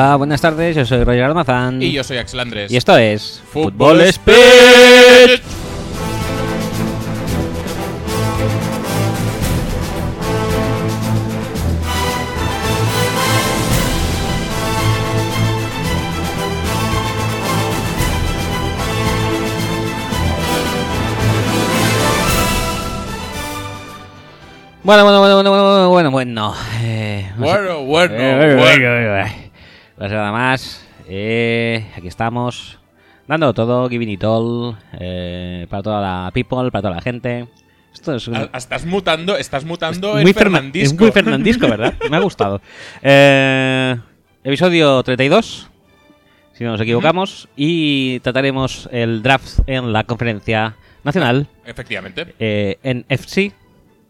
Hola, buenas tardes, yo soy Roger Almazán. Y yo soy Axel Andrés. Y esto es Fútbol Speech. Bueno, bueno, bueno, bueno, bueno, bueno, bueno. Eh. Bueno, bueno, Eh, bueno. Una semana más. Eh, aquí estamos. Dando todo, giving it all. eh, para toda la people, para toda la gente. Esto es un- Ah, Estás mutando, estás mutando muy Fernandisco. Es muy Fernandisco, ¿verdad? Me ha gustado. Eh, episodio 32, si no nos equivocamos. Y trataremos el draft en la conferencia nacional Efectivamente. eh, en FC.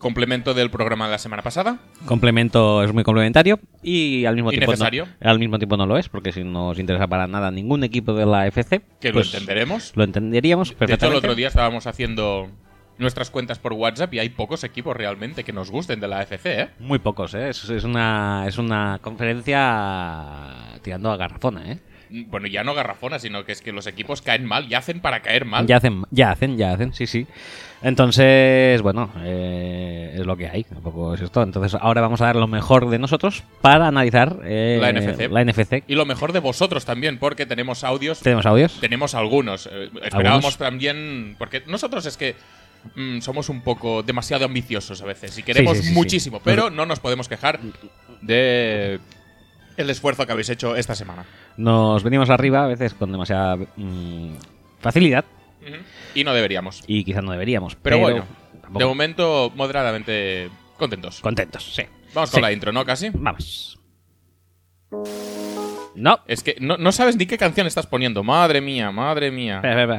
Complemento del programa de la semana pasada. Complemento es muy complementario y al mismo tiempo. No, al mismo tiempo no lo es, porque si no os interesa para nada ningún equipo de la FC, Que pues lo entenderemos. Lo entenderíamos De hecho, perfectamente. el otro día estábamos haciendo nuestras cuentas por WhatsApp y hay pocos equipos realmente que nos gusten de la FC, ¿eh? Muy pocos, ¿eh? Es, es una, es una conferencia tirando a garrafona, ¿eh? Bueno, ya no garrafona, sino que es que los equipos caen mal y hacen para caer mal. Ya hacen, ya hacen, ya hacen, sí, sí. Entonces, bueno, eh, es lo que hay, tampoco es esto. Entonces, ahora vamos a dar lo mejor de nosotros para analizar eh, La NFC. La NFC. Y lo mejor de vosotros también, porque tenemos audios. ¿Tenemos audios? Tenemos algunos. Eh, esperábamos también. Porque nosotros es que mm, somos un poco demasiado ambiciosos a veces y queremos sí, sí, sí. muchísimo, pero no nos podemos quejar de el esfuerzo que habéis hecho esta semana. Nos venimos arriba a veces con demasiada mm, facilidad. Y no deberíamos. y quizás no deberíamos. Pero, Pero, bueno, tampoco- de momento moderadamente contentos. contentos, sí. Vamos con Sí. la intro, ¿no? Casi. Vamos. No. Es que no, no sabes ni qué canción estás poniendo. Madre mía, madre mía. Espera, espera,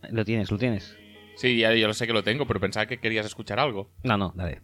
espera. Lo tienes, lo tienes. Sí, ya yo lo sé que lo tengo, pero pensaba que querías escuchar algo. No, no, dale.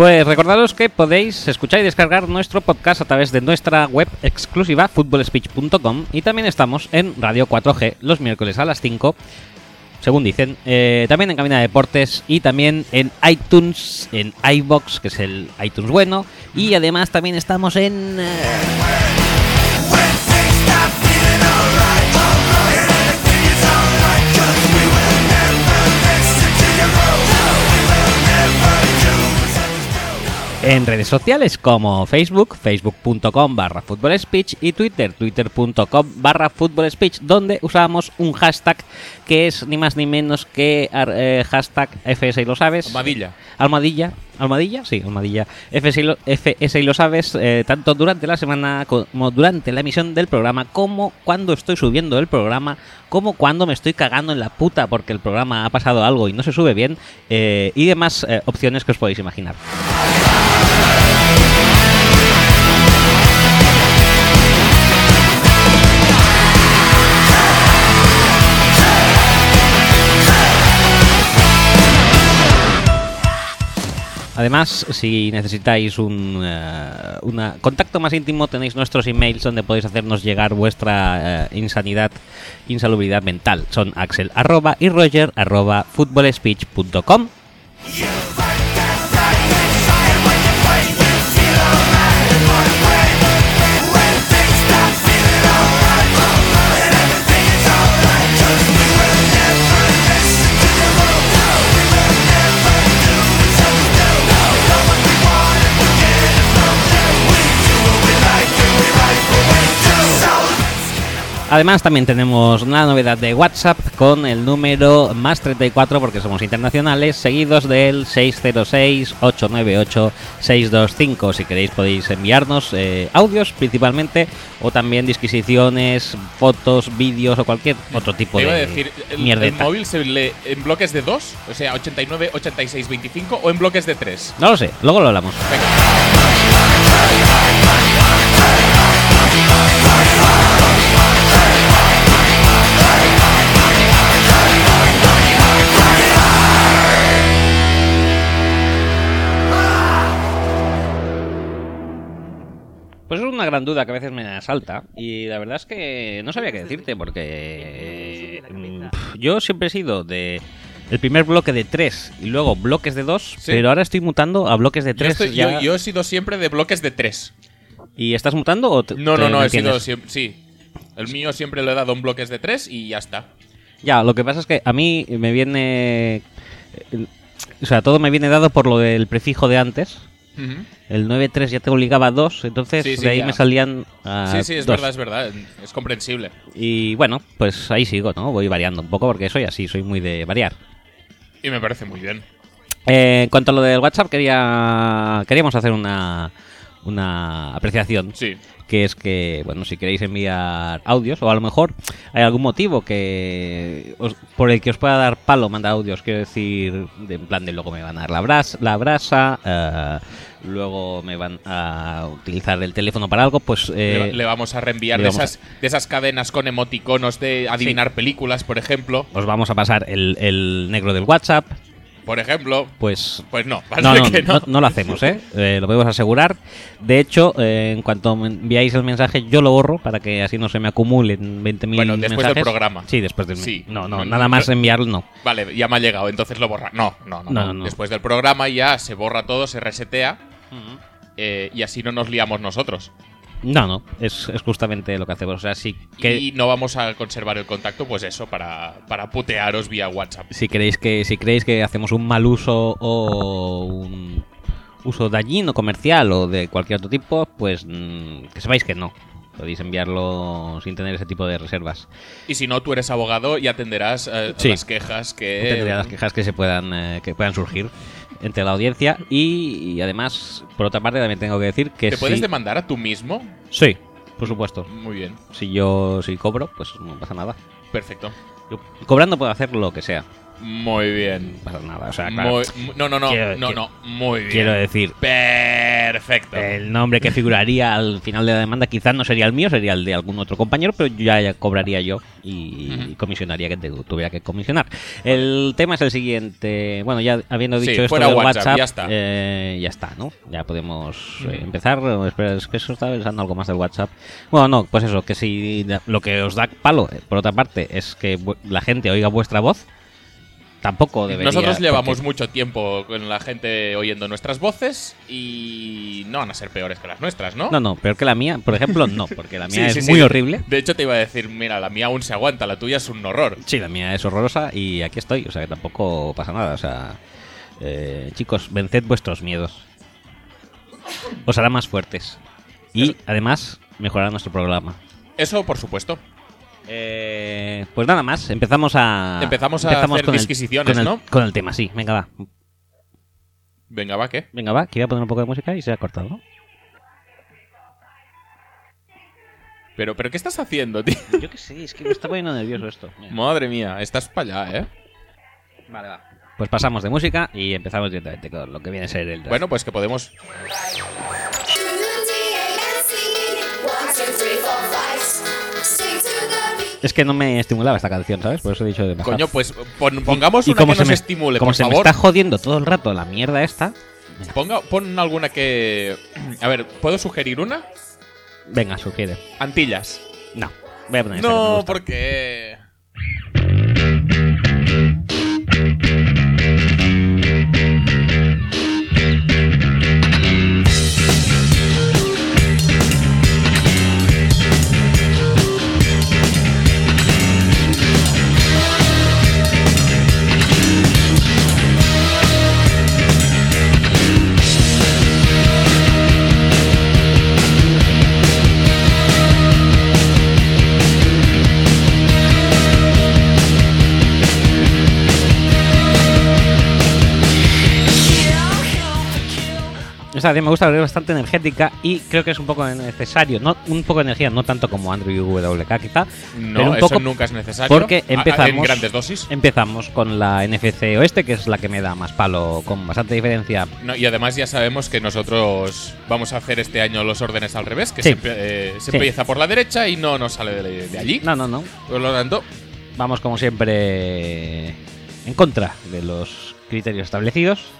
Pues recordaros que podéis escuchar y descargar nuestro podcast a través de nuestra web exclusiva footballspeech.com y también estamos en Radio 4G los miércoles a las 5, según dicen, eh, también en Cabina de Deportes y también en iTunes, en iBox, que es el iTunes bueno, y además también estamos en... eh, En redes sociales como Facebook, facebook.com barra speech y Twitter, twitter.com barra speech donde usamos un hashtag que es ni más ni menos que eh, hashtag FS y lo sabes. Almadilla. Almadilla, Almadilla, sí, Almadilla. FS y lo, FS y lo sabes, eh, tanto durante la semana como durante la emisión del programa, como cuando estoy subiendo el programa, como cuando me estoy cagando en la puta porque el programa ha pasado algo y no se sube bien, eh, y demás opciones que os podéis imaginar. Además, si necesitáis un eh, contacto más íntimo, tenéis nuestros emails donde podéis hacernos llegar vuestra eh, insanidad, insalubridad mental. Son axel arroba y roger arroba footballspeech.com. Además, también tenemos una novedad de WhatsApp con el número más 34, porque somos internacionales, seguidos del 606-898-625. Si queréis, podéis enviarnos eh, audios principalmente, o también disquisiciones, fotos, vídeos o cualquier otro tipo Te iba a de decir, el, el móvil se lee en bloques de 2, o sea, 89, 86, 25 o en bloques de 3. No lo sé, luego lo hablamos. Venga. Una gran duda que a veces me asalta y la verdad es que no sabía qué decirte porque mm, yo siempre he sido de el primer bloque de tres y luego bloques de dos, pero ahora estoy mutando a bloques de tres. Yo, he sido siempre de bloques de tres. ¿Y estás mutando o No, no, no, he sido siempre. Sí. El mío siempre lo he dado en bloques de tres y ya está. Ya, lo que pasa es que a mí me viene. O sea, todo me viene dado por lo del prefijo de antes. El 9-3 ya te obligaba a 2, entonces de ahí me salían. sí, sí, es verdad, es verdad. Es comprensible. Y bueno, pues ahí sigo, ¿no? Voy variando un poco porque soy así, soy muy de variar. Y me parece muy bien. Eh, en cuanto a lo del WhatsApp, quería queríamos hacer una, una apreciación. Sí. Que es que, bueno, si queréis enviar audios, o a lo mejor hay algún motivo que por el que os pueda dar palo mandar audios, quiero decir, de, en plan de luego me van a dar la, brasa, la brasa, eh, luego me van a utilizar el teléfono para algo, pues... Eh, le, vamos a reenviar de, esas, de esas cadenas con emoticonos de adivinar películas, por ejemplo. Os vamos a pasar el, el negro del WhatsApp por ejemplo. Pues, pues no, no, no, no, lo hacemos, ¿eh? ¿eh? lo podemos asegurar. De hecho, eh, en cuanto me enviáis el mensaje, yo lo borro para que así no se me acumulen 20.000 Bueno, después del programa. Sí, después del sí. No, no, nada más enviarlo, no. Vale, ya me ha llegado, entonces lo borra. No, no, no. no, Después del programa ya se borra todo, se resetea. Eh, y así no nos liamos nosotros. No, no, es, justamente lo que hacemos. O sea, sí que... Y no vamos a conservar el contacto, pues eso, para, para putearos vía WhatsApp. Si queréis que, si creéis que hacemos un mal uso o un uso dañino comercial o de cualquier otro tipo, pues mm, que sepáis que no. Podéis enviarlo sin tener ese tipo de reservas. Y si no, tú eres abogado y atenderás eh, las quejas que... Atenderás las quejas que se puedan, eh, que puedan surgir entre la audiencia y, además, por otra parte, también tengo que decir que... ¿Te puedes demandar a tú mismo? Sí, por supuesto. Muy bien. Si yo si cobro, pues no pasa nada. Perfecto. cobrando puedo hacer lo que sea. Muy bien. No pasa nada. O sea, no, no, no, no, no, muy bien. Quiero decir. Perfecto. El nombre que figuraría al final de la demanda quizás no sería el mío, sería el de algún otro compañero, pero ya, cobraría yo y, comisionaría que tuviera que comisionar. El tema es el siguiente. Bueno, ya habiendo dicho esto WhatsApp, ya está. Eh, ya está, ¿no? Ya podemos eh, empezar. Espera, es que eso estaba pensando algo más del WhatsApp. Bueno, no, pues eso, que si lo que os da palo, eh, por otra parte, es que la gente oiga vuestra voz tampoco debería. Nosotros llevamos mucho tiempo con la gente oyendo nuestras voces y no van a ser peores que las nuestras, ¿no? No, no, peor que la mía, por ejemplo, no, porque la mía es muy horrible. De hecho, te iba a decir, mira, la mía aún se aguanta, la tuya es un horror. Sí, la mía es horrorosa y aquí estoy, o sea que tampoco pasa nada, o sea. Eh, chicos, venced vuestros miedos. Os hará más fuertes. Y además, mejorará nuestro programa. Eso, por supuesto. Eh, pues nada más, empezamos a. Empezamos a hacer con disquisiciones, con ¿no? con el tema, sí, venga, va. Venga, va, ¿qué? Venga, va, que voy a poner un poco de música y se ha cortado, ¿no? Pero, pero ¿qué estás haciendo, tío? Yo qué sé, es que me está poniendo nervioso esto. Madre mía, estás para allá, ¿eh? Vale, va. Pues pasamos de música y empezamos directamente con lo que viene a ser el. Bueno, pues que podemos. Es que no me estimulaba esta canción, ¿sabes? Por eso he dicho de Coño, pues pongamos una que nos estimule, como se me está jodiendo todo el rato la mierda esta. Ponga, pon alguna que. A ver, ¿puedo sugerir una? Venga, sugiere. Antillas. No, voy a poner No, porque. Esta me gusta, es bastante energética y creo que es un poco necesario. No, un poco de energía, no tanto como Android WK quizá. No, pero un eso poco nunca es necesario. Porque empezamos, en grandes dosis. empezamos con la NFC Oeste, que es la que me da más palo, con bastante diferencia. No, y además ya sabemos que nosotros vamos a hacer este año los órdenes al revés, que se, eh, empieza por la derecha y no nos sale de, allí. No, no, no. Por lo tanto, vamos como siempre en contra de los criterios establecidos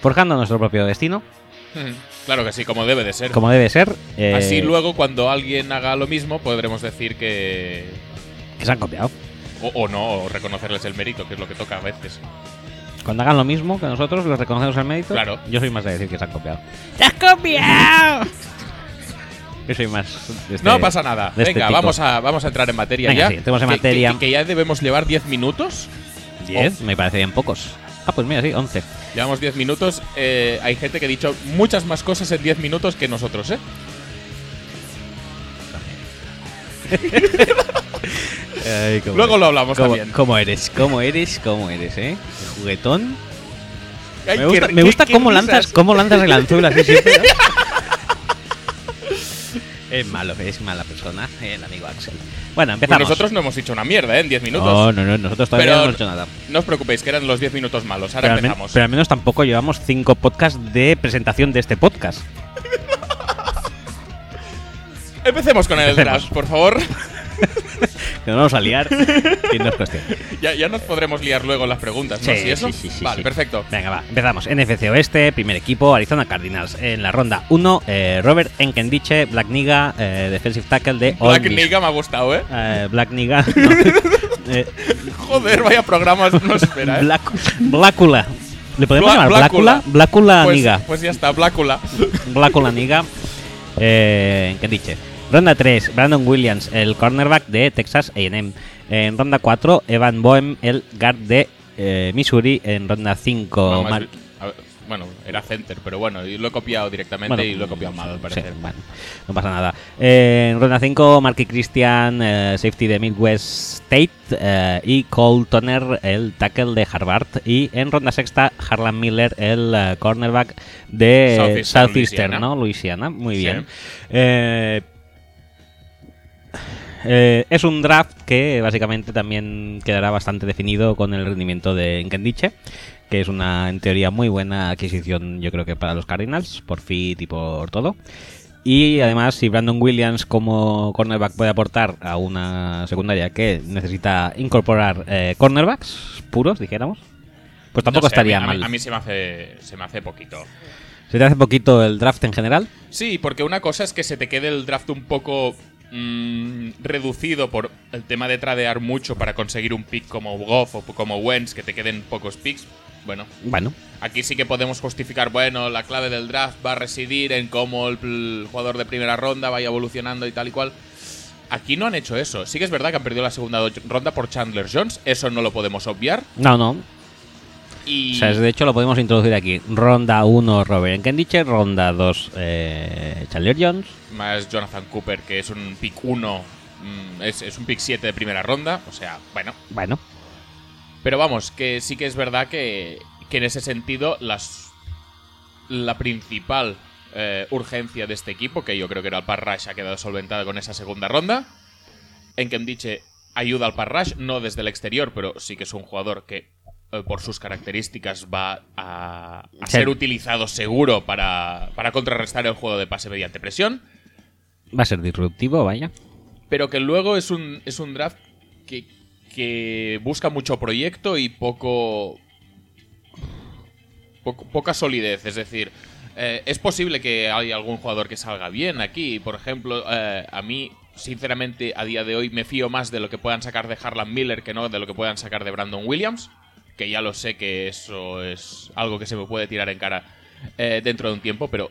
forjando nuestro propio destino. Claro que sí, como debe de ser. Como debe ser. Eh, Así luego, cuando alguien haga lo mismo, podremos decir que. Que se han copiado. O, no, o reconocerles el mérito, que es lo que toca a veces. Cuando hagan lo mismo que nosotros, les reconocemos el mérito. Claro. Yo soy más de decir que se han copiado. ¡Se han copiado! Yo soy más. Este no pasa nada. Este Venga, vamos, a, vamos a entrar en materia ya. Sí, en materia. Que, ya debemos llevar 10 minutos. ¿10? Me parecerían pocos. Ah, pues mira, sí, 11. Llevamos 10 minutos. Eh, hay gente que ha dicho muchas más cosas en 10 minutos que nosotros, ¿eh? Luego lo hablamos también. ¿Cómo eres? ¿Cómo eres? ¿Cómo eres, eh? juguetón. me gusta, cómo, lanzas, cómo lanzas el anzuelo así siempre. Es malo, es mala persona, el amigo Axel. Bueno, pues empezamos. nosotros no hemos dicho una mierda, ¿eh? En 10 minutos. No, no, no, nosotros todavía no hemos hecho nada. No os preocupéis, que eran los 10 minutos malos. Ahora empezamos. pero al menos tampoco llevamos 5 podcasts de presentación de este podcast. Empecemos con el draft, por favor. que nos vamos a liar y no es cuestión. Ya, ya nos podremos liar luego las preguntas, ¿no? Sí, eso? Sí, sí, vale, perfecto. Venga, va. Empezamos. NFC Oeste, primer equipo, Arizona Cardinals. En la ronda 1, eh, Robert Enkendiche, Black Niga, eh, defensive tackle de Black Niga me ha gustado, ¿eh? eh Black Niga. Eh, Joder, vaya programas no espera. Black, Blackula. ¿Le podemos llamar Blackula? Blackula pues, Niga. Pues ya está, Blackula. Blackula Niga. Eh, Enkendiche. Ronda 3, Brandon Williams, el cornerback de Texas AM. En ronda 4, Evan Boehm, el guard de eh, Missouri. En ronda 5, bueno, era center, pero bueno, lo he copiado directamente y lo he copiado mal al parecer. no pasa nada. Eh, en ronda 5, Marky Christian, eh, safety de Midwest State, y Cole Toner, el tackle de Harvard. Y en ronda sexta, Harlan Miller, el cornerback de Southeastern, ¿no? Louisiana. Muy bien. Eh, es un draft que básicamente también quedará bastante definido con el rendimiento de Nkendiche, que es una, en teoría, muy buena adquisición, yo creo que para los Cardinals, por fit y por todo. Y además, si Brandon Williams como cornerback puede aportar a una secundaria que necesita incorporar eh, cornerbacks puros, dijéramos, pues tampoco estaría mal. A mí, se, me hace, se me hace poquito. ¿Se te hace poquito el draft en general? Sí, porque una cosa es que se te quede el draft un poco Mm, reducido por el tema de tradear mucho para conseguir un pick como Goff o como Wentz, que te queden pocos picks. Bueno, bueno, aquí sí que podemos justificar, bueno, la clave del draft va a residir en cómo el, jugador de primera ronda vaya evolucionando y tal y cual. Aquí no han hecho eso. Sí que es verdad que han perdido la segunda ronda por Chandler Jones. Eso no lo podemos obviar. No, no. O sea, de hecho lo podemos introducir aquí. Ronda 1 Robert Kendiche, ronda 2 eh, Chandler Jones. Más Jonathan Cooper, que es un pick 1, mm, es, un pick 7 de primera ronda. O sea, bueno. Bueno. Pero vamos, que sí que es verdad que, en ese sentido las, la principal eh, urgencia de este equipo, que yo creo que era el Parrash, ha quedado solventada con esa segunda ronda. En Kendiche ayuda al Parrash, no desde el exterior, pero sí que es un jugador que por sus características, va a, ser utilizado seguro para, contrarrestar el juego de pase mediante presión. Va a ser disruptivo, vaya. Pero que luego es un, es un draft que, que busca mucho proyecto y poco, poca solidez. Es decir, eh, es posible que haya algún jugador que salga bien aquí. Por ejemplo, eh, a mí, sinceramente, a día de hoy me fío más de lo que puedan sacar de Harlan Miller que no de lo que puedan sacar de Brandon Williams que ya lo sé que eso es algo que se me puede tirar en cara eh, dentro de un tiempo, pero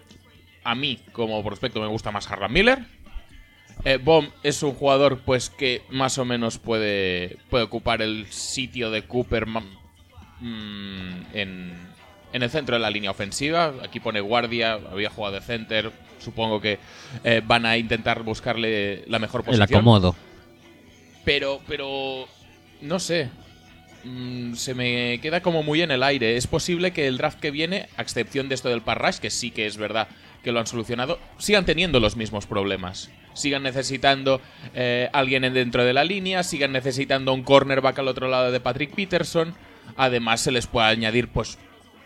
a mí como prospecto me gusta más Harlan Miller. Eh, Bomb es un jugador pues que más o menos puede, puede ocupar el sitio de Cooper mm, en, el centro de la línea ofensiva. Aquí pone guardia, había jugado de center. Supongo que eh, van a intentar buscarle la mejor posición. El acomodo. Pero, pero, no sé. Mm, se me queda como muy en el aire. Es posible que el draft que viene, a excepción de esto del Parrash, que sí que es verdad que lo han solucionado, sigan teniendo los mismos problemas. Sigan necesitando eh, alguien dentro de la línea, sigan necesitando un cornerback al otro lado de Patrick Peterson. Además, se les puede añadir, pues,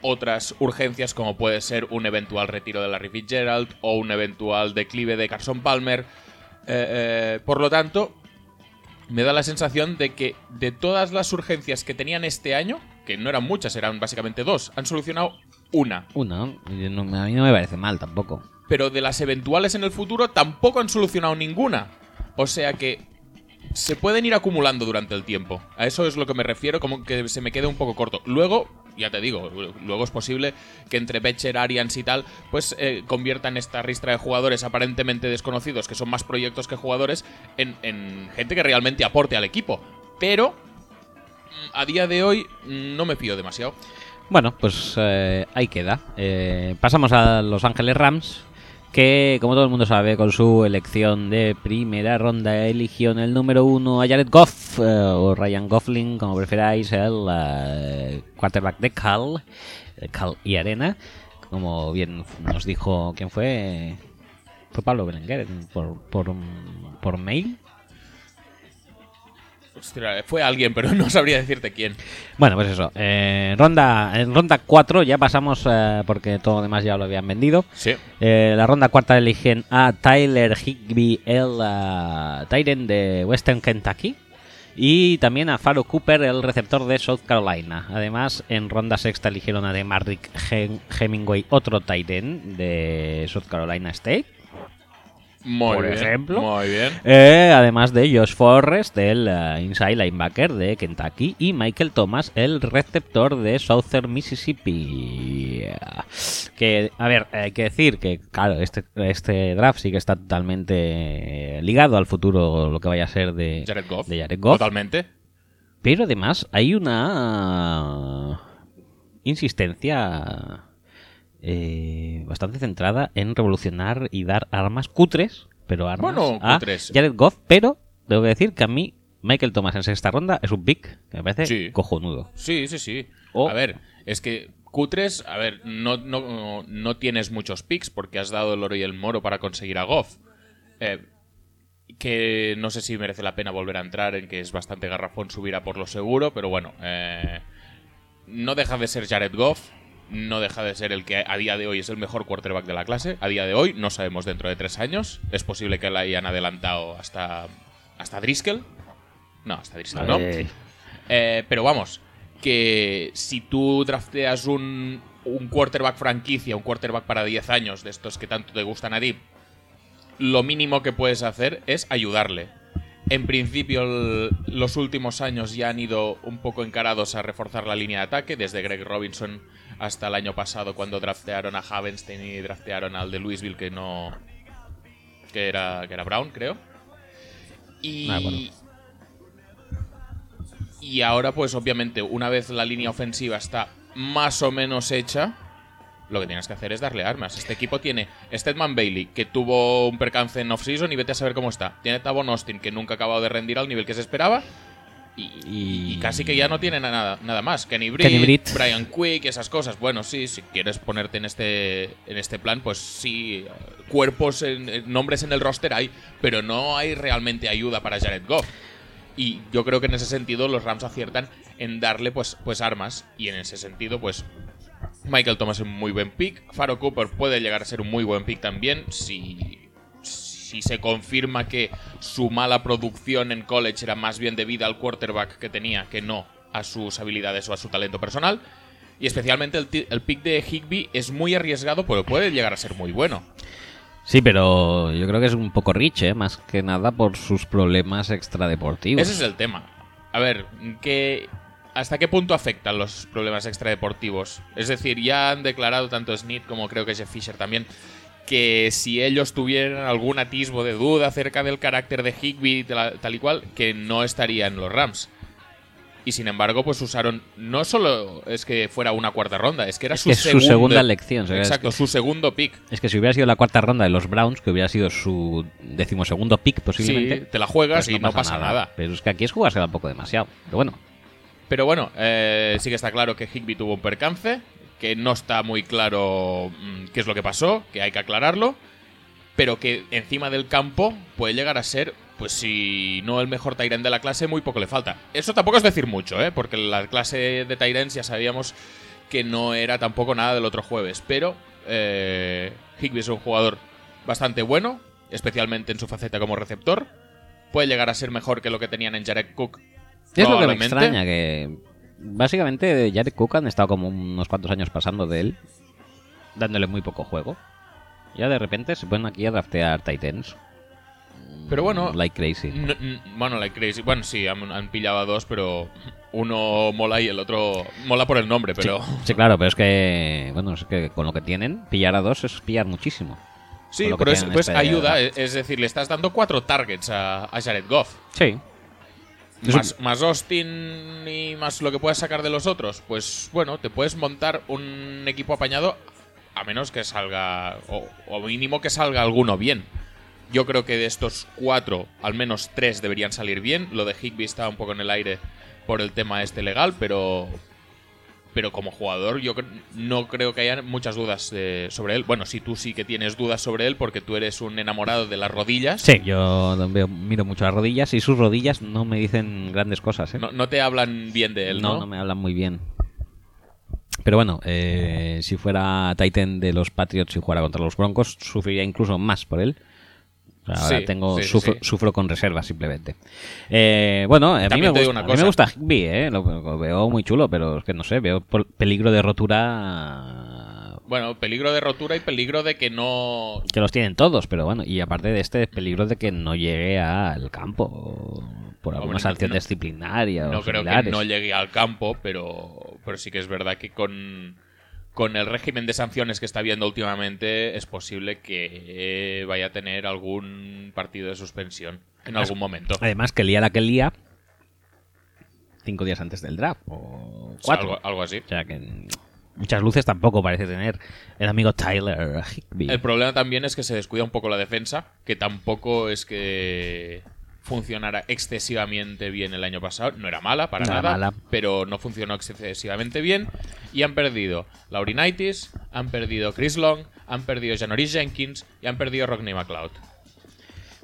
otras urgencias como puede ser un eventual retiro de Larry Fitzgerald o un eventual declive de Carson Palmer. Eh, eh, por lo tanto, me da la sensación de que de todas las urgencias que tenían este año, que no eran muchas, eran básicamente dos, han solucionado una. Una, no- a mí no me parece mal tampoco. Pero de las eventuales en el futuro tampoco han solucionado ninguna. O sea que se pueden ir acumulando durante el tiempo. A eso es lo que me refiero, como que se me quede un poco corto. Luego, ya te digo, luego es posible que entre Becher, Arians y tal, pues eh, conviertan esta ristra de jugadores aparentemente desconocidos, que son más proyectos que jugadores, en, en gente que realmente aporte al equipo. Pero mm, a día de hoy mm, no me fío demasiado. Bueno, pues eh, ahí queda. Eh, pasamos a Los Ángeles Rams, que como todo el mundo sabe, con su elección de primera ronda eligió en el número uno a Jared Goff, eh, o Ryan Goffling, como preferáis, el eh, quarterback de Cal, Cal y Arena. Como bien nos dijo, ¿quién fue? Fue Pablo Belenguer por, por, por mail. Fue alguien, pero no sabría decirte quién. Bueno, pues eso. eh, ronda, en ronda 4 ya pasamos, eh, porque todo lo demás ya lo habían vendido. Sí. Eh, la ronda cuarta eligen a Tyler Higby, el uh, Tyrant de Western Kentucky. Y también a Faro Cooper, el receptor de South Carolina. Además, en ronda sexta eligieron a Demarrick Hem- Hemingway, otro Tyrant de South Carolina State. Muy Por bien, ejemplo. Muy bien. Eh, además de Josh Forrest, el eh, inside linebacker de Kentucky, y Michael Thomas, el receptor de Southern Mississippi. Que, a ver, hay que decir que, claro, este, este draft sí que está totalmente eh, ligado al futuro, lo que vaya a ser de Jared Goff. de Jared Goff. Totalmente. Pero además hay una insistencia eh, bastante centrada en revolucionar y dar armas cutres, pero armas Bueno, a cutres. Jared Goff. Pero tengo que decir que a mí Michael Thomas en sexta ronda es un pick que me parece Sí. cojonudo. Sí, sí, sí. O- A ver, es que Cutres, a ver, no, no, no tienes muchos picks porque has dado el oro y el moro para conseguir a Goff. Eh, que no sé si merece la pena volver a entrar en que es bastante garrafón subir a por lo seguro, pero bueno, eh, no deja de ser Jared Goff, no deja de ser el que a día de hoy es el mejor quarterback de la clase. A día de hoy, no sabemos dentro de tres años. Es posible que la hayan adelantado hasta, hasta Driscoll. No, hasta Driscoll, ¿no? Eh, pero vamos, que si tú drafteas un, un quarterback franquicia, un quarterback para 10 años, de estos que tanto te gustan a ti, lo mínimo que puedes hacer es ayudarle. En principio, el- los últimos años ya han ido un poco encarados a reforzar la línea de ataque, desde Greg Robinson hasta el año pasado cuando draftearon a Havenstein y draftearon al de Louisville que no... que era, que era Brown, creo. Y... Ah, bueno. Y ahora, pues obviamente, una vez la línea ofensiva está más o menos hecha, lo que tienes que hacer es darle armas. Este equipo tiene Stedman Bailey, que tuvo un percance en off-season y vete a saber cómo está. Tiene Tavon Austin, que nunca ha acabado de rendir al nivel que se esperaba. Y, Y- y casi que ya no tiene nada, nada más. Kenny Britt, Kenny Britt. Brian Quick, esas cosas. Bueno, sí, si quieres ponerte en este, en este plan, pues sí, cuerpos, en- nombres en el roster hay, pero no hay realmente ayuda para Jared Goff. Y yo creo que en ese sentido los Rams aciertan en darle pues, pues armas. Y en ese sentido, pues Michael Thomas es un muy buen pick. Faro Cooper puede llegar a ser un muy buen pick también. Si, si se confirma que su mala producción en college era más bien debida al quarterback que tenía que no a sus habilidades o a su talento personal. Y especialmente el, pick de Higby es muy arriesgado, pero puede llegar a ser muy bueno. Sí, pero yo creo que es un poco rich, ¿eh? más que nada por sus problemas extradeportivos. Ese es el tema. A ver, ¿qué, ¿hasta qué punto afectan los problemas extradeportivos? Es decir, ya han declarado tanto Smith como creo que Jeff Fisher también que si ellos tuvieran algún atisbo de duda acerca del carácter de Higby tal, y cual, que no estaría en los Rams. Y sin embargo, pues usaron. No solo es que fuera una cuarta ronda, es que era Es su, que es su segundo- segunda elección, o sea, es Exacto, su segundo pick. Es que si hubiera sido la cuarta ronda de los Browns, que hubiera sido su decimosegundo pick posiblemente, Sí, te la juegas pues y no pasa nada. Pero es que aquí es jugársela un poco demasiado. Pero bueno, Pero bueno, eh, sí que está claro que Higby tuvo un percance, que no está muy claro mm, qué es lo que pasó, que hay que aclararlo, pero que encima del campo puede llegar a ser, pues si no el mejor Tyrant de la clase, muy poco le falta. Eso tampoco es decir mucho, ¿eh? porque la clase de Tyrants ya sabíamos que no era tampoco nada del otro jueves, pero eh, Higby es un jugador bastante bueno, especialmente en su faceta como receptor. Puede llegar a ser mejor que lo que tenían en Jared Cook. es lo que me extraña, que básicamente Jared Cook han estado como unos cuantos años pasando de él, dándole muy poco juego. Ya de repente se ponen aquí a draftear Titans. Pero bueno, Like crazy. N- n- bueno, like crazy. Bueno, sí, han, han pillado a dos, pero uno mola y el otro mola por el nombre, pero. Sí, claro, pero es que, bueno, es que con lo que tienen, pillar a dos es pillar muchísimo. Sí, pero es, pues este- ayuda. Es es decir, le estás dando cuatro targets a, a Jared Goff. Sí. Más, más Austin y más lo que puedas sacar de los otros. Pues bueno, te puedes montar un equipo apañado a menos que salga, o, o mínimo que salga alguno bien. Yo creo que de estos cuatro, al menos tres deberían salir bien. Lo de Higby está un poco en el aire por el tema este legal, pero pero como jugador yo no creo que haya muchas dudas eh, sobre él. Bueno, si tú sí que tienes dudas sobre él porque tú eres un enamorado de las rodillas. Sí, yo veo- miro mucho las rodillas y sus rodillas no me dicen grandes cosas, ¿eh? No, no te hablan bien de él, ¿no? no, no me hablan muy bien. Pero bueno, eh, si fuera Titan de los Patriots y jugara contra los Broncos, sufriría incluso más por él. Ahora Sí, tengo, sí, sufro, sí. sufro con reservas simplemente. Eh, bueno, a mí, me gusta, a mí me cosa. gusta Higby, ¿eh? lo, lo veo muy chulo, pero es que no sé, veo peligro de rotura Bueno, peligro de rotura y peligro de que no. que los tienen todos, pero bueno, y aparte de este peligro de que no llegue al campo por alguna sanción no- disciplinaria o No creo que no llegue al campo, pero, pero sí que es verdad que con, con el régimen de sanciones que está viendo últimamente es posible que vaya a tener algún partido de suspensión en algún momento. Además, que lía la que lía cinco días antes del draft o O sea, cuatro. algo, algo así. O sea que muchas luces tampoco parece tener el amigo Tyler Higby. El problema también es que se descuida un poco la defensa, que tampoco es que funcionara excesivamente bien el año pasado. No era mala para No nada, mala. pero no funcionó excesivamente bien. Y han perdido Laurinaitis, han perdido Chris Long, han perdido Janoris Jenkins y han perdido Rodney McLeod.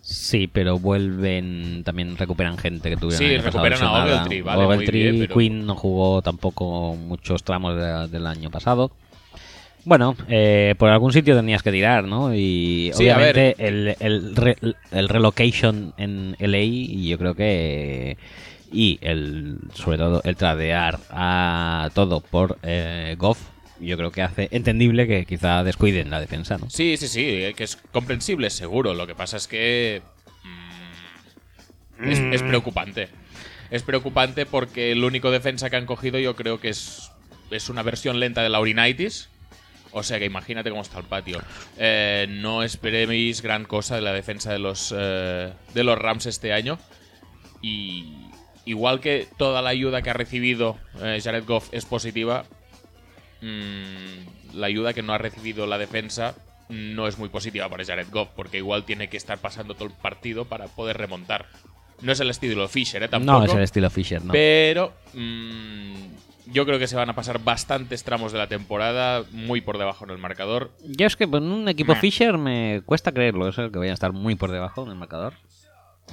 Sí, pero vuelven, también recuperan gente que tuvieron Sí, el año pasado recuperan a. Ogletree, vale, Ogletree, pero- Quinn no jugó tampoco muchos tramos de- del año pasado. Bueno, eh, por algún sitio tenías que tirar, ¿no? Y Sí, a obviamente el, el, re- el relocation en LA, y yo creo que. Y el sobre todo el tradear a todo por eh, Goff, yo creo que hace entendible que quizá descuiden la defensa, ¿no? Sí, sí, sí, eh, que es comprensible, seguro. Lo que pasa es que. mm, es, es preocupante. Es preocupante porque el único defensa que han cogido yo creo que es, es una versión lenta de Laurinaitis. O sea que imagínate cómo está el patio. Eh, no esperéis gran cosa de la defensa de los, eh, de los Rams este año. Y igual que toda la ayuda que ha recibido eh, Jared Goff es positiva, mm, la ayuda que no ha recibido la defensa no es muy positiva para Jared Goff, porque igual tiene que estar pasando todo el partido para poder remontar. No es el estilo Fisher, ¿eh? Tampoco. No es el estilo Fisher, ¿no? Pero mm, yo creo que se van a pasar bastantes tramos de la temporada muy por debajo en el marcador. Yo es que en un equipo Meh. Fisher me cuesta creerlo, eso, que vayan a estar muy por debajo en el marcador.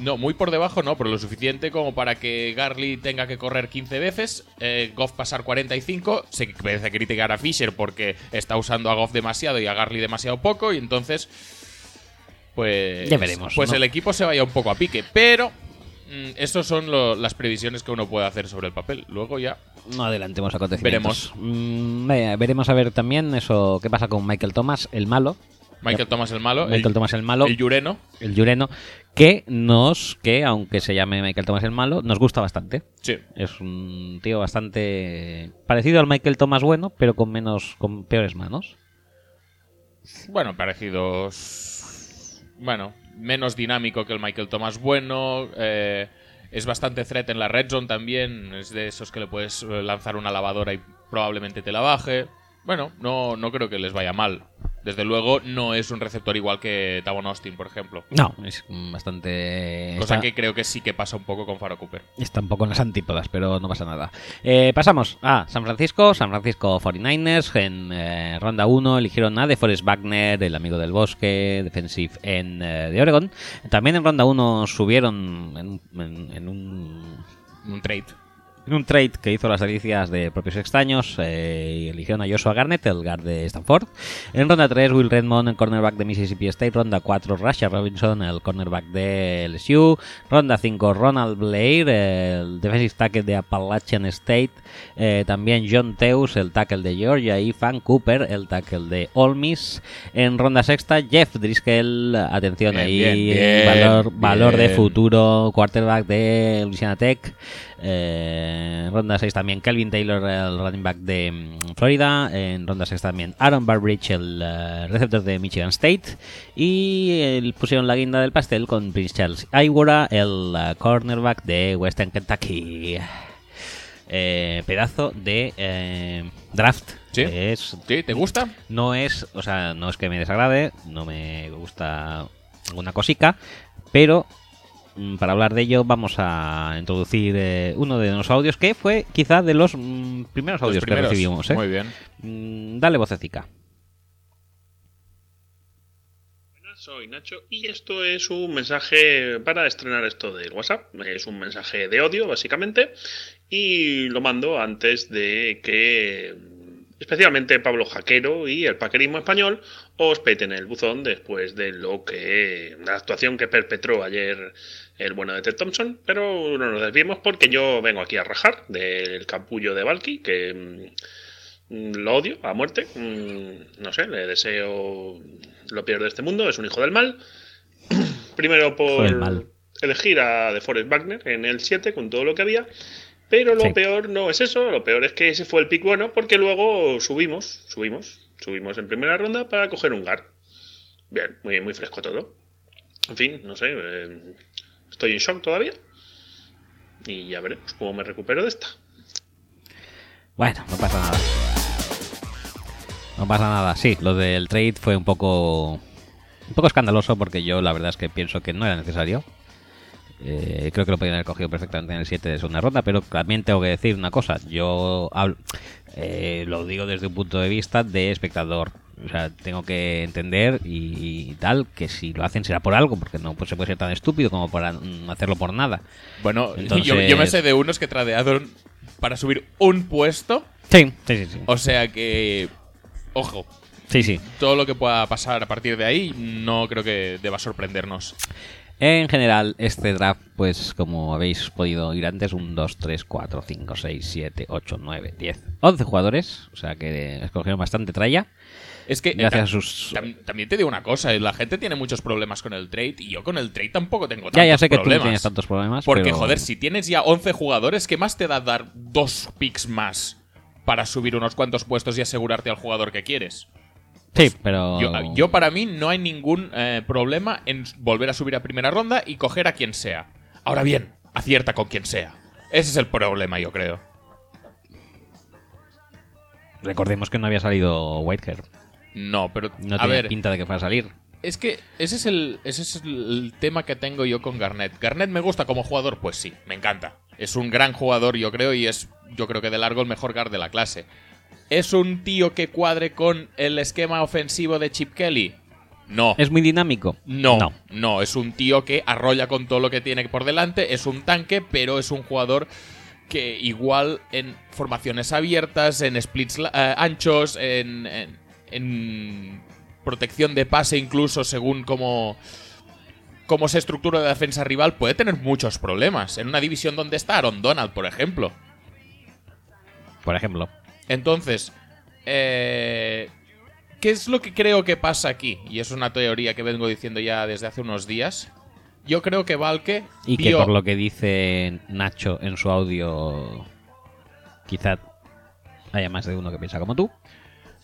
No, muy por debajo no, pero lo suficiente como para que Garly tenga que correr 15 veces, eh, Goff pasar 45. Se parece criticar a Fisher porque está usando a Goff demasiado y a Garly demasiado poco, y entonces. Pues. Ya veremos, Pues ¿no? el equipo se vaya un poco a pique, pero. Mm, Esas son lo- las previsiones que uno puede hacer sobre el papel. Luego ya. No adelantemos acontecimientos. Veremos. Mm, ve- veremos a ver también eso, qué pasa con Michael Thomas, el malo. Michael Thomas el malo. Michael el, Thomas el malo, el Yureno. el Llureno, que nos, que aunque se llame Michael Thomas el malo, nos gusta bastante. Sí. Es un tío bastante parecido al Michael Thomas bueno, pero con menos, con peores manos. Bueno, parecidos. Bueno, menos dinámico que el Michael Thomas bueno. eh, es bastante threat en la red zone también. Es de esos que le puedes eh, lanzar una lavadora y probablemente te la baje. Bueno, no, no creo que les vaya mal. Desde luego, no es un receptor igual que Tavon Austin, por ejemplo. No, es bastante. Cosa está- que creo que sí que pasa un poco con Faro Cooper. Está un poco en las antípodas, pero no pasa nada. Eh, pasamos a San Francisco. San Francisco 49ers. En eh, ronda 1 eligieron a DeForest Wagner, el amigo del bosque, defensive en eh, de Oregon. También en ronda 1 subieron en, un- en- en un Un trade. En un trade que hizo las delicias de propios extraños, eh, eligieron a Joshua Garnett, el guard de Stanford. En ronda 3, Will Redmond, el cornerback de Mississippi State. Ronda 4, Rasha Robinson, el cornerback de LSU. Ronda 5, Ronald Blair, el defensive tackle de Appalachian State. Eh, también John Teus, el tackle de Georgia. Y Fan Cooper, el tackle de Ole Miss. En ronda sexta, Jeff Driscoll, atención Bien, ahí, bien, bien, valor, valor de futuro, quarterback de Louisiana Tech. Eh, en ronda 6 también Kelvin Taylor, el running back de mm, Florida. En ronda 6 también Aaron Barbridge, el eh, receptor de Michigan State. Y eh, pusieron la guinda del pastel con Prince Charles Iwara, el eh, cornerback de Western Kentucky. Eh, pedazo de eh, draft. ¿Sí? Es, ¿Sí? ¿Te gusta? no es, o sea, no es que me desagrade, no me gusta alguna cosica, pero para hablar de ello vamos a introducir eh, uno de los audios que fue quizá de los mm, primeros Los audios primeros. que recibimos. ¿eh? Muy bien. Mm, dale vocecica. Buenas, soy Nacho y esto es un mensaje para estrenar esto del WhatsApp. Es un mensaje de odio, básicamente, y lo mando antes de que especialmente Pablo Jaquero y el paquerismo español os peten el buzón después de lo que la actuación que perpetró ayer el bueno de Ted Thompson, pero no nos desviemos porque yo vengo aquí a rajar del capullo de Valky que mm, lo odio a muerte. Mm, No sé, le deseo lo peor de este mundo. Es un hijo del mal. Primero por mal. elegir a De Forest Wagner en el 7 con todo lo que había. Pero lo Sí. peor no es eso. Lo peor es que ese fue el pick bueno porque luego subimos, subimos, subimos en primera ronda para coger un GAR. Bien, muy, muy fresco todo. En fin, no sé. eh, estoy en shock todavía. Y ya veremos cómo me recupero de esta. Bueno, no pasa nada. No pasa nada. Sí, lo del trade fue un poco un poco escandaloso porque yo la verdad es que pienso que no era necesario. Eh, creo que lo podían haber cogido perfectamente en el 7 de segunda ronda, pero también tengo que decir una cosa. Yo hablo- eh, lo digo desde un punto de vista de espectador. O sea, tengo que entender y, y tal que si lo hacen será por algo, porque no pues, se puede ser tan estúpido como para mm, hacerlo por nada. Bueno, Entonces- yo, yo me sé de unos que tradearon para subir un puesto. Sí, sí, sí. Sí, O sea que. Ojo, sí. sí. todo lo que pueda pasar a partir de ahí no creo que deba sorprendernos. En general, este draft, pues como habéis podido oír antes, un 2, 3, 4, 5, 6, 7, 8, 9, 10, 11 jugadores. O sea que escogieron bastante tralla. Es que. eh, Gracias a sus- tam- también te digo una cosa: la gente tiene muchos problemas con el trade y yo con el trade tampoco tengo tantos Ya, ya sé que tú problemas. no tienes tantos problemas. Porque, pero- joder, si tienes ya 11 jugadores, ¿qué más te da dar dos picks más para subir unos cuantos puestos y asegurarte al jugador que quieres? Sí, pero. Yo, yo, para mí no hay ningún eh, problema en volver a subir a primera ronda y coger a quien sea. Ahora bien, acierta con quien sea. Ese es el problema, yo creo. Recordemos que no había salido Whitehair. No, pero No tenía ver, pinta de que fuera a salir. es que ese es el ese es el tema que tengo yo con Garnett. Garnett me gusta como jugador, pues sí, me encanta. Es un gran jugador, yo creo, y es yo creo que de largo el mejor guard de la clase. ¿Es un tío que cuadre con el esquema ofensivo de Chip Kelly? No. ¿Es muy dinámico? No, No. no, es un tío que arrolla con todo lo que tiene por delante, es un tanque, pero es un jugador que igual en formaciones abiertas, en splits eh, anchos, en, en- en protección de pase incluso según cómo, cómo se estructura la defensa rival, puede tener muchos problemas. En una división donde está Aaron Donald, por ejemplo. Por ejemplo. Entonces, eh, ¿qué es lo que creo que pasa aquí? Y es una teoría que vengo diciendo ya desde hace unos días. Yo creo que Valke Y que por lo que dice Nacho en su audio, quizá haya más de uno que piensa como tú.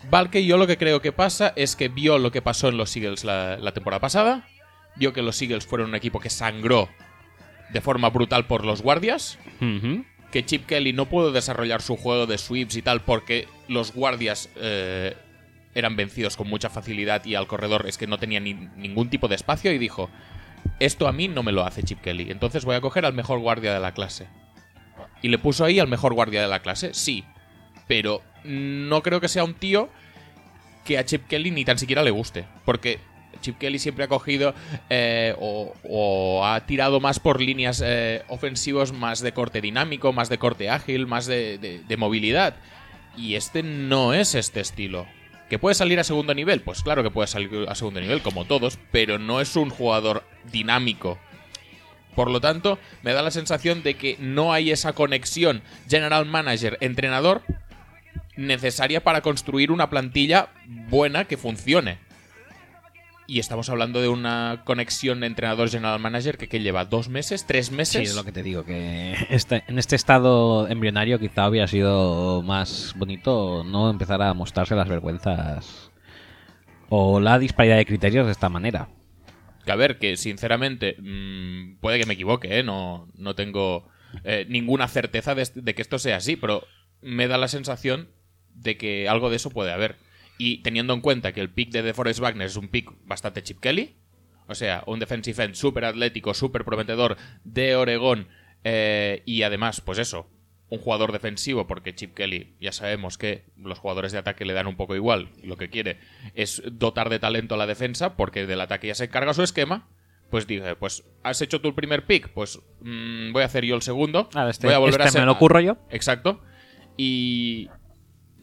Valke, yo lo que creo que pasa es que vio lo que pasó en los Eagles la, la temporada pasada. Vio que los Eagles fueron un equipo que sangró de forma brutal por los guardias. Que Chip Kelly no pudo desarrollar su juego de sweeps y tal porque los guardias eh, eran vencidos con mucha facilidad y al corredor es que no tenía ni- ningún tipo de espacio y dijo, esto a mí no me lo hace Chip Kelly, entonces voy a coger al mejor guardia de la clase. Y le puso ahí al mejor guardia de la clase, sí, pero no creo que sea un tío que a Chip Kelly ni tan siquiera le guste, porque Chip Kelly siempre ha cogido eh, o, ha tirado más por líneas eh, ofensivos más de corte dinámico, más de corte ágil, más de movilidad. Y este no es este estilo. ¿Que puede salir a segundo nivel? Pues claro que puede salir a segundo nivel, como todos, pero no es un jugador dinámico. Por lo tanto, me da la sensación de que no hay esa conexión general manager-entrenador necesaria para construir una plantilla buena que funcione. Y estamos hablando de una conexión entrenador-general manager que, que lleva dos meses, tres Sí, meses. es lo que te digo, que este- en este estado embrionario quizá hubiera sido más bonito no empezar a mostrarse las vergüenzas o la disparidad de criterios de esta manera. Que a ver, que sinceramente, mm, puede que me equivoque, ¿eh? No, no tengo eh, ninguna certeza de, de que esto sea así, pero me da la sensación de que algo de eso puede haber. Y teniendo en cuenta que el pick de DeForest Wagner es un pick bastante chip Kelly, o sea, un defensive end súper atlético, súper prometedor de Oregón, eh, y además, pues eso, un jugador defensivo, porque Chip Kelly ya sabemos que los jugadores de ataque le dan un poco igual, lo que quiere es dotar de talento a la defensa, porque del ataque ya se encarga su esquema. Pues dije, pues has hecho tú el primer pick, pues mm, voy a hacer yo el segundo. Ah, este- voy a volver a este ser- me lo curro yo. Exacto. Y.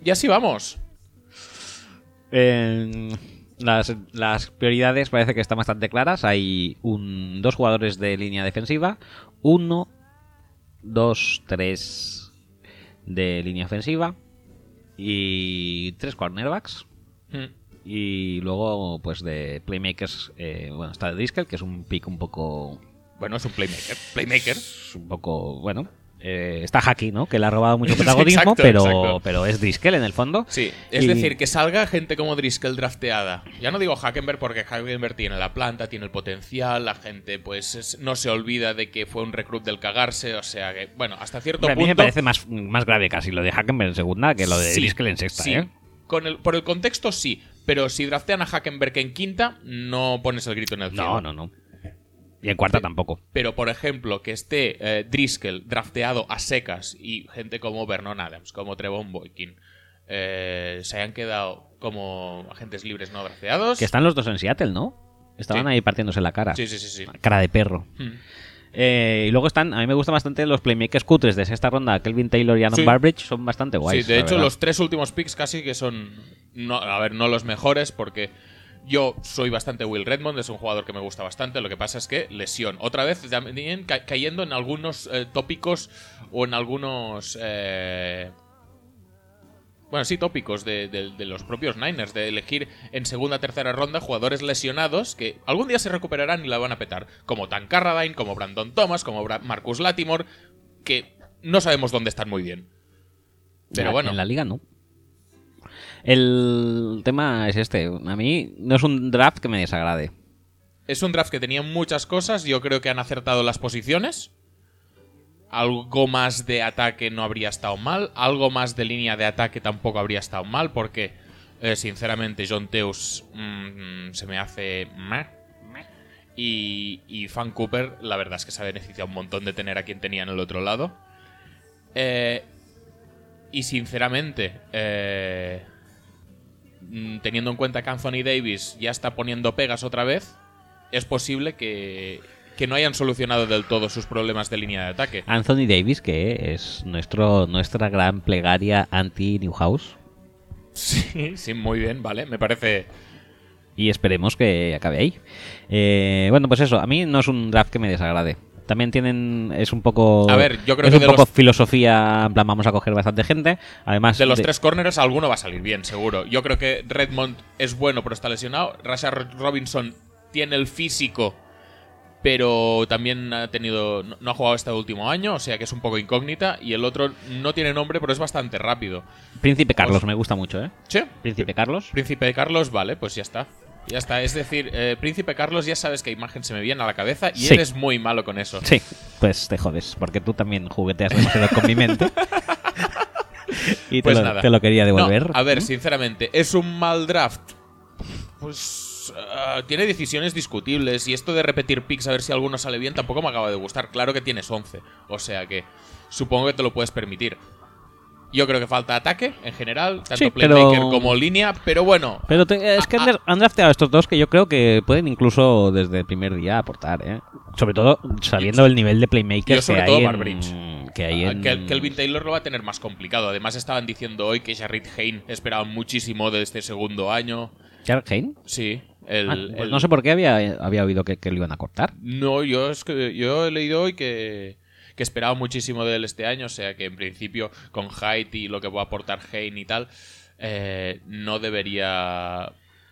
Y así vamos. Las, las prioridades parece que están bastante claras. Hay un, dos jugadores de línea defensiva, uno, dos, tres de línea ofensiva y tres cornerbacks. Mm. Y luego, pues de playmakers, eh, bueno, está Driscoll, que es un pick un poco. Bueno, es un playmaker. Playmaker. es un poco. Bueno, eh, está Haki, ¿no? Que le ha robado mucho protagonismo, Exacto, pero, exacto. pero es Driscoll en el fondo. Sí, es Y- decir, que salga gente como Driscoll drafteada. Ya no digo Hackenberg porque Hackenberg tiene la planta, tiene el potencial, la gente pues es- no se olvida de que fue un recruit del cagarse, o sea que, bueno, hasta cierto Hombre, a mí punto... me parece más, más grave casi lo de Hackenberg en segunda que lo de Sí, Driscoll en sexta, sí. ¿eh? Con el, por el contexto sí, pero si draftean a Hackenberg en quinta, no pones el grito en el cielo. No, no, no. Y en cuarta tampoco. Pero, por ejemplo, que esté eh, Driscoll drafteado a secas y gente como Vernon Adams, como Trevon Boykin, eh, se hayan quedado como agentes libres no drafteados. Que están los dos en Seattle, ¿no? Estaban Sí. ahí partiéndose la cara. Sí, sí, sí, sí. Cara de perro. Hmm. Eh, y luego están, a mí me gustan bastante los playmakers cutres de sexta ronda, Kelvin Taylor y Adam Sí. Barbridge, son bastante guays. sí, de hecho, los tres últimos picks casi que son. No, a ver, no los mejores, porque yo soy bastante Will Redmond, es un jugador que me gusta bastante. Lo que pasa es que lesión. Otra vez también ca- cayendo en algunos eh, tópicos o en algunos. eh, bueno, sí, tópicos de, de- de los propios Niners, de elegir en segunda tercera ronda jugadores lesionados que algún día se recuperarán y la van a petar. Como Tan Carradine, como Brandon Thomas, como Bra- Marcus Latimore, que no sabemos dónde están muy bien. Pero bueno. En la liga no. El tema es este. A mí no es un draft que me desagrade. Es un draft que tenía muchas cosas. Yo creo que han acertado las posiciones. Algo más de ataque no habría estado mal. Algo más de línea de ataque tampoco habría estado mal. Porque, eh, sinceramente, John Teus mm, se me hace. meh. Y, y Fan Cooper, la verdad es que se ha beneficiado un montón de tener a quien tenía en el otro lado. Eh, y sinceramente, eh, teniendo en cuenta que Anthony Davis ya está poniendo pegas otra vez, es posible que, que no hayan solucionado del todo sus problemas de línea de ataque. Anthony Davis, que es nuestro, nuestra gran plegaria anti-Newhouse. Sí, sí, muy bien, vale, me parece... Y esperemos que acabe ahí. Eh, bueno, pues eso, a mí no es un draft que me desagrade. También tienen, es un poco. A ver, yo creo es que un de poco los- filosofía, en plan, vamos a coger bastante gente. Además, De los de- tres corners, alguno va a salir bien, seguro. Yo creo que Redmond es bueno, pero está lesionado. Rashard Robinson tiene el físico, pero también ha tenido no, no ha jugado este último año, o sea que es un poco incógnita. Y el otro no tiene nombre, pero es bastante rápido. Príncipe Carlos Pues- me gusta mucho, ¿eh? ¿Sí? Príncipe Carlos. Príncipe Carlos, vale, pues ya está. Ya está, es decir, eh, Príncipe Carlos, ya sabes qué imagen se me viene a la cabeza y Sí. eres muy malo con eso. Sí, pues te jodes, porque tú también jugueteas demasiado con mi mente. y te, Pues lo, nada. te lo quería No, devolver. a ver, sinceramente, ¿es un mal draft? Pues ah, tiene decisiones discutibles y esto de repetir picks a ver si alguno sale bien tampoco me acaba de gustar. Claro que tienes 11, o sea que supongo que te lo puedes permitir. Yo creo que falta ataque en general, tanto Sí, playmaker pero- como línea, pero bueno, Pero te- es que han, Ah, han drafteado estos dos que yo creo que pueden incluso desde el primer día aportar, ¿eh? Sobre todo sabiendo el nivel de playmaker que, todo hay Barbridge. en, que hay en... Kel- Kelvin Taylor lo va a tener más complicado. Además estaban diciendo hoy que Jarrett Hain esperaban muchísimo de este segundo año. Jared Hayne. Sí, el, Ah, pues el- no sé por qué había, había oído que, que lo iban a cortar. No, yo es que yo he leído hoy que, que esperaba muchísimo de él este año, o sea que en principio con Height y lo que va a aportar Hain y tal, eh, no debería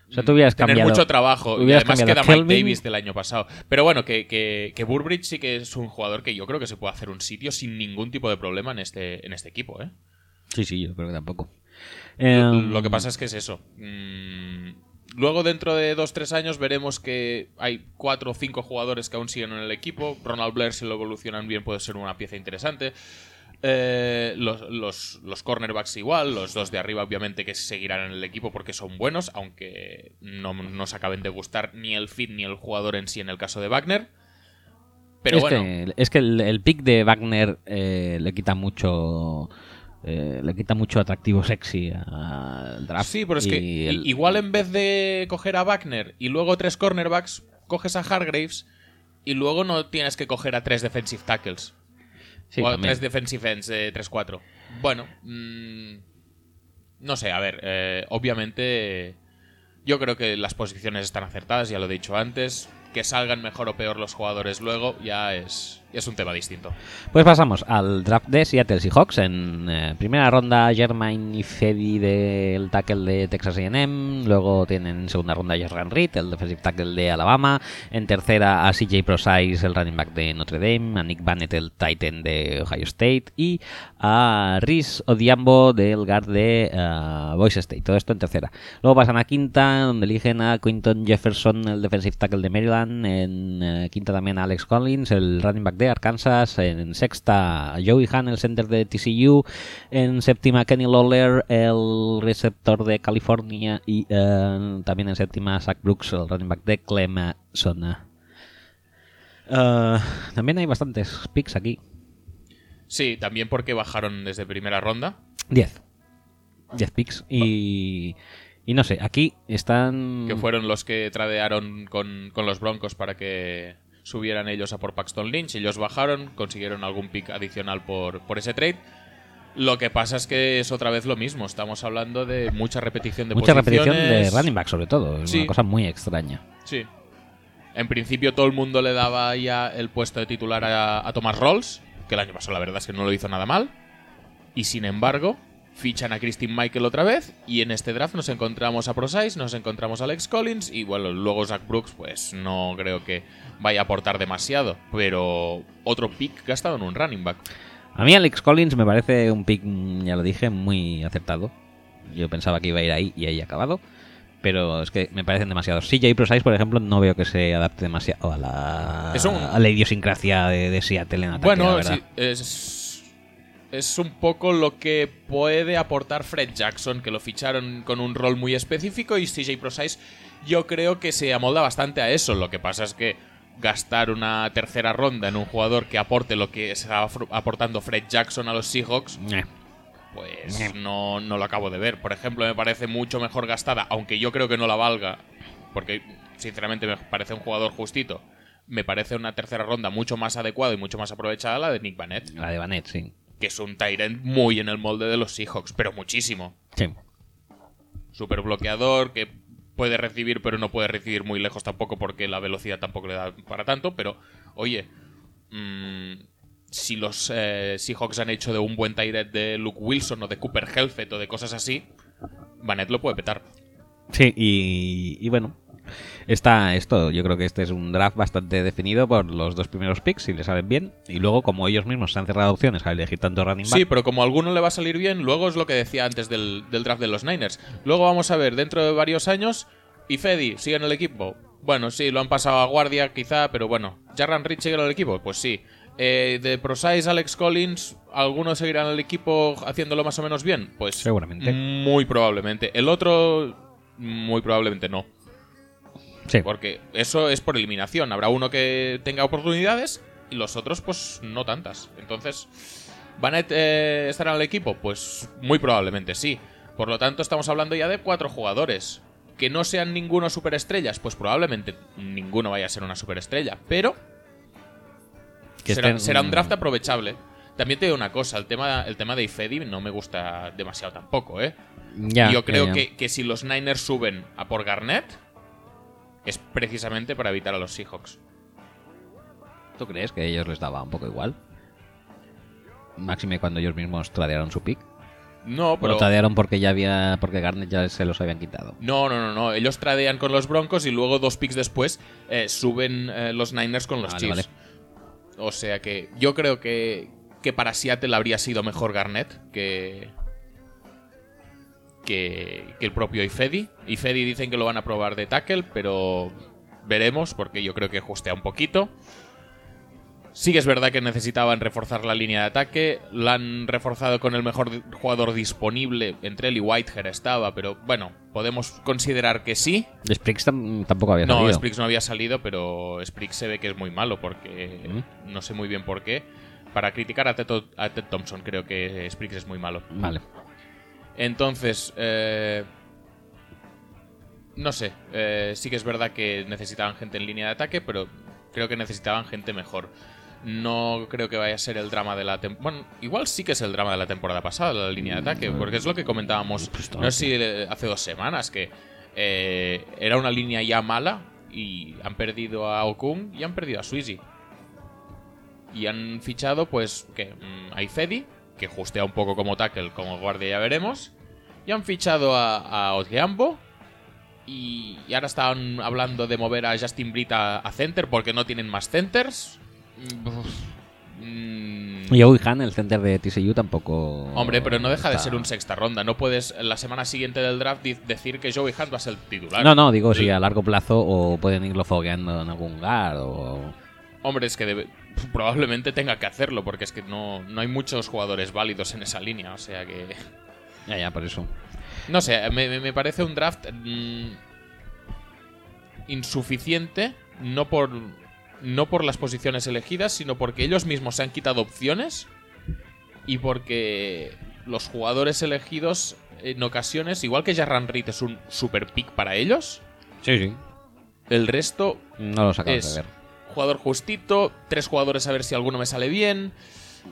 O sea, tú hubieras tener cambiado- mucho trabajo. Y además queda a Mike Kelvin. Davis del año pasado. Pero bueno, que, que, que Burbridge sí que es un jugador que yo creo que se puede hacer un sitio sin ningún tipo de problema en este, en este equipo, ¿eh? Sí, sí, yo creo que tampoco. Lo, Em, lo que pasa es que es eso. Mm, luego, dentro de dos tres años, veremos que hay cuatro o cinco jugadores que aún siguen en el equipo. Ronald Blair, si lo evolucionan bien, puede ser una pieza interesante. Eh, los, los, los cornerbacks igual, los dos de arriba obviamente que seguirán en el equipo porque son buenos, aunque no nos acaben de gustar ni el fit ni el jugador en sí en el caso de Wagner. Pero es, bueno, que, es que el, el pick de Wagner eh, le quita mucho... eh, le quita mucho atractivo sexy al draft. Sí, pero es que el- igual en vez de coger a Wagner y luego tres cornerbacks, coges a Hargraves y luego no tienes que coger a tres defensive tackles. sí, o a también. tres defensive ends de 3-4. Bueno, mm, no sé, a ver, eh, obviamente yo creo que las posiciones están acertadas, ya lo he dicho antes. Que salgan mejor o peor los jugadores luego ya es, es un tema distinto. Pues pasamos al draft de Seattle Seahawks. En eh, primera ronda, Jermaine Ifedi del tackle de Texas AM. Luego tienen en segunda ronda Jordan Reed, el defensive tackle de Alabama. En tercera, a CJ Prosise, el running back de Notre Dame. A Nick Bannett, el titan de Ohio State. Y a Rhys Odiambo, del guard de eh, Boise State. Todo esto en tercera. Luego pasan a quinta, donde eligen a Quinton Jefferson, el defensive tackle de Maryland. En eh, quinta también a Alex Collins, el running back de Arkansas. En sexta, Joey Hahn, el center de TCU. En séptima, Kenny Lawler, el receptor de California. Y eh, también en séptima, Zach Brooks, el running back de Clemson. Eh, también hay bastantes picks aquí. Sí, también porque bajaron desde primera ronda. 10. 10 picks. Y, y no sé, aquí están... que fueron los que tradearon con, con los Broncos para que subieran ellos a por Paxton Lynch. Ellos bajaron, consiguieron algún pick adicional por, por ese trade. Lo que pasa es que es otra vez lo mismo. Estamos hablando de mucha repetición de Mucha repetición de running back, sobre todo. Es Sí. una cosa muy extraña. Sí. En principio todo el mundo le daba ya el puesto de titular a, a Thomas Rolls, que el año pasado la verdad es que no lo hizo nada mal. Y sin embargo, fichan a Christine Michael otra vez y en este draft nos encontramos a Prosise, nos encontramos a Alex Collins y bueno, luego Zach Brooks pues no creo que vaya a aportar demasiado, pero otro pick gastado en un running back. A mí Alex Collins me parece un pick, ya lo dije, muy acertado. Yo pensaba que iba a ir ahí y ahí ha acabado. Pero es que me parecen demasiados. CJ Prosise, por ejemplo, no veo que se adapte demasiado a la, Es un- a la idiosincrasia de, de Seattle en ataque, la Bueno, sí, es, es un poco lo que puede aportar Fred Jackson, que lo ficharon con un rol muy específico y CJ Prosise yo creo que se amolda bastante a eso. Lo que pasa es que gastar una tercera ronda en un jugador que aporte lo que está aportando Fred Jackson a los Seahawks, Eh, pues no, no lo acabo de ver. Por ejemplo, me parece mucho mejor gastada, aunque yo creo que no la valga, porque sinceramente me parece un jugador justito. Me parece una tercera ronda mucho más adecuada y mucho más aprovechada la de Nick Bannett, La de Banet, sí. que es un Tyrant muy en el molde de los Seahawks, pero muchísimo. Sí. Super bloqueador, que puede recibir, pero no puede recibir muy lejos tampoco porque la velocidad tampoco le da para tanto. Pero, oye, mm, si los eh, Seahawks han hecho de un buen Tyrant de Luke Wilson o de Cooper Helfet o de cosas así, Bannett lo puede petar. Sí, y, y bueno, está esto. Yo creo que este es un draft bastante definido por los dos primeros picks, si le salen bien. Y luego, como ellos mismos se han cerrado opciones a elegir tanto running back, Sí, pero como a alguno le va a salir bien, luego es lo que decía antes del, del draft de los Niners. Luego vamos a ver, dentro de varios años, ¿y Fedi sigue en el equipo? Bueno, sí, lo han pasado a guardia quizá, pero bueno. ¿Jarran Rich sigue en el equipo? Pues sí. Eh, de Prosise, Alex Collins, ¿alguno seguirá en el equipo haciéndolo más o menos bien? Pues Seguramente. Muy probablemente. El otro, muy probablemente no. Sí. Porque eso es por eliminación. Habrá uno que tenga oportunidades y los otros, pues no tantas. Entonces, ¿Van a eh, estar en el equipo? Pues muy probablemente sí. Por lo tanto, estamos hablando ya de cuatro jugadores. Que no sean ninguno superestrellas, pues probablemente ninguno vaya a ser una superestrella. Pero Que será, estén- será un draft aprovechable. También te digo una cosa, el tema, el tema de Ifedi no me gusta demasiado tampoco, ¿eh? Ya, Yo ya, creo ya. Que, que si los Niners suben a por Garnett, es precisamente para evitar a los Seahawks. ¿Tú crees que a ellos les daba un poco igual? Máxime cuando ellos mismos tradearon su pick. No, Pero lo tradearon porque ya había. porque Garnet ya se los habían quitado. No, no, no, no. Ellos tradean con los Broncos y luego dos picks después eh, suben eh, los Niners con los Vale, Chiefs. O sea que yo creo que, que para Seattle habría sido mejor Garnett que, que, que el propio Ifedi. Ifedi dicen que lo van a probar de tackle, pero veremos porque yo creo que justea un poquito. Sí que es verdad que necesitaban reforzar la línea de ataque. La han reforzado con el mejor jugador disponible. Entre él y Whitehair estaba, pero bueno, podemos considerar que sí. Spriggs tam- tampoco había No, salido. Spriggs no había salido, pero Spriggs se ve que es muy malo porque Mm. no sé muy bien por qué. Para criticar a Ted, a Ted Thompson creo que Spriggs es muy malo. Vale. Entonces, eh, no sé, eh, sí que es verdad que necesitaban gente en línea de ataque, pero creo que necesitaban gente mejor. No creo que vaya a ser el drama de la temporada. Bueno, igual sí que es el drama de la temporada pasada, la línea de ataque, porque es lo que comentábamos, no sé si eh, hace dos semanas, que eh, era una línea ya mala y han perdido a Okun y han perdido a Sweezy. Y han fichado, pues, que mm, a Ifedi, que justea un poco como tackle, como guardia ya veremos. Y han fichado a, a Odhiambo. Y, y ahora estaban hablando de mover a Justin Britt a, a center porque no tienen más centers. Mm, Y Joey Han, el center de TCU, tampoco. Hombre, pero no deja de ser un sexta ronda. No puedes la semana siguiente del draft decir que Joey Hunt va a ser el titular. No, no, digo si a largo plazo o pueden irlo fogueando en algún lugar o. Hombre, es que debe- probablemente tenga que hacerlo porque es que no, no hay muchos jugadores válidos en esa línea. O sea que... Ya, ya, por eso. No sé, me, me- parece un draft mm, insuficiente, no por, no por las posiciones elegidas, sino porque ellos mismos se han quitado opciones y porque los jugadores elegidos en ocasiones, igual que Jarran Reed es un super pick para ellos, Sí, sí. el resto No lo es de ver. Jugador justito, tres jugadores a ver si alguno me sale bien.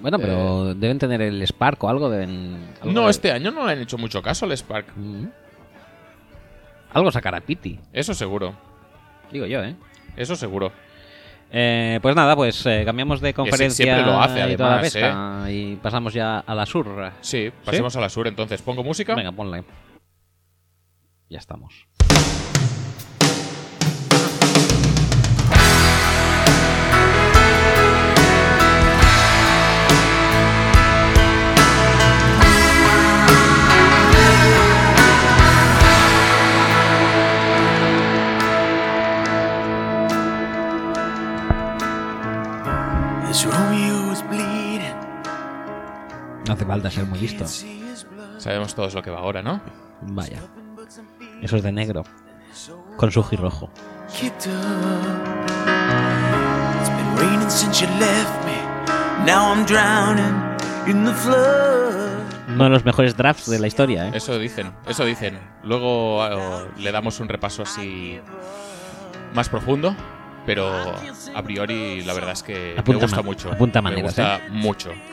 Bueno, pero deben tener el Spark o algo. Deben, algo No, de- este año no le han hecho mucho caso al Spark, Mm. Algo sacará Pity, eso seguro, digo yo, ¿eh? eso seguro. Eh, pues nada, pues eh, cambiamos de conferencia siempre lo hace, y toda la además, ¿eh? pesca y pasamos ya a la sur. Sí, pasemos a la sur entonces. ¿Pongo música? Venga, ponle. Ya estamos. No hace falta ser muy listo. Sabemos todos lo que va ahora, ¿no? Vaya. Eso es de negro. Con su rojo. Uno de los mejores drafts de la historia, ¿eh? Eso dicen, eso dicen. Luego eh, le damos un repaso así más profundo, pero a priori la verdad es que Apunta me gusta mucho. apunta me maneras, gusta mucho. Me. Yeah, I will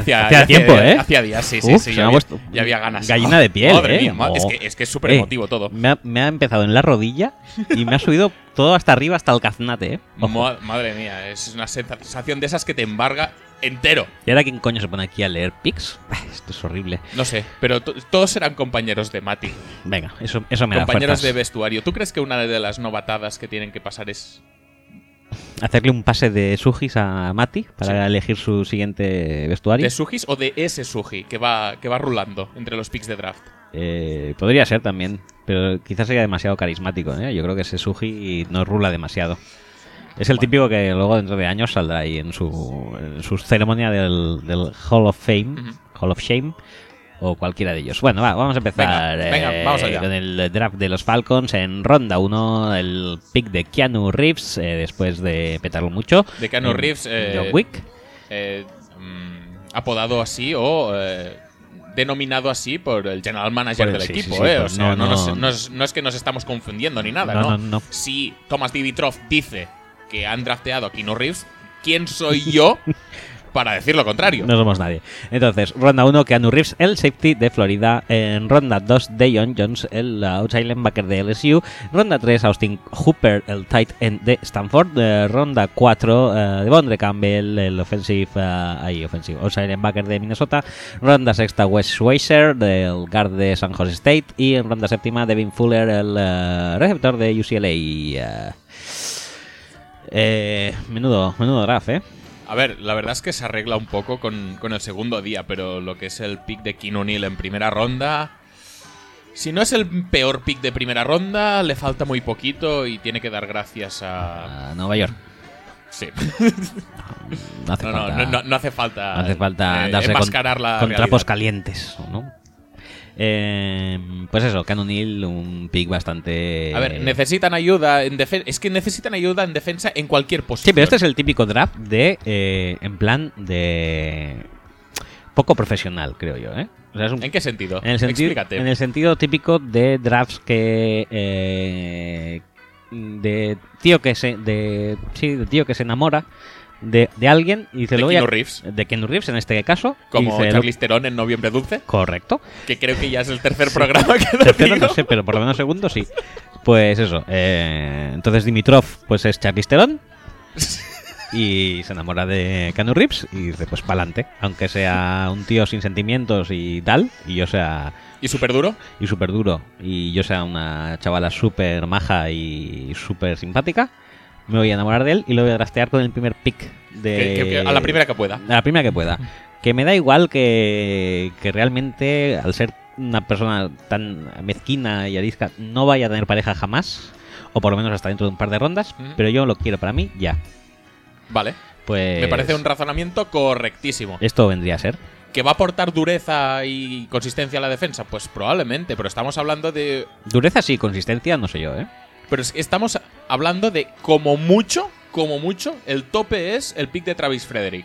hacía, Hacía ya tiempo, ¿eh? Hacía días, sí, sí, Uf, sí. Ya había, puesto ya había ganas. gallina de piel, Madre ¿eh? mía, es que es que es súper Eh, emotivo todo. Me ha, me ha empezado en la rodilla y me ha subido todo hasta arriba, hasta el caznate, ¿eh? Ojo. Madre mía, es una sensación de esas que te embarga entero. ¿Y ahora quién coño se pone aquí a leer pics? Esto es horrible. No sé, pero to- todos serán compañeros de Mati. Venga, eso, eso me da compañeros de vestuario. ¿Tú crees que una de las novatadas que tienen que pasar es Hacerle un pase de Sujis a Mati para Sí. elegir su siguiente vestuario. de Sugis o de ese Sugi que va, que va rulando entre los picks de draft? Eh, podría ser también. pero quizás sería demasiado carismático. ¿eh? Yo creo que ese Suji no rula demasiado. Es el típico que luego dentro de años saldrá ahí en su, en su ceremonia del, del Hall of Fame. Hall of Shame, o cualquiera de ellos. Bueno, va, vamos a empezar Venga, venga, eh, vamos allá. con el draft de los Falcons en ronda 1, el pick de Keanu Reeves, eh, después de petarlo mucho. De Keanu Reeves, eh, John Wick. Mm, apodado así o denominado así por el general manager el- del sí, equipo. sí, eh. O sea, no, no, no- nos- no es, no es que nos estamos confundiendo ni nada, No. Si Thomas Dimitrov dice que han drafteado a Keanu Reeves, ¿quién soy yo para decir lo contrario? No somos nadie. Entonces, ronda 1, Keanu Reeves, el safety de Florida. En ronda 2, Deion Jones, el outside linebacker de LSU. Ronda 3, Austin Hooper, el tight end de Stanford. Eh, ronda 4, eh, Devondre Campbell, el offensive, eh, ahí, offensive outside linebacker de Minnesota. Ronda sexta, Wes Schweizer, del guard de San Jose State. Y en ronda séptima, Devin Fuller, el eh, receptor de UCLA. Eh, eh, menudo, menudo draft, ¿eh? A ver, la verdad es que se arregla un poco con, con el segundo día, pero lo que es el pick de Neal en primera ronda. Si no es el peor pick de primera ronda, le falta muy poquito y tiene que dar gracias a. A Nueva York. Sí. No hace No, no, falta. no, no- no hace falta. No hace falta eh, darse con, la con trapos calientes, ¿no? Eh, pues eso, Canon Hill, un pick bastante. A ver, necesitan ayuda en defensa. Es que necesitan ayuda en defensa en cualquier posición. Sí, pero este es el típico draft de. eh, en plan de. Poco profesional, creo yo, ¿eh? O sea, es un- ¿En qué sentido? en el, sentido, Explícate. en el sentido típico de drafts que. eh, de tío que se. De, sí, de tío que se enamora de, de alguien y dice De lo voy a- Reeves. De Keanu Reeves en este caso. Como Charlize Theron en Noviembre Dulce, Correcto. que creo que ya es el tercer programa que lo Tercero digo. no sé, pero por lo menos segundo sí. Pues eso. eh, entonces Dimitrov pues es Charlize Theron y se enamora de Keanu Reeves y dice pues pa'lante. Aunque sea un tío sin sentimientos y tal, y yo sea ¿Y súper duro? y súper duro y yo sea una chavala súper maja y súper simpática, me voy a enamorar de él y lo voy a draftear con el primer pick de... Que- que- que a la primera que pueda. A la primera que pueda. Que me da igual que, que realmente, al ser una persona tan mezquina y arisca, no vaya a tener pareja jamás, o por lo menos hasta dentro de un par de rondas, pero yo lo quiero para mí ya. Vale. Pues Me parece un razonamiento correctísimo. Esto vendría a ser. ¿Que va a aportar dureza y consistencia a la defensa? Pues probablemente, pero estamos hablando de. Dureza sí, consistencia no sé yo, ¿eh? Pero es que estamos hablando de como mucho, como mucho, el tope es el pick de Travis Frederick.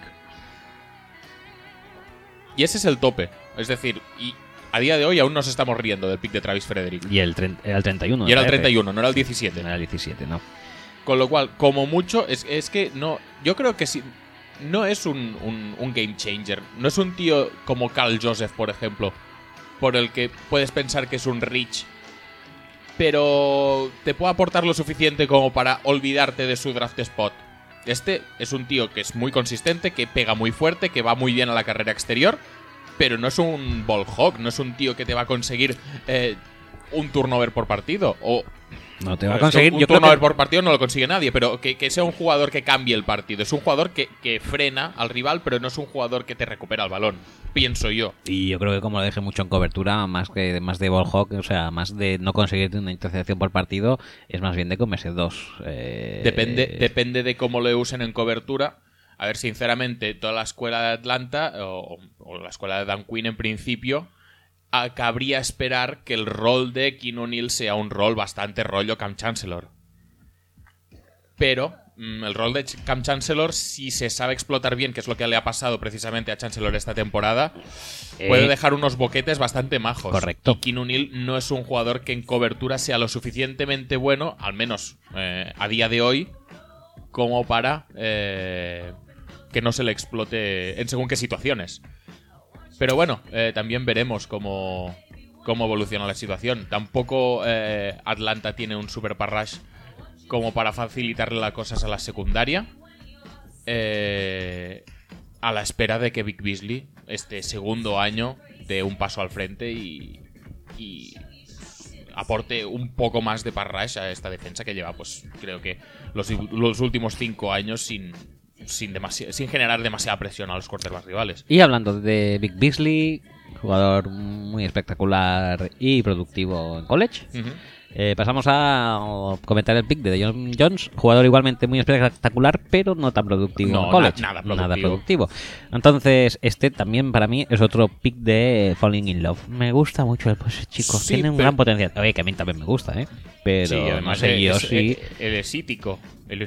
Y ese es el tope. Es decir, y a día de hoy aún nos estamos riendo del pick de Travis Frederick. Y el, era el 31. Y era el me parece. 31, no era el 17. No era el 17, no. Con lo cual, como mucho, es, es que no. Yo creo que sí. No es un, un- un game changer. No es un tío como Carl Joseph, por ejemplo. Por el que puedes pensar que es un rich. Pero te puede aportar lo suficiente como para olvidarte de su draft spot. Este es un tío que es muy consistente, que pega muy fuerte, que va muy bien a la carrera exterior. Pero no es un ball hawk, no es un tío que te va a conseguir eh, un turnover por partido. O No te va a que conseguir. Un Yo creo turnover que por partido no lo consigue nadie, pero que, que sea un jugador que cambie el partido. Es un jugador que, que frena al rival, pero no es un jugador que te recupera el balón. Pienso yo. Y yo creo que como lo deje mucho en cobertura, más que más de ball hawk, o sea, más de no conseguir una intercepción por partido, es más bien de comerse dos. eh, Depende, depende de cómo le usen en cobertura. A ver, sinceramente, toda la escuela de Atlanta, o, o la escuela de Dan Quinn en principio, cabría esperar que el rol de Keanu Neal sea un rol bastante rollo Cam Chancellor. Pero mm, el rol de Ch- Cam Chancellor, si se sabe explotar bien, que es lo que le ha pasado precisamente a Chancellor esta temporada, Eh, puede dejar unos boquetes bastante majos. correcto. Keanu Neal no es un jugador que en cobertura sea lo suficientemente bueno, al menos eh, a día de hoy, como para eh, que no se le explote en según qué situaciones. Pero bueno, eh, también veremos cómo, cómo evoluciona la situación. Tampoco eh, Atlanta tiene un super parrash como para facilitarle las cosas a la secundaria. Eh, a la espera de que Vic Beasley, este segundo año, dé un paso al frente y, aporte un poco más de parrash a esta defensa que lleva, pues creo que los últimos cinco años sin, sin, demasi- sin generar demasiada presión a los quarterbacks rivales. Y hablando de Big Beasley, jugador muy espectacular y productivo en college. Eh, pasamos a comentar el pick de Deion Jones, jugador igualmente muy espectacular, pero no tan productivo No, en college. na- nada productivo. productivo. Entonces, este también para mí es otro pick de Falling in Love. Me gusta mucho el pues, chico, Sí, tiene un gran potencial. Oye, que a mí también me gusta, ¿eh? Pero Sí, no además sé yo es- si... es- el el.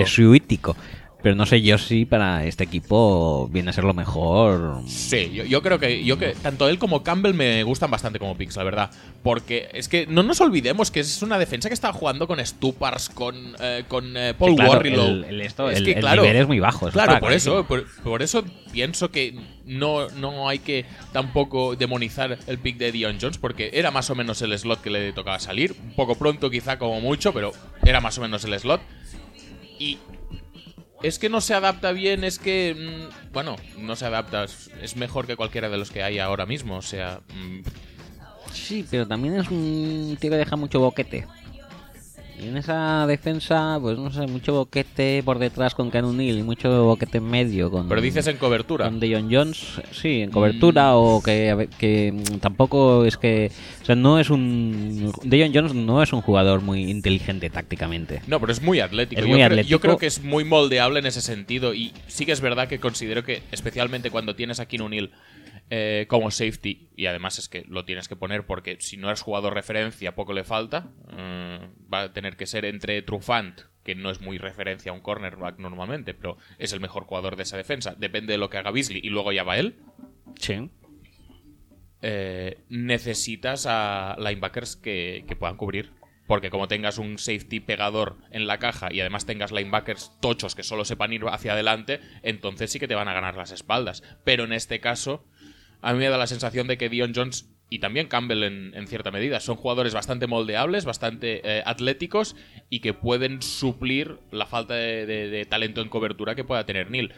El suítico. Pero no sé yo si para este equipo viene a ser lo mejor. Sí, yo, yo creo que yo que tanto él como Campbell me gustan bastante como picks, la verdad. Porque es que no nos olvidemos que es una defensa que está jugando con Stupars, con, eh, con eh, Paul Sí, claro, Warrilow. el- el esto- es el- que, claro, nivel es muy bajo, eso Claro, por clarísimo. eso, por, por eso pienso que no, no hay que tampoco demonizar el pick de Dion Jones, porque era más o menos el slot que le tocaba salir. Un poco pronto, quizá como mucho, pero era más o menos el slot. Y es que no se adapta bien, es que. mm, bueno, no se adapta. Es mejor que cualquiera de los que hay ahora mismo. O sea. mm, Sí, pero también es un tío que deja mucho boquete. Y en esa defensa, pues no sé, mucho boquete por detrás con Canon Neal y mucho boquete en medio con. pero dices en cobertura. Con Deion Jones, sí, en cobertura o que, que mm, tampoco es que. O sea, no es un. Deion Jones no es un jugador muy inteligente tácticamente. No, pero es muy atlético. Es yo, muy creo, atlético. yo creo que es muy moldeable en ese sentido. Y sí que es verdad que considero que, especialmente cuando tienes a Neal eh, como safety, y además es que lo tienes que poner porque si no eres jugador referencia, poco le falta. mm, va a tener que ser entre Trufant, que no es muy referencia a un cornerback normalmente, pero es el mejor jugador de esa defensa. Depende de lo que haga Beasley y luego ya va él. Sí. eh, necesitas a linebackers que, que puedan cubrir. Porque como tengas un safety pegador en la caja y además tengas linebackers tochos que solo sepan ir hacia adelante, entonces sí que te van a ganar las espaldas. Pero en este caso, a mí me da la sensación de que Dion Jones y también Campbell en, cierta medida son jugadores bastante moldeables, bastante eh, atléticos y que pueden suplir la falta de talento en cobertura que pueda tener Neil.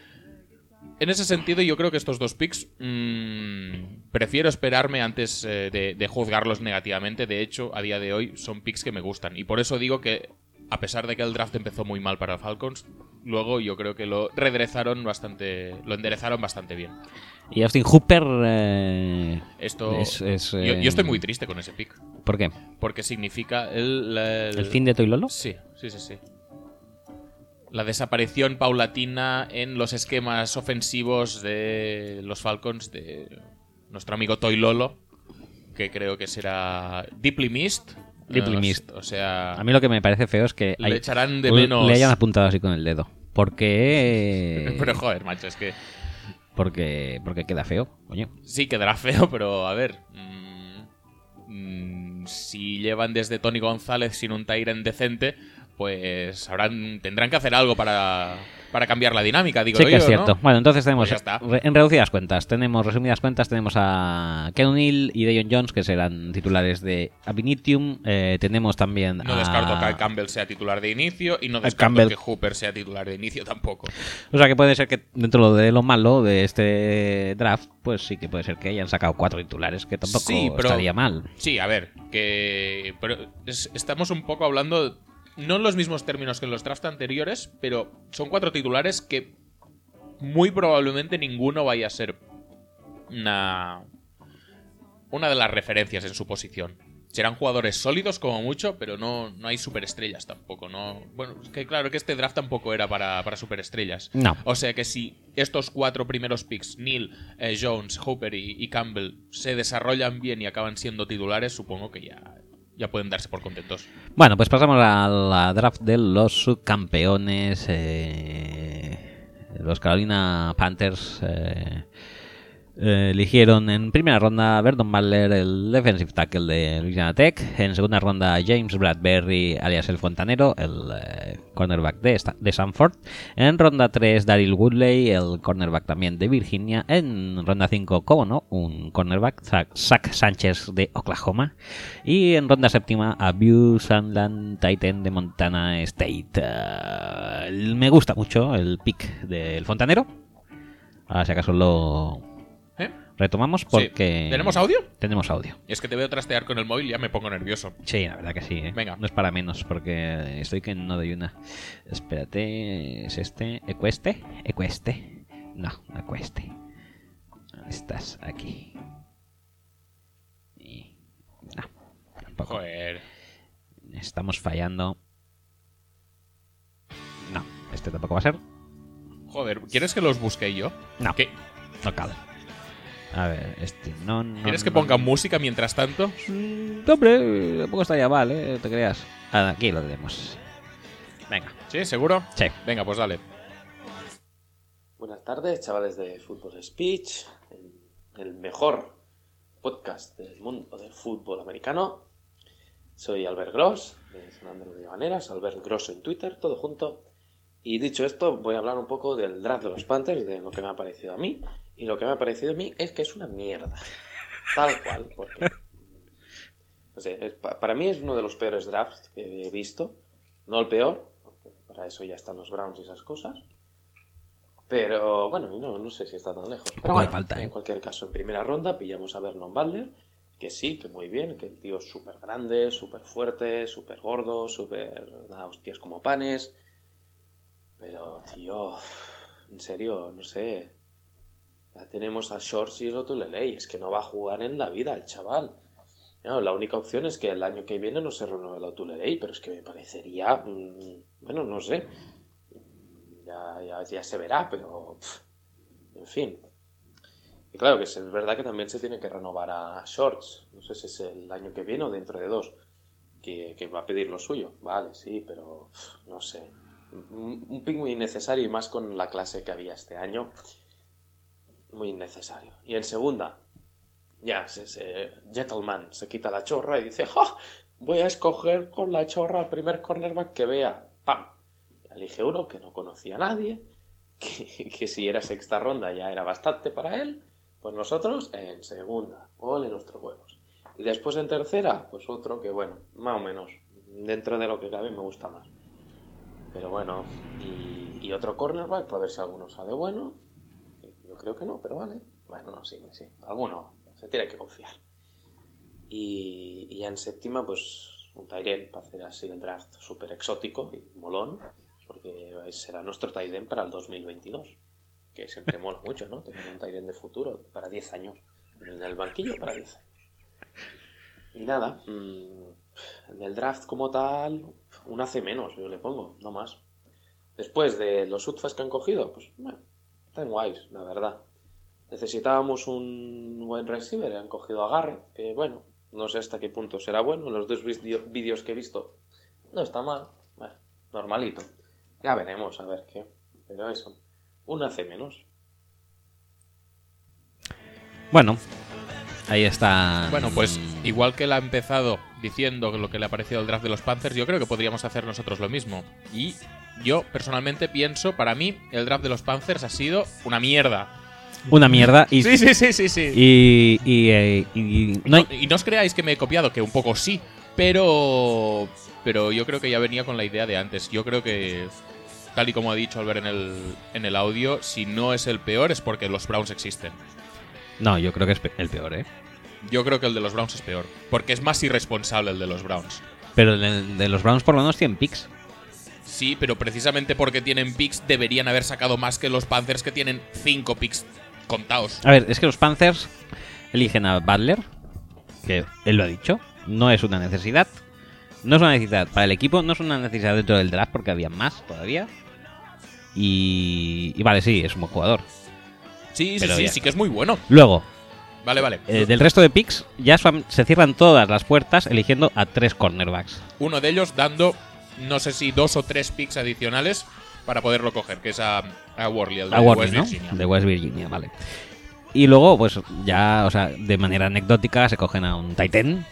En ese sentido, yo creo que estos dos picks mm, prefiero esperarme antes eh, de, de juzgarlos negativamente. De hecho, a día de hoy son picks que me gustan. Y por eso digo que, a pesar de que el draft empezó muy mal para Falcons, luego yo creo que lo redrezaron bastante, lo enderezaron bastante bien. Y Austin Hooper. eh, Esto, Es- es, yo, eh, yo estoy muy triste con ese pick, ¿Por qué? porque significa el, el, ¿El fin de Toilolo? Sí, sí, sí, sí. La desaparición paulatina en los esquemas ofensivos de los Falcons de nuestro amigo Toy Lolo, que creo que será Deeply Missed. Deeply. O sea, A mí lo que me parece feo es que le hay- echarán de menos. le hayan apuntado así con el dedo. Porque. Pero joder, macho, es que Porque, porque queda feo, coño. sí quedará feo, pero a ver. mm, mm, si llevan desde Tony González sin un Tyren decente, pues habrán, tendrán que hacer algo para, para cambiar la dinámica, digo Sí que yo, es cierto. ¿no? Bueno, entonces tenemos, Pues ya está. re- en reducidas cuentas, tenemos, resumidas cuentas, tenemos a Ken O'Neill y Deion Jones, que serán titulares de Abinitium. Eh, tenemos también No a... descarto que Campbell sea titular de inicio y no descarto Campbell. que Hooper sea titular de inicio tampoco. O sea que puede ser que dentro de lo malo de este draft, pues sí que puede ser que hayan sacado cuatro titulares, que tampoco Sí, pero- estaría mal. Sí, a ver, que pero es- estamos un poco hablando no en los mismos términos que en los drafts anteriores, pero son cuatro titulares que muy probablemente ninguno vaya a ser una una de las referencias en su posición. Serán jugadores sólidos como mucho, pero no, no hay superestrellas tampoco. No, bueno, es que claro que este draft tampoco era para, para superestrellas. No. O sea que si estos cuatro primeros picks, Neil, eh, Jones, Hooper y, y Campbell, se desarrollan bien y acaban siendo titulares, supongo que ya, ya pueden darse por contentos. Bueno, pues pasamos a la draft de los subcampeones. eh, los Carolina Panthers eh, eh, eligieron en primera ronda a Verdon Butler, el defensive tackle de Louisiana Tech. En segunda ronda a James Bradbury, alias el Fontanero, el eh, cornerback de, de Sanford. En ronda 3, Daryl Woodley, el cornerback también de Virginia. En ronda 5, como no, un cornerback, Zach, Zach Sánchez de Oklahoma. Y en ronda séptima, a View Sandland Titan de Montana State. Eh, me gusta mucho el pick del Fontanero. Ahora si acaso lo ¿Eh? Retomamos porque. ¿Tenemos audio? Tenemos audio. Es que te veo trastear con el móvil y ya me pongo nervioso. Sí, la verdad que sí. ¿eh? Venga. No es para menos porque estoy que no doy una. Espérate, ¿es este? ¿Ecueste? ¿Ecueste? No, Ecueste. Estás aquí. No, tampoco. Joder. Estamos fallando. No, este tampoco va a ser. Joder, ¿quieres que los busque yo? No. ¿Qué? No cabe. A ver, este no, no. ¿Quieres que ponga no. música mientras tanto? Mm, Hombre, tampoco estaría mal, ¿eh? ¿Te creas? Ah, aquí lo tenemos. Venga. ¿Sí? ¿Seguro? Sí. Venga, pues dale. Buenas tardes, chavales de Fútbol Speech, el, el mejor podcast del mundo del fútbol americano. Soy Albert Gross, de San Andrés de Llavaneras, Albert Gross en Twitter, todo junto. Y dicho esto, voy a hablar un poco del draft de los Panthers, de lo que me ha parecido a mí. Y lo que me ha parecido a mí es que es una mierda. Tal cual, porque... No sé, para mí es uno de los peores drafts que he visto. No el peor, porque para eso ya están los Browns y esas cosas. Pero bueno, no, no sé si está tan lejos. Pero bueno, falta, ¿eh? en cualquier caso, en primera ronda pillamos a Vernon Butler, que sí, que muy bien, que el tío es súper grande, súper fuerte, súper gordo, súper... da hostias como panes. Pero, tío, en serio, no sé. Ya tenemos a Shorts y Rotuleley, es que no va a jugar en la vida el chaval. La única opción es que el año que viene no se renueve Tuleley, pero es que me parecería, mm, bueno, no sé, ya, ya, se verá, pero en fin. Y claro que es verdad que también se tiene que renovar a Shorts, no sé si es el año que viene o dentro de dos, que, va a pedir lo suyo, vale, sí, pero no sé. Un, un muy innecesario y más con la clase que había este año, muy innecesario. Y en segunda, ya, se, Gentleman se quita la chorra y dice, ¡Ja! Voy a escoger con la chorra al primer cornerback que vea. ¡Pam! Elige uno que no conocía a nadie, que, si era sexta ronda ya era bastante para él. Pues nosotros en segunda, ole nuestros huevos. Y después en tercera, pues otro que bueno, más o menos, dentro de lo que cabe me gusta más. Pero bueno, y, otro cornerback, para ver si alguno sale bueno. Creo que no, pero vale. Bueno, no, sí, sí. Alguno se tiene que confiar. Y, ya en séptima, pues un Tyrell para hacer así el draft súper exótico y molón, porque será nuestro Tyrell para el 2022. Que siempre mola mucho, ¿no? Tener un Tyrell de futuro para 10 años. En el banquillo para 10 años. Y nada, mm, en el draft como tal, un hace menos, yo le pongo, no más. Después de los UTFAs que han cogido, pues bueno, están guays, la verdad. Necesitábamos un buen receiver, han cogido a Garrett, que bueno, no sé hasta qué punto será bueno. Los dos vídeo- vídeos que he visto, no está mal, bueno, normalito. Ya veremos, a ver qué. Pero eso, un hace menos. Bueno, ahí está. Bueno, pues igual que él ha empezado diciendo lo que le ha parecido el draft de los Panthers, yo creo que podríamos hacer nosotros lo mismo. Y yo personalmente pienso, para mí, el draft de los Panthers ha sido una mierda. Una mierda. Y, Sí, sí, sí, sí, sí. y, y, eh, y- no hay- No- y no os creáis que me he copiado, que un poco sí, pero pero yo creo que ya venía con la idea de antes. Yo creo que, tal y como ha dicho Albert en el, en el audio, si no es el peor es porque los Browns existen. no, yo creo que es pe- el peor, ¿eh? Yo creo que el de los Browns es peor, porque es más irresponsable el de los Browns. Pero el de- los Browns por lo menos tienen picks. Sí, pero precisamente porque tienen picks deberían haber sacado más que los Panthers que tienen 5 picks contados. A ver, es que los Panthers eligen a Butler, que él lo ha dicho, no es una necesidad. No es una necesidad para el equipo, no es una necesidad dentro del draft porque había más todavía. Y, y vale, sí, es un buen jugador. Sí, sí, sí, sí que es muy bueno. Luego, Vale, vale. eh, del resto de picks, ya se cierran todas las puertas eligiendo a tres cornerbacks. Uno de ellos dando, no sé si dos o tres picks adicionales para poderlo coger, que es a, a Worley, el de A Worley, West ¿no? Virginia. De West Virginia, vale. Y luego, pues ya, o sea, de manera anecdótica se cogen a un Titan,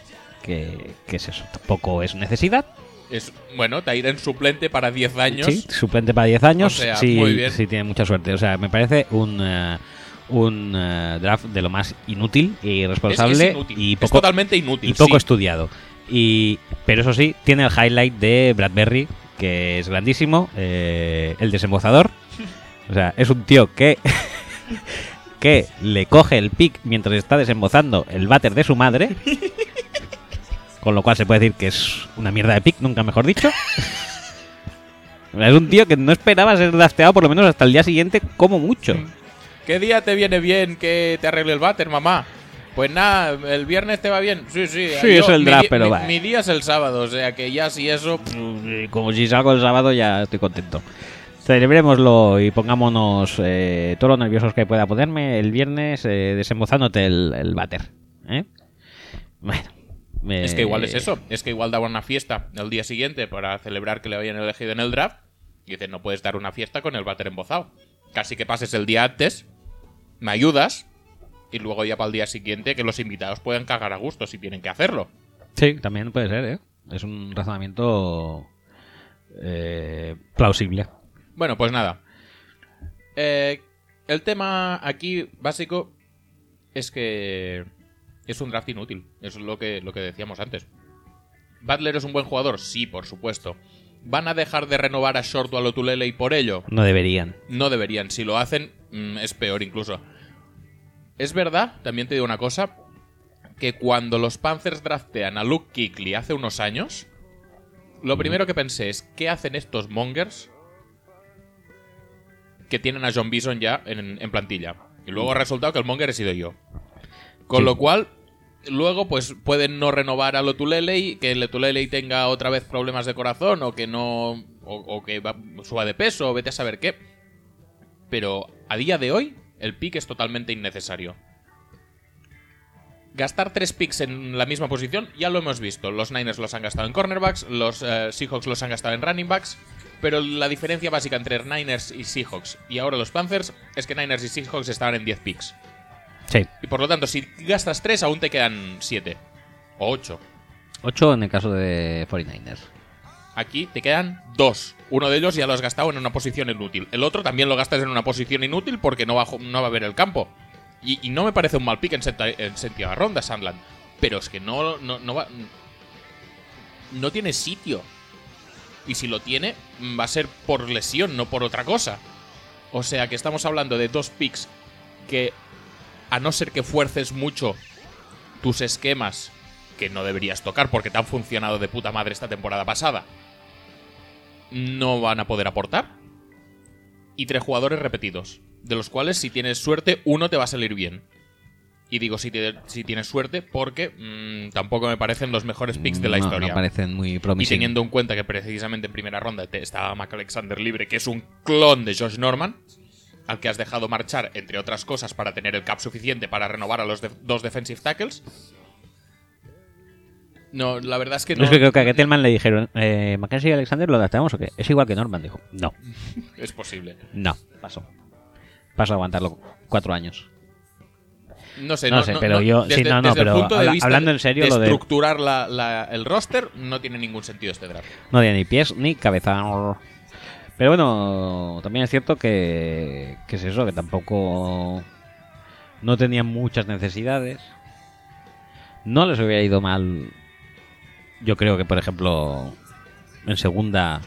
que, que es eso, tampoco es necesidad. Es, bueno, Tyren suplente para 10 años. Sí, suplente para 10 años. O sea, sí, muy bien. sí, tiene mucha suerte. O sea, me parece un, eh, un eh, draft de lo más inútil e Es- irresponsable es inútil. y poco, totalmente inútil. y poco sí. estudiado. Y, pero eso sí, tiene el highlight de Bradbury, que es grandísimo, eh, el desembozador. O sea, es un tío que, que le coge el pick mientras está desembozando el váter de su madre. Con lo cual se puede decir que es una mierda de pick, nunca mejor dicho. Es un tío que no esperaba ser drafteado por lo menos hasta el día siguiente, como mucho. ¿Qué día te viene bien que te arregle el váter, mamá? Pues nada, el viernes te va bien. Sí, sí. Sí, es el mi draft, di- pero mi, va. mi día es el sábado, o sea que ya si eso. Y Como si salgo el sábado ya estoy contento. Celebrémoslo y pongámonos eh, todos los nerviosos que pueda ponerme el viernes eh, desembozándote el, el váter. ¿eh? Bueno. Es que igual es eso. Es que igual daba una fiesta el día siguiente para celebrar que le habían elegido en el draft. Y dice, no puedes dar una fiesta con el váter embozado. Casi que pases el día antes, me ayudas. Y luego ya para el día siguiente que los invitados puedan cagar a gusto si tienen que hacerlo. Sí, también puede ser, ¿eh? Es un razonamiento eh, plausible. Bueno, pues nada. Eh, el tema aquí básico es que es un draft inútil. Eso es lo que, lo que decíamos antes. ¿Butler es un buen jugador? Sí, por supuesto. ¿Van a dejar de renovar a Short o a Lotulele y por ello? No deberían. No deberían. Si lo hacen, mm, es peor incluso. Es verdad, también te digo una cosa, que cuando los Panthers draftean a Luke Kuechly hace unos años, lo primero que pensé es, ¿qué hacen estos Mongers que tienen a John Bison ya en, en plantilla? Y luego ha resultado que el Monger he sido yo. Con Sí. lo cual, luego pues pueden no renovar a Lotulelei, que Lotulelei tenga otra vez problemas de corazón o que no... o, o que va- suba de peso, o vete a saber qué. Pero a día de hoy, el pick es totalmente innecesario. Gastar tres picks en la misma posición, ya lo hemos visto. Los Niners los han gastado en cornerbacks, los eh, Seahawks los han gastado en running backs. Pero la diferencia básica entre Niners y Seahawks y ahora los Panthers es que Niners y Seahawks estaban en 10 picks. Sí. Y por lo tanto, si gastas tres, aún te quedan 7 o 8. 8 en el caso de 49ers. Aquí te quedan dos. Uno de ellos ya lo has gastado en una posición inútil. El otro también lo gastas en una posición inútil porque no va, a ver el campo. Y, no me parece un mal pick en, en séptima ronda, Sandland. Pero es que no, no, no va. No tiene sitio. Y si lo tiene, va a ser por lesión, no por otra cosa. O sea que estamos hablando de dos picks que, a no ser que fuerces mucho tus esquemas, que no deberías tocar porque te han funcionado de puta madre esta temporada pasada, no van a poder aportar. Y tres jugadores repetidos, de los cuales si tienes suerte, uno te va a salir bien. Y digo si, te- si tienes suerte porque mm, tampoco me parecen los mejores picks de la No, historia. No parecen muy y promising. teniendo en cuenta que precisamente en primera ronda te estaba Mac Alexander libre, que es un clon de Josh Norman, al que has dejado marchar, entre otras cosas, para tener el cap suficiente para renovar a los de- dos defensive tackles. No, la verdad es que No, no es que creo que a Gettelman le dijeron, eh, ¿Mackenzie y Alexander lo adaptamos o qué? Es igual que Norman, dijo. No, es posible. no, pasó. Paso a aguantarlo cuatro años. No sé, No sé, pero yo- sí, no, no, desde el pero punto de habla- vista hablando en serio, de lo de- estructurar la- la- el roster no tiene ningún sentido este draft. No tiene ni pies ni cabeza. Pero bueno, también es cierto que, que es eso, que tampoco no tenían muchas necesidades. No les hubiera ido mal. Yo creo que, por ejemplo, en segunda,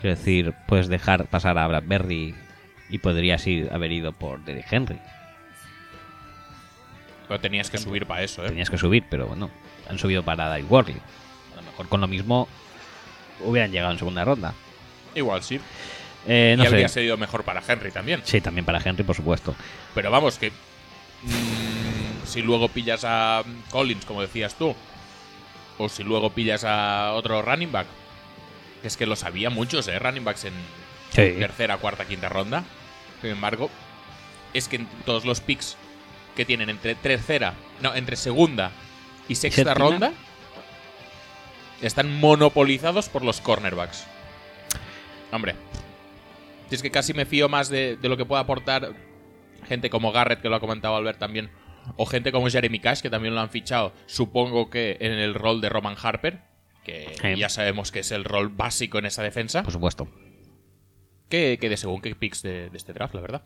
quiero decir, puedes dejar pasar a Bradbury y podrías ir, haber ido por Derrick Henry. Pero tenías que subir para eso, ¿eh? Tenías que subir, pero bueno, han subido para Dave Worley. A lo mejor con lo mismo hubieran llegado en segunda ronda. Igual sí. Eh, no y habría sido mejor para Henry también. Sí, también para Henry, por supuesto. Pero vamos, que. mm, si luego pillas a Collins, como decías tú, o si luego pillas a otro running back, es que los había muchos, ¿eh? Running backs en Sí. tercera, cuarta, quinta ronda. Sin embargo, es que en todos los picks que tienen entre tercera, no, entre segunda y sexta séptima? ronda están monopolizados por los cornerbacks. Hombre, si es que casi me fío más de, de lo que pueda aportar gente como Garrett, que lo ha comentado Albert también, o gente como Jeremy Cash, que también lo han fichado, supongo que en el rol de Roman Harper, que Sí. ya sabemos que es el rol básico en esa defensa, Por supuesto. que, que de según qué picks de, de este draft, la verdad.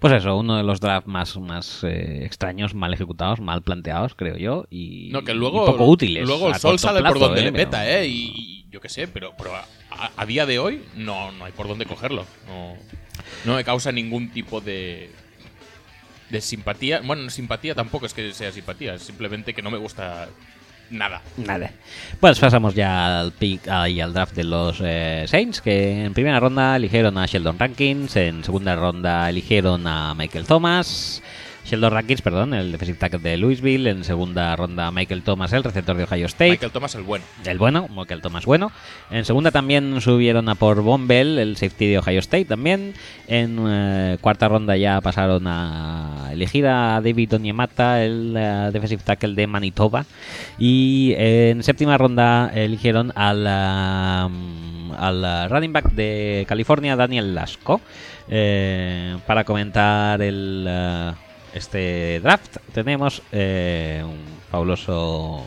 Pues eso, uno de los drafts más, más eh, extraños, mal ejecutados, mal planteados, creo yo. Y, No, que luego, y poco útiles. luego el sol sale por donde eh, le pero- meta, ¿eh? Y, y yo qué sé, pero, pero a, a- a día de hoy no, no hay por dónde cogerlo. No, no me causa ningún tipo de, de simpatía. Bueno, simpatía tampoco es que sea simpatía, es simplemente que no me gusta nada. Nada. Pues pasamos ya al pick ah, y al draft de los eh, Saints, que en primera ronda eligieron a Sheldon Rankins, en segunda ronda eligieron a Michael Thomas, Sheldon Rackets, perdón, el defensive tackle de Louisville. En segunda ronda, Michael Thomas, el receptor de Ohio State. Michael Thomas, el bueno. El bueno, Michael Thomas bueno. En segunda también subieron a por Von Bell, el safety de Ohio State también. En eh, cuarta ronda ya pasaron a elegir a David Onyemata, el eh, defensive tackle de Manitoba. Y en séptima ronda eligieron al, um, al running back de California, Daniel Lasco. Eh, para comentar el, uh, este draft tenemos eh, un fabuloso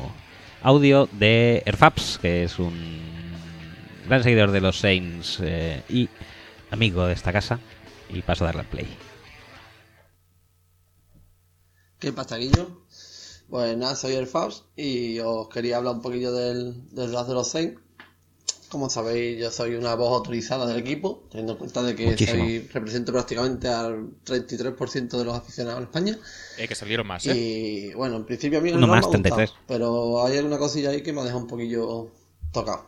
audio de Erfaps, que es un gran seguidor de los Saints eh, y amigo de esta casa. Y paso a darle al play. ¿Qué pasa, Guillo? Pues soy el Faust y os quería hablar un poquillo del, del draft de los Saints. Como sabéis, yo soy una voz autorizada del equipo, teniendo en cuenta de que soy, represento prácticamente al 33% de los aficionados en España. Eh, que salieron más, ¿eh? Y bueno, en principio a mí Uno más, me ha gustado, 33. pero hay alguna cosilla ahí que me ha dejado un poquillo tocado.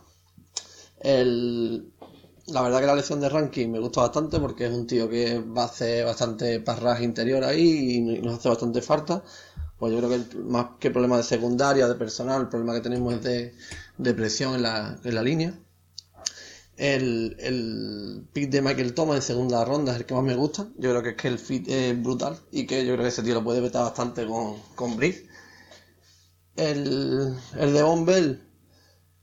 El, la verdad que la lección de ranking me gusta bastante porque es un tío que va a hacer bastante parraje interior ahí y nos hace bastante falta. Pues yo creo que el- más que problema de secundaria, de personal, el problema que tenemos es de, de presión en la, en la línea. El, el pick de Michael Thomas en segunda ronda es el que más me gusta. Yo creo que es que el fit es brutal y que yo creo que ese tío lo puede vetar bastante con, con. El, el de Von Bell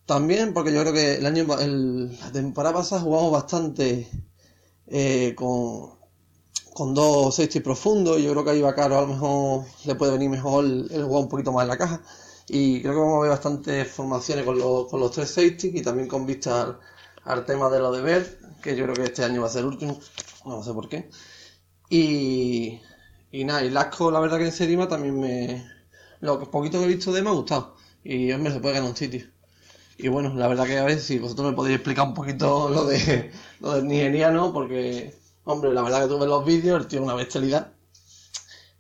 también, porque yo creo que el año, el, la temporada pasada jugamos bastante eh, con, con dos safety profundos. Yo creo que ahí va caro, a lo mejor le puede venir mejor el, el un poquito más en la caja. Y creo que vamos a ver bastantes formaciones con los, con los tres safety y también con vista al, tema de lo de ver, que yo creo que este año va a ser el último, no sé por qué. Y, y nada, y Lasco, la verdad que en Serima también me. Lo poquito que he visto de me ha gustado. Y hombre, se puede ganar un sitio. Y bueno, la verdad que a ver si vosotros me podéis explicar un poquito lo de lo del nigeriano, porque, hombre, la verdad que tú ves los vídeos, el tío una bestialidad.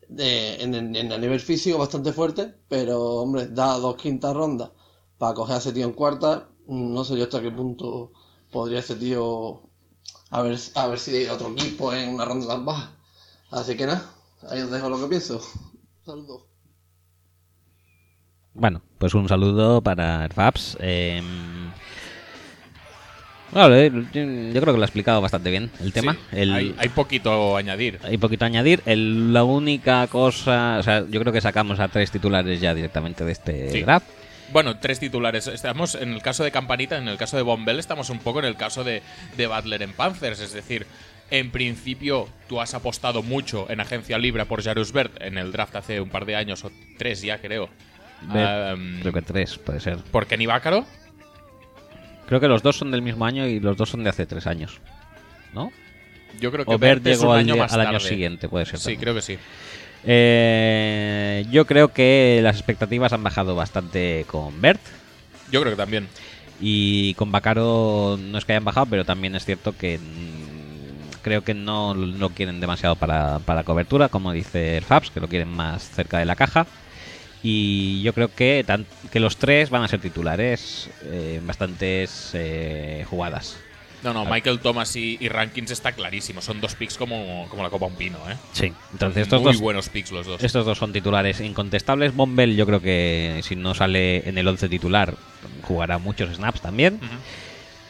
De, en, en el nivel físico bastante fuerte, pero hombre, da dos quintas rondas para coger a ese tío en cuarta. No sé yo hasta qué punto podría ese tío a ver, a ver si de ir a otro equipo en una ronda tan baja. Así que nada, ahí os dejo lo que pienso. Saludos. Bueno, pues un saludo para Erfaps. Eh, bueno, yo creo que lo ha explicado bastante bien el tema. Sí, El- hay, hay poquito a añadir. hay poquito a añadir. El- la única cosa, o sea, yo creo que sacamos a tres titulares ya directamente de este Sí. draft. Bueno, tres titulares. Estamos en el caso de Campanita, en el caso de Bombell, estamos un poco en el caso de, de Butler en Panthers. Es decir, en principio tú has apostado mucho en agencia libre por Jarus Bert en el draft hace un par de años, o tres ya creo. Um, creo que tres puede ser. ¿Por Kenny Bácaro? Creo que los dos son del mismo año y los dos son de hace tres años. ¿No? Yo creo que O Bert es un llegó al, más al año tarde. siguiente, puede ser. Sí, también. creo que sí. Eh, yo creo que las expectativas han bajado bastante con Bert. Yo creo que también. Y con Bacaro no es que hayan bajado, pero también es cierto que mm, creo que no lo quieren demasiado para, para cobertura, como dice Fabs, que lo quieren más cerca de la caja. Y yo creo que, tan- que los tres van a ser titulares eh, en bastantes eh, jugadas. No, no, Michael Thomas y, y Rankins está clarísimo. Son dos picks como, como la copa un pino, ¿eh? Sí, entonces estos Muy dos, buenos picks los dos. estos dos son titulares incontestables. Bombell yo creo que si no sale en el 11 titular jugará muchos snaps también.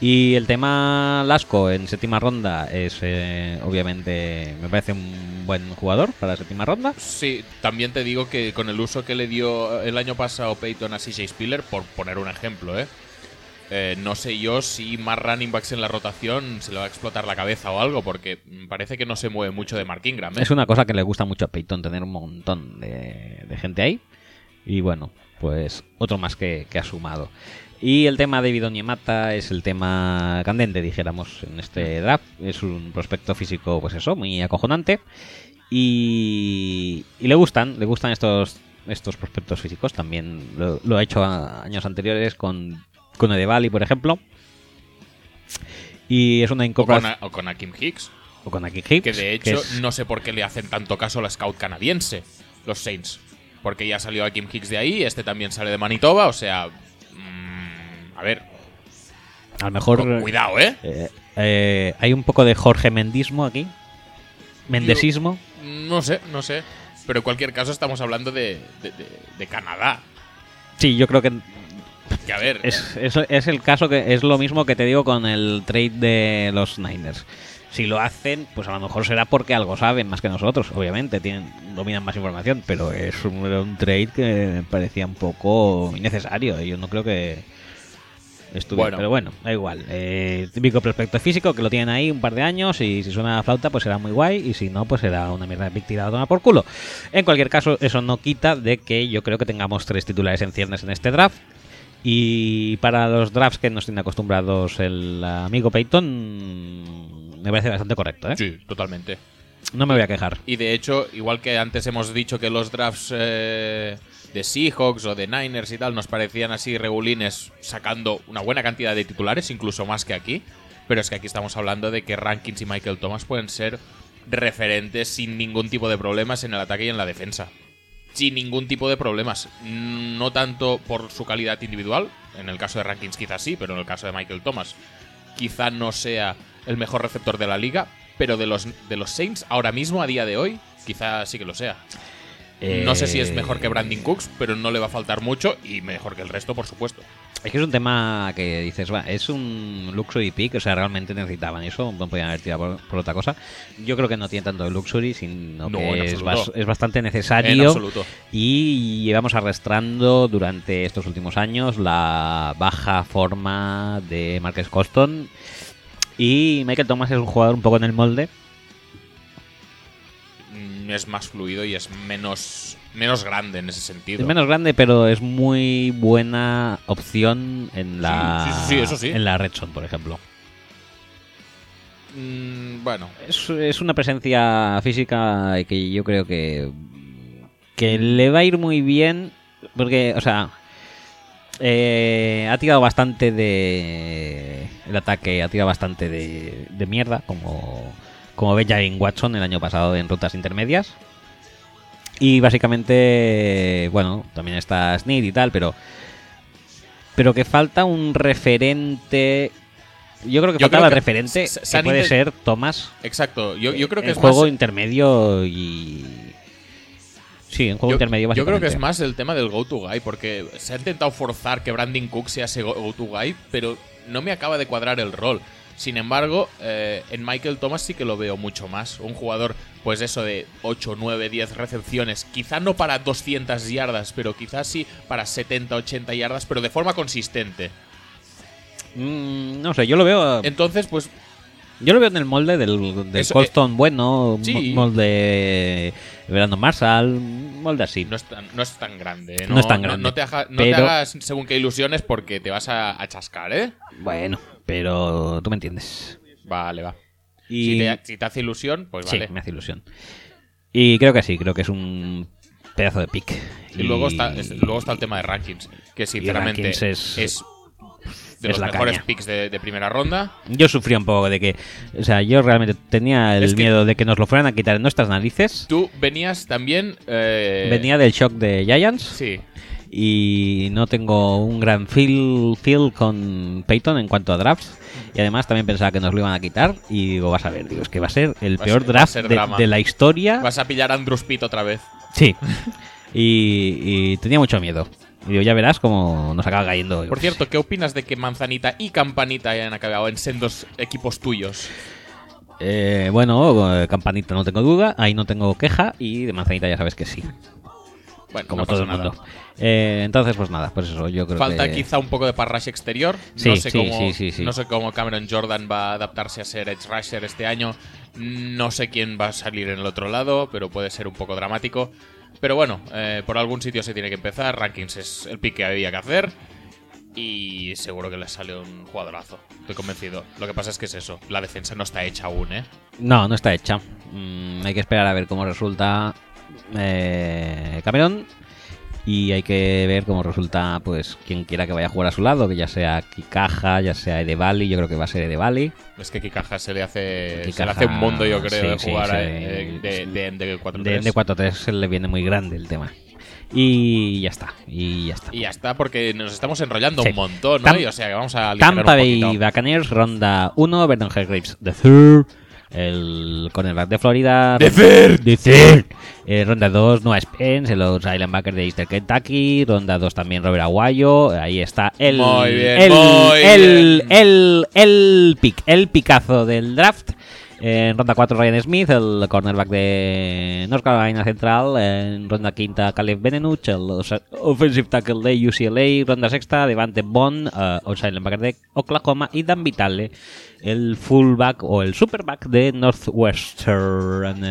Y el tema Lasco en séptima ronda es eh, obviamente me parece un buen jugador para séptima ronda. Sí, también te digo que con el uso que le dio el año pasado Peyton a CJ Spiller, por poner un ejemplo, ¿eh? Eh, no sé yo si más running backs en la rotación se le va a explotar la cabeza o algo, porque parece que no se mueve mucho de Mark Ingram. ¿eh? Es una cosa que le gusta mucho a Peyton tener un montón de, de gente ahí. Y bueno, pues otro más que, ha sumado. Y el tema de David Onyemata es el tema candente, dijéramos, en este draft. Es un prospecto físico, pues eso, muy acojonante. Y, y le gustan, le gustan estos, estos prospectos físicos. También lo, ha hecho años anteriores con, con Edevali, por ejemplo. Y es una con, incorporación. o con Akim Hicks, O con Aki Hicks, que de hecho es- no sé por qué le hacen tanto caso a la scout canadiense, los Saints. Porque ya salió Akim Hicks de ahí, este también sale de Manitoba, o sea... mm, a ver, a lo mejor. cu- cuidado, ¿eh? Eh, eh, hay un poco de Jorge Mendismo aquí. Mendesismo. No sé, no sé. Pero en cualquier caso estamos hablando de, de- de- de Canadá. Sí, yo creo que Que a ver, es, es, es el caso que es lo mismo que te digo con el trade de los Niners. Si lo hacen, pues a lo mejor será porque algo saben más que nosotros, obviamente, tienen dominan más información, pero es un, un trade que me parecía un poco innecesario. Yo no creo que estuviera, Bueno. pero bueno, da igual. Eh, típico prospecto físico que lo tienen ahí un par de años y si suena a flauta, pues será muy guay y si no, pues será una mierda de tirada a tomar por culo. En cualquier caso, eso no quita de que yo creo que tengamos tres titulares en ciernes en este draft. Y para los drafts que nos tiene acostumbrados el amigo Peyton, me parece bastante correcto, ¿eh? sí, totalmente. No me voy a quejar. Y de hecho, igual que antes hemos dicho que los drafts eh, de Seahawks o de Niners y tal nos parecían así regulines sacando una buena cantidad de titulares, incluso más que aquí. Pero es que aquí estamos hablando de que Rankins y Michael Thomas pueden ser referentes sin ningún tipo de problemas en el ataque y en la defensa. Sin ningún tipo de problemas. Mm, No tanto por su calidad individual, en el caso de Rankins quizás sí, pero en el caso de Michael Thomas quizá no sea el mejor receptor de la liga, pero de los, de los Saints ahora mismo, a día de hoy, quizá sí que lo sea. No sé si es mejor que Brandon Cooks, pero no le va a faltar mucho y mejor que el resto, por supuesto. Es que es un tema que dices, va, es un luxury pick, o sea, realmente necesitaban eso, no podían haber tirado por, por otra cosa. Yo creo que no tiene tanto de luxury, sino No, que es, bas- es bastante necesario. Y llevamos arrastrando durante estos últimos años la baja forma de Marcus Coston. Y Michael Thomas es un jugador un poco en el molde. Es más fluido y es menos, menos grande en ese sentido. Es menos grande, pero es muy buena opción en la, Sí, sí, sí, eso sí. En la Red Zone, por ejemplo. Mm, bueno, Es, es una presencia física que yo creo que, que le va a ir muy bien. Porque, o sea, eh, ha tirado bastante de. El ataque ha tirado bastante de, de mierda, como, como Benjamin Watson el año pasado en rutas intermedias. Y básicamente, bueno, también está Snead y tal, pero. Pero que falta un referente. Yo creo que Yo falta creo el referente se- se que puede ser Thomas exacto. Yo, yo creo que en es juego más. intermedio y. Sí, en juego Yo, intermedio yo creo que es más el tema del go-to guy, porque se ha intentado forzar que Brandon Cook sea ese go- go-to guy, pero no me acaba de cuadrar el rol. Sin embargo, eh, en Michael Thomas sí que lo veo mucho más. Un jugador, pues eso de 8, 9, 10 recepciones, quizá no para 200 yardas, pero quizás sí para 70, 80 yardas, pero de forma consistente. Mm, no sé, yo lo veo. Entonces, pues Yo lo veo en el molde del, del Eso, Colston bueno, sí. mo- molde Brandon Marshall, molde así. no es tan, no es tan grande. ¿eh? No es tan grande, No, te, haga- no te pero- hagas según qué ilusiones porque te vas a, a chascar, ¿eh? Bueno, pero tú me entiendes. Vale, va. Y Si, te, si te hace ilusión, pues sí, vale. me hace ilusión. Y creo que sí, creo que es un pedazo de pick. Y luego está, es- luego está el tema de rankings, que sinceramente es, es- de es los la mejores caña. picks de, de primera ronda. Yo sufría un poco de que. O sea, yo realmente tenía el Es miedo de que nos lo fueran a quitar en nuestras narices. Tú venías también... eh, Venía del shock de Giants. Sí, y no tengo un gran feel, feel con Peyton en cuanto a drafts. Y además también pensaba que nos lo iban a quitar. Y digo, vas a ver, digo, es que va a ser el Va peor ser- draft de la historia. vas a pillar a Andrew Pitt otra vez. Sí. Y, y tenía mucho miedo. Y digo, ya verás cómo nos acaba cayendo. Por cierto, ¿qué opinas de que Manzanita y Campanita hayan acabado en sendos equipos tuyos? Eh, bueno, eh, Campanita no tengo duda, ahí no tengo queja. Y de Manzanita ya sabes que sí, Bueno, como no todo el nada. mundo. Eh, entonces, pues nada, pues eso, yo creo Falta que. quizá un poco de parrash exterior. Sí, no sé sí, cómo, sí. No sé cómo Cameron Jordan va a adaptarse a ser Edge Rusher este año. No sé quién va a salir en el otro lado, pero puede ser un poco dramático. Pero bueno, eh, por algún sitio se tiene que empezar. Rankings es el pick que había que hacer. Y seguro que le sale un jugadorazo. Estoy convencido. Lo que pasa es que es eso. La defensa no está hecha aún, ¿eh? No, no está hecha. Mm, hay que esperar a ver cómo resulta eh, Cameron. Y hay que ver cómo resulta, pues, quien quiera que vaya a jugar a su lado, que ya sea Kikaja, ya sea Edevali, yo creo que va a ser Edevali. Es que Kikaja se le hace, se le hace un mundo, yo creo, sí, de jugar sí. eh, de, de, de 4 De, de 4-3 se le viene muy grande el tema. Y ya está, y ya está. Y ya está, porque nos estamos enrollando Sí. un montón, ¿no? Tam- Y, o sea, que vamos a Tampa Bay. Buccaneers, ronda 1, Vernon Hargraves, the third. El cornerback de Florida. ¡De Third! De Third. Eh, ronda 2, Noah Spence, los linebackers de Eastern Kentucky. Ronda 2 también Robert Aguayo. Ahí está el, Muy bien, el, muy el, bien. el, el pick, el picazo del draft. En ronda 4 Ryan Smith, el cornerback de North Carolina Central. En ronda quinta Caleb Benenuch, el offensive tackle de UCLA. Ronda sexta Devante Bond, eh, outside linebacker de Oklahoma. Y Dan Vitale, el fullback o el superback de Northwestern.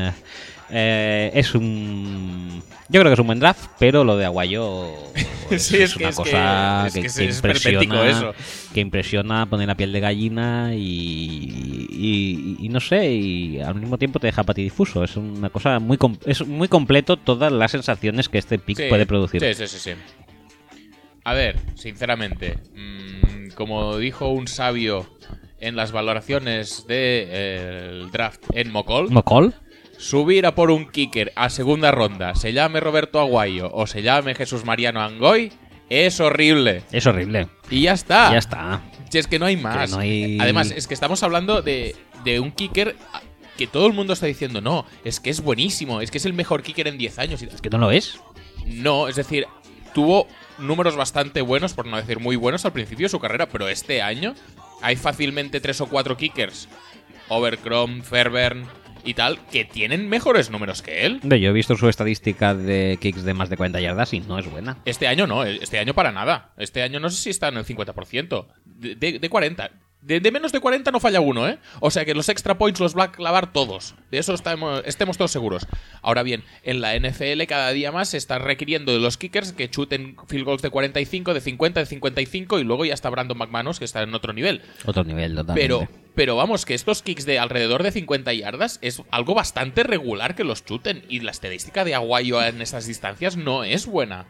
Eh, eh, es un... Yo creo que es un buen draft, pero lo de Aguayo Sí, es que- una es cosa que, impresiona, eso. que impresiona, pone la piel de gallina y, y- y no sé, y al mismo tiempo te deja patidifuso. Es una cosa muy es muy completo todas las sensaciones que este pick Sí, puede producir. Sí, sí, sí, sí. A ver, sinceramente, mm, como dijo un sabio en las valoraciones del draft en Mocol, ¿Mocol? Subir a por un kicker a segunda ronda, se llame Roberto Aguayo o se llame Jesús Mariano Angoy, es horrible. Es horrible. Y ya está. Ya está. Si es que no hay más. no hay- Además, es que estamos hablando de, de un kicker que todo el mundo está diciendo, no, es que es buenísimo, es que es el mejor kicker en 10 años. Es que no lo es. no, es decir, tuvo números bastante buenos, por no decir muy buenos, al principio de su carrera, pero este año hay fácilmente tres o cuatro kickers, Overcrom, Fairburn y tal, que tienen mejores números que él. Yo he visto su estadística de kicks de más de 40 yardas y no es buena. Este año no, este año para nada. Este año no sé si está en el 50%. De, de- de 40. De, de menos de 40 no falla uno, ¿eh? O sea que los extra points los va a clavar todos. De eso estamos, estemos todos seguros. Ahora bien, en la NFL cada día más se está requiriendo de los kickers que chuten field goals de 45, de 50, de 55 y luego ya está Brandon McManus que está en otro nivel. Otro nivel totalmente. Pero, pero vamos, que estos kicks de alrededor de 50 yardas es algo bastante regular que los chuten. Y la estadística de Aguayo en esas distancias no es buena.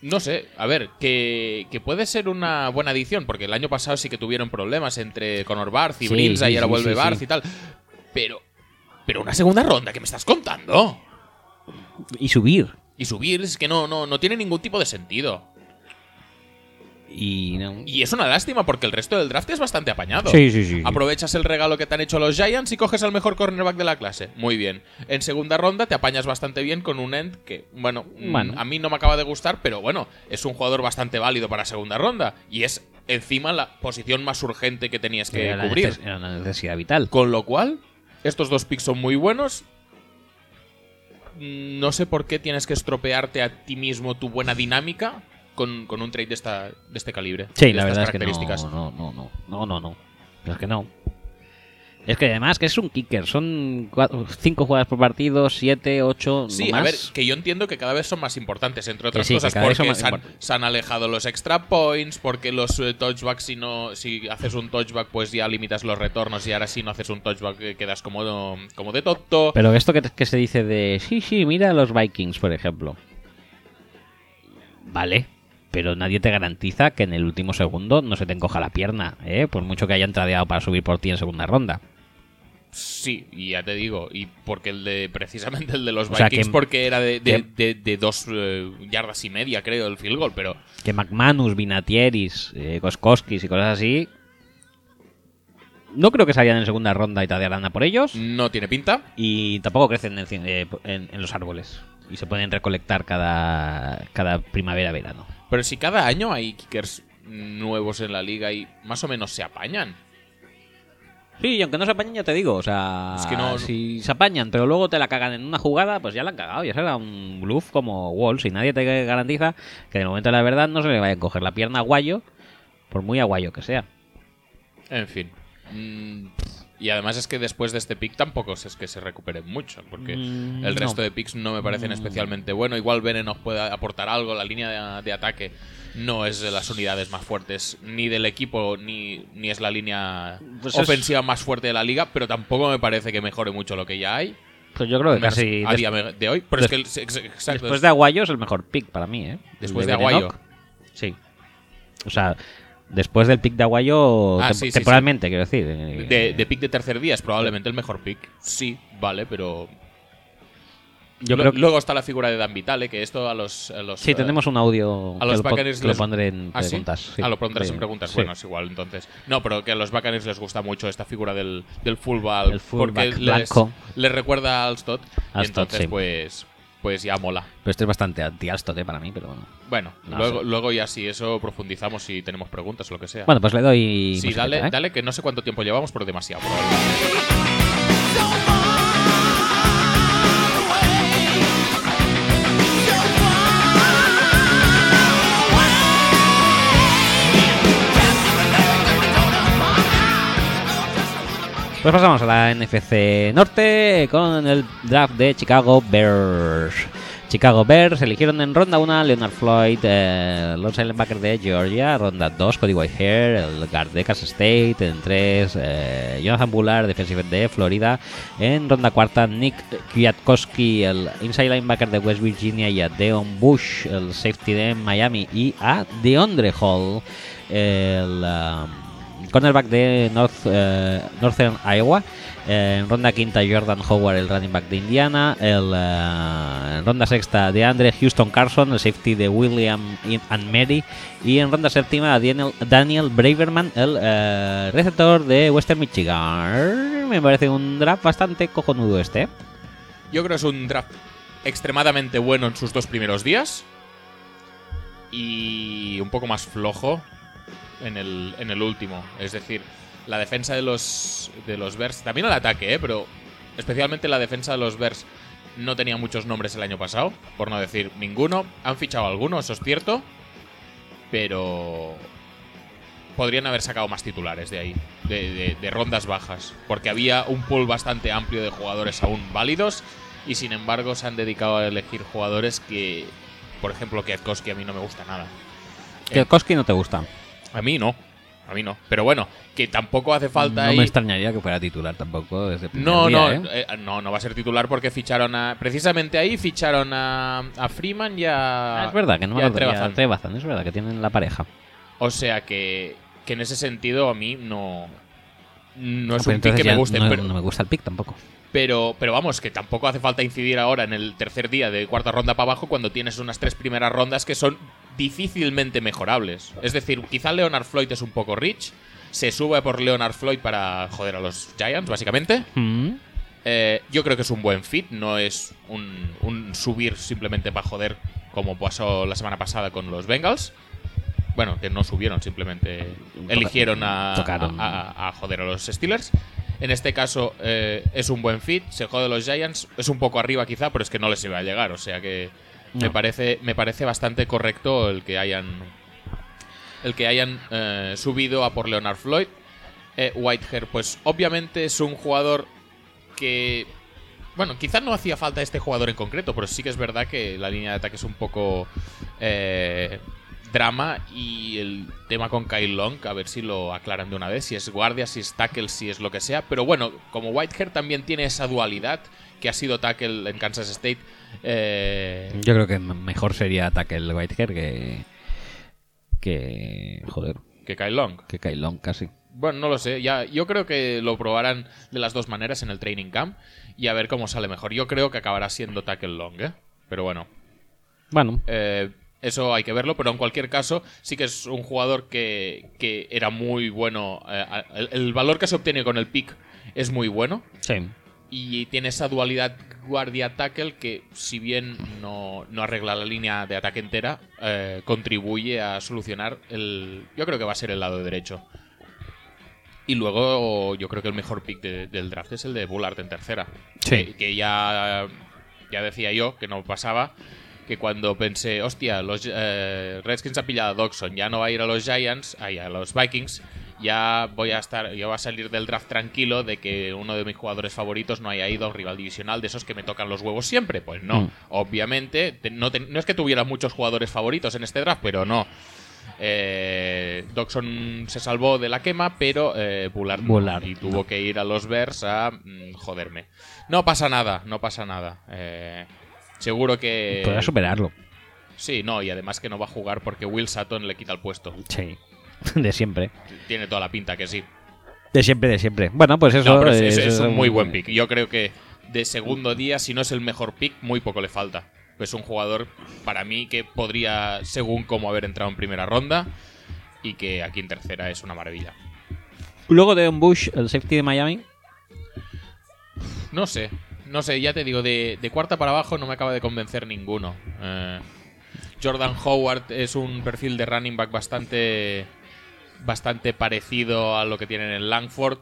No sé, a ver, que, que puede ser una buena adición, porque el año pasado sí que tuvieron problemas entre Conor Barth y Sí, Brinza sí, y ahora vuelve sí, Barth y tal. Pero, pero una segunda ronda, ¿qué me estás contando? Y subir. Y subir es que no, no, no tiene ningún tipo de sentido. Y no- Y es una lástima porque el resto del draft es bastante apañado. Sí, sí, sí. Aprovechas el regalo que te han hecho los Giants y coges al mejor cornerback de la clase. Muy bien. En segunda ronda te apañas bastante bien con un end que, bueno, mm, Bueno. a mí no me acaba de gustar, pero bueno, es un jugador bastante válido para segunda ronda. Y es encima la posición más urgente que tenías que era, cubrir. neces- era una necesidad vital. Con lo cual, estos dos picks son muy buenos. Mm, No sé por qué tienes que estropearte a ti mismo tu buena dinámica con, con un trade de, esta, de este calibre. Sí, de la verdad es que no, no, no, no, no, no, no. Es que no. Es que además que es un kicker, son cuatro- cinco jugadas por partido, siete, ocho, Sí, no a ver, que yo entiendo que cada vez son más importantes, entre otras sí, cosas, porque se han, se han alejado los extra points, porque los eh, touchbacks, si no, si haces un touchback, pues ya limitas los retornos, y ahora si no haces un touchback eh, quedas como, como de tonto. Pero esto que, que se dice de, sí, sí, mira a los Vikings, por ejemplo. Vale, pero nadie te garantiza que en el último segundo no se te encoja la pierna, ¿eh? por mucho que hayan tradeado para subir por ti en segunda ronda. Sí, y ya te digo, y porque el de, precisamente el de los O sea, Vikings, que- porque era de, de, que- de- de dos eh, yardas y media, creo, el field goal, pero Que McManus, Vinatieris, eh, Koskowskis y cosas así. No creo que salgan en segunda ronda y tradearán a por ellos. no tiene pinta. Y tampoco crecen en, el eh, en- en los árboles. Y se pueden recolectar cada, cada primavera-verano. Pero si cada año hay kickers nuevos en la liga y más o menos se apañan. Sí, y aunque no se apañen, ya te digo. O sea, Es que no- si se apañan, pero luego te la cagan en una jugada, pues ya la han cagado. Ya será un bluff como Walls. Y nadie te garantiza que en el momento de la verdad no se le vaya a coger la pierna a Guayo, por muy aguayo que sea. En fin. Mm, y además es que después de este pick tampoco es que se recuperen mucho, porque Mm, el resto no. de picks no me parecen Mm. especialmente bueno. Igual Bene nos puede aportar algo, la línea de, de ataque no es de las unidades más fuertes ni del equipo, ni, ni es la línea Pues es- ofensiva más fuerte de la liga, pero tampoco me parece que mejore mucho lo que ya hay. Pues yo creo que casi. a día de hoy. Pero es des- que el- ex- exacto, después de Aguayo es el mejor pick para mí, ¿eh? Después de Benenoch. Aguayo. Sí. O sea, después del pick de Aguayo, Ah, tem- sí, sí, temporalmente, quiero decir. eh, de, de pick de tercer día es probablemente el mejor pick. Sí, vale, pero Yo creo que- Luego está la figura de Dan Vitale, que esto a los. a los, Sí, eh, tenemos un audio a los Buccaneers que lo les- pondré en ¿Ah, sí? preguntas. sí. Ah, lo pondrás Sí. en preguntas. Sí. Bueno, es igual, entonces. No, pero que a los Buccaneers les gusta mucho esta figura del, del fullback. El fullback porque les, les recuerda a Alstott. y Alstott, entonces, sí. pues, pues ya mola. Pero este es bastante anti-Alstott, eh, para mí, pero bueno. Bueno, No luego, sé. luego ya si eso profundizamos si tenemos preguntas o lo que sea. Bueno, pues le doy. sí, dale, ¿eh? dale, que no sé cuánto tiempo llevamos, pero demasiado. probablemente. Pues pasamos a la NFC Norte con el draft de Chicago Bears. Chicago Bears eligieron en ronda 1 Leonard Floyd, eh, los linebacker de Georgia, ronda 2 Cody Whitehair, el guard de Kansas State, en 3 Jonathan Bullard, defensive de Florida, en ronda cuarta Nick Kwiatkowski, el inside linebacker de West Virginia y a Deon Bush, el safety de Miami y a DeAndre Hall, el... um, cornerback de North, eh, Northern Iowa. Eh, en ronda quinta, Jordan Howard, el running back de Indiana. El, eh, en ronda sexta, de Andre Houston Carson, el safety de William and Mary. Y en ronda séptima, Daniel, Daniel Braverman, el receptor de Western Michigan. Me parece un draft bastante cojonudo este. Yo creo que es un draft extremadamente bueno en sus dos primeros días. Y un poco más flojo en el, en el último. Es decir, la defensa de los, de los Bears, también el ataque, ¿eh? pero especialmente la defensa de los Bears no tenía muchos nombres el año pasado, por no decir ninguno. Han fichado algunos, eso es cierto, pero podrían haber sacado más titulares de ahí, de, de- de rondas bajas, porque había un pool bastante amplio de jugadores aún válidos y sin embargo se han dedicado a elegir jugadores que, por ejemplo, Kwiatkowski a mí no me gusta nada. Que Koski no te gusta. A mí no, a mí no. Pero bueno, que tampoco hace falta no ahí- me extrañaría que fuera titular tampoco desde no, día, no, ¿eh? eh, no, no va a ser titular porque ficharon a. Precisamente ahí ficharon a, a Freeman y a. Ah, es verdad que no me a Trebazan. Trebazan, es verdad que tienen la pareja. O sea que, que en ese sentido a mí no. No es Pero un pick que me guste, no, pero, no me gusta el pick tampoco. pero, pero vamos, que tampoco hace falta incidir ahora en el tercer día de cuarta ronda para abajo cuando tienes unas tres primeras rondas que son difícilmente mejorables. Es decir, quizá Leonard Floyd es un poco rich, se sube por Leonard Floyd para joder a los Giants, básicamente. Mm. Eh, yo creo que es un buen fit, no es un, un subir simplemente para joder como pasó la semana pasada con los Bengals. Bueno, que no subieron, simplemente eligieron a, a- a- a joder a los Steelers. En este caso eh, es un buen fit, se jode a los Giants, es un poco arriba quizá, pero es que no les iba a llegar, o sea que me parece me parece bastante correcto el que hayan el que hayan eh, subido a por Leonard Floyd. Eh, Whitehair, pues obviamente es un jugador que. Bueno, quizás no hacía falta este jugador en concreto, pero sí que es verdad que la línea de ataque es un poco eh, drama y el tema con Kyle Long, a ver si lo aclaran de una vez, si es guardia, si es tackle, si es lo que sea. Pero bueno, como Whitehair también tiene esa dualidad, que ha sido tackle en Kansas State. Eh, Yo creo que mejor sería Tackle Whitehair que. que. joder, que Kyle Long. que Kailon casi. Bueno, no lo sé. Ya, yo creo que lo probarán de las dos maneras en el training camp y a ver cómo sale mejor. Yo creo que acabará siendo tackle long, ¿eh? Pero bueno, Bueno, eh, eso hay que verlo. Pero en cualquier caso, sí que es un jugador que, que era muy bueno. eh, el, el valor que se obtiene con el pick es muy bueno sí. Y tiene esa dualidad guardia-tackle que, si bien no, no arregla la línea de ataque entera, eh, contribuye a solucionar el. Yo creo que va a ser el lado derecho. Y luego, yo creo que el mejor pick de- del draft es el de Bullard en tercera. Sí. Que, que ya, ya decía yo que no pasaba. Que cuando pensé, hostia, los eh, Redskins ha pillado a Dodson, ya no va a ir a los Giants, ay, a los Vikings, ya voy a estar, ya voy a salir del draft tranquilo de que uno de mis jugadores favoritos no haya ido a un rival divisional de esos que me tocan los huevos siempre. Pues no, Mm. obviamente, te- no, te- no es que tuviera muchos jugadores favoritos en este draft, pero no. Eh, Dodson se salvó de la quema, pero eh, Bullard, no, y tuvo que ir a los Bears a mm, joderme. No pasa nada, no pasa nada. Eh, seguro que. Podrá superarlo. Sí, no, y además que no va a jugar porque Will Sutton le quita el puesto. Sí. De siempre. Tiene toda la pinta que sí. De siempre, de siempre. Bueno, pues eso. No, pero es, es- eso es un muy buen pick. Yo creo que de segundo día, si no es el mejor pick, muy poco le falta. Es un jugador, para mí, que podría, según cómo haber entrado en primera ronda, y que aquí en tercera es una maravilla. Luego de un Bush, el safety de Miami. No sé, no sé, ya te digo, de, de cuarta para abajo no me acaba de convencer ninguno. Eh, Jordan Howard es un perfil de running back bastante, bastante parecido a lo que tienen en Langford.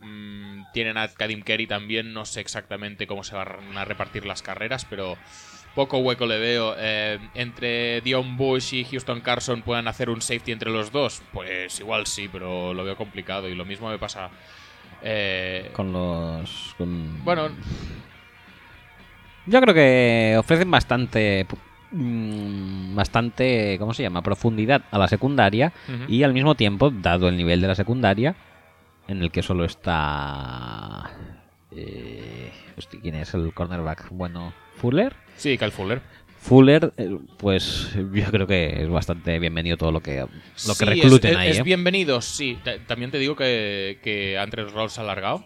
Mm, tienen a Kadim Kerry también, no sé exactamente cómo se van a repartir las carreras, pero poco hueco le veo. Eh, entre Dion Bush y Houston Carson puedan hacer un safety entre los dos, pues igual sí, pero lo veo complicado. Y lo mismo me pasa. eh, Con los. con- bueno, Yo creo que ofrecen bastante. Mm, Bastante. ¿Cómo se llama? Profundidad a la secundaria. Y al mismo tiempo, dado el nivel de la secundaria, en el que solo está. eh, hostia, ¿Quién es el cornerback? Bueno, Fuller. sí, Kyle Fuller. Fuller, eh, pues yo creo que es bastante bienvenido todo lo que, lo que Sí, recluten es, ahí. Es ¿eh? bienvenido, sí. Ta- También te digo que, que Andres Rolls ha alargado.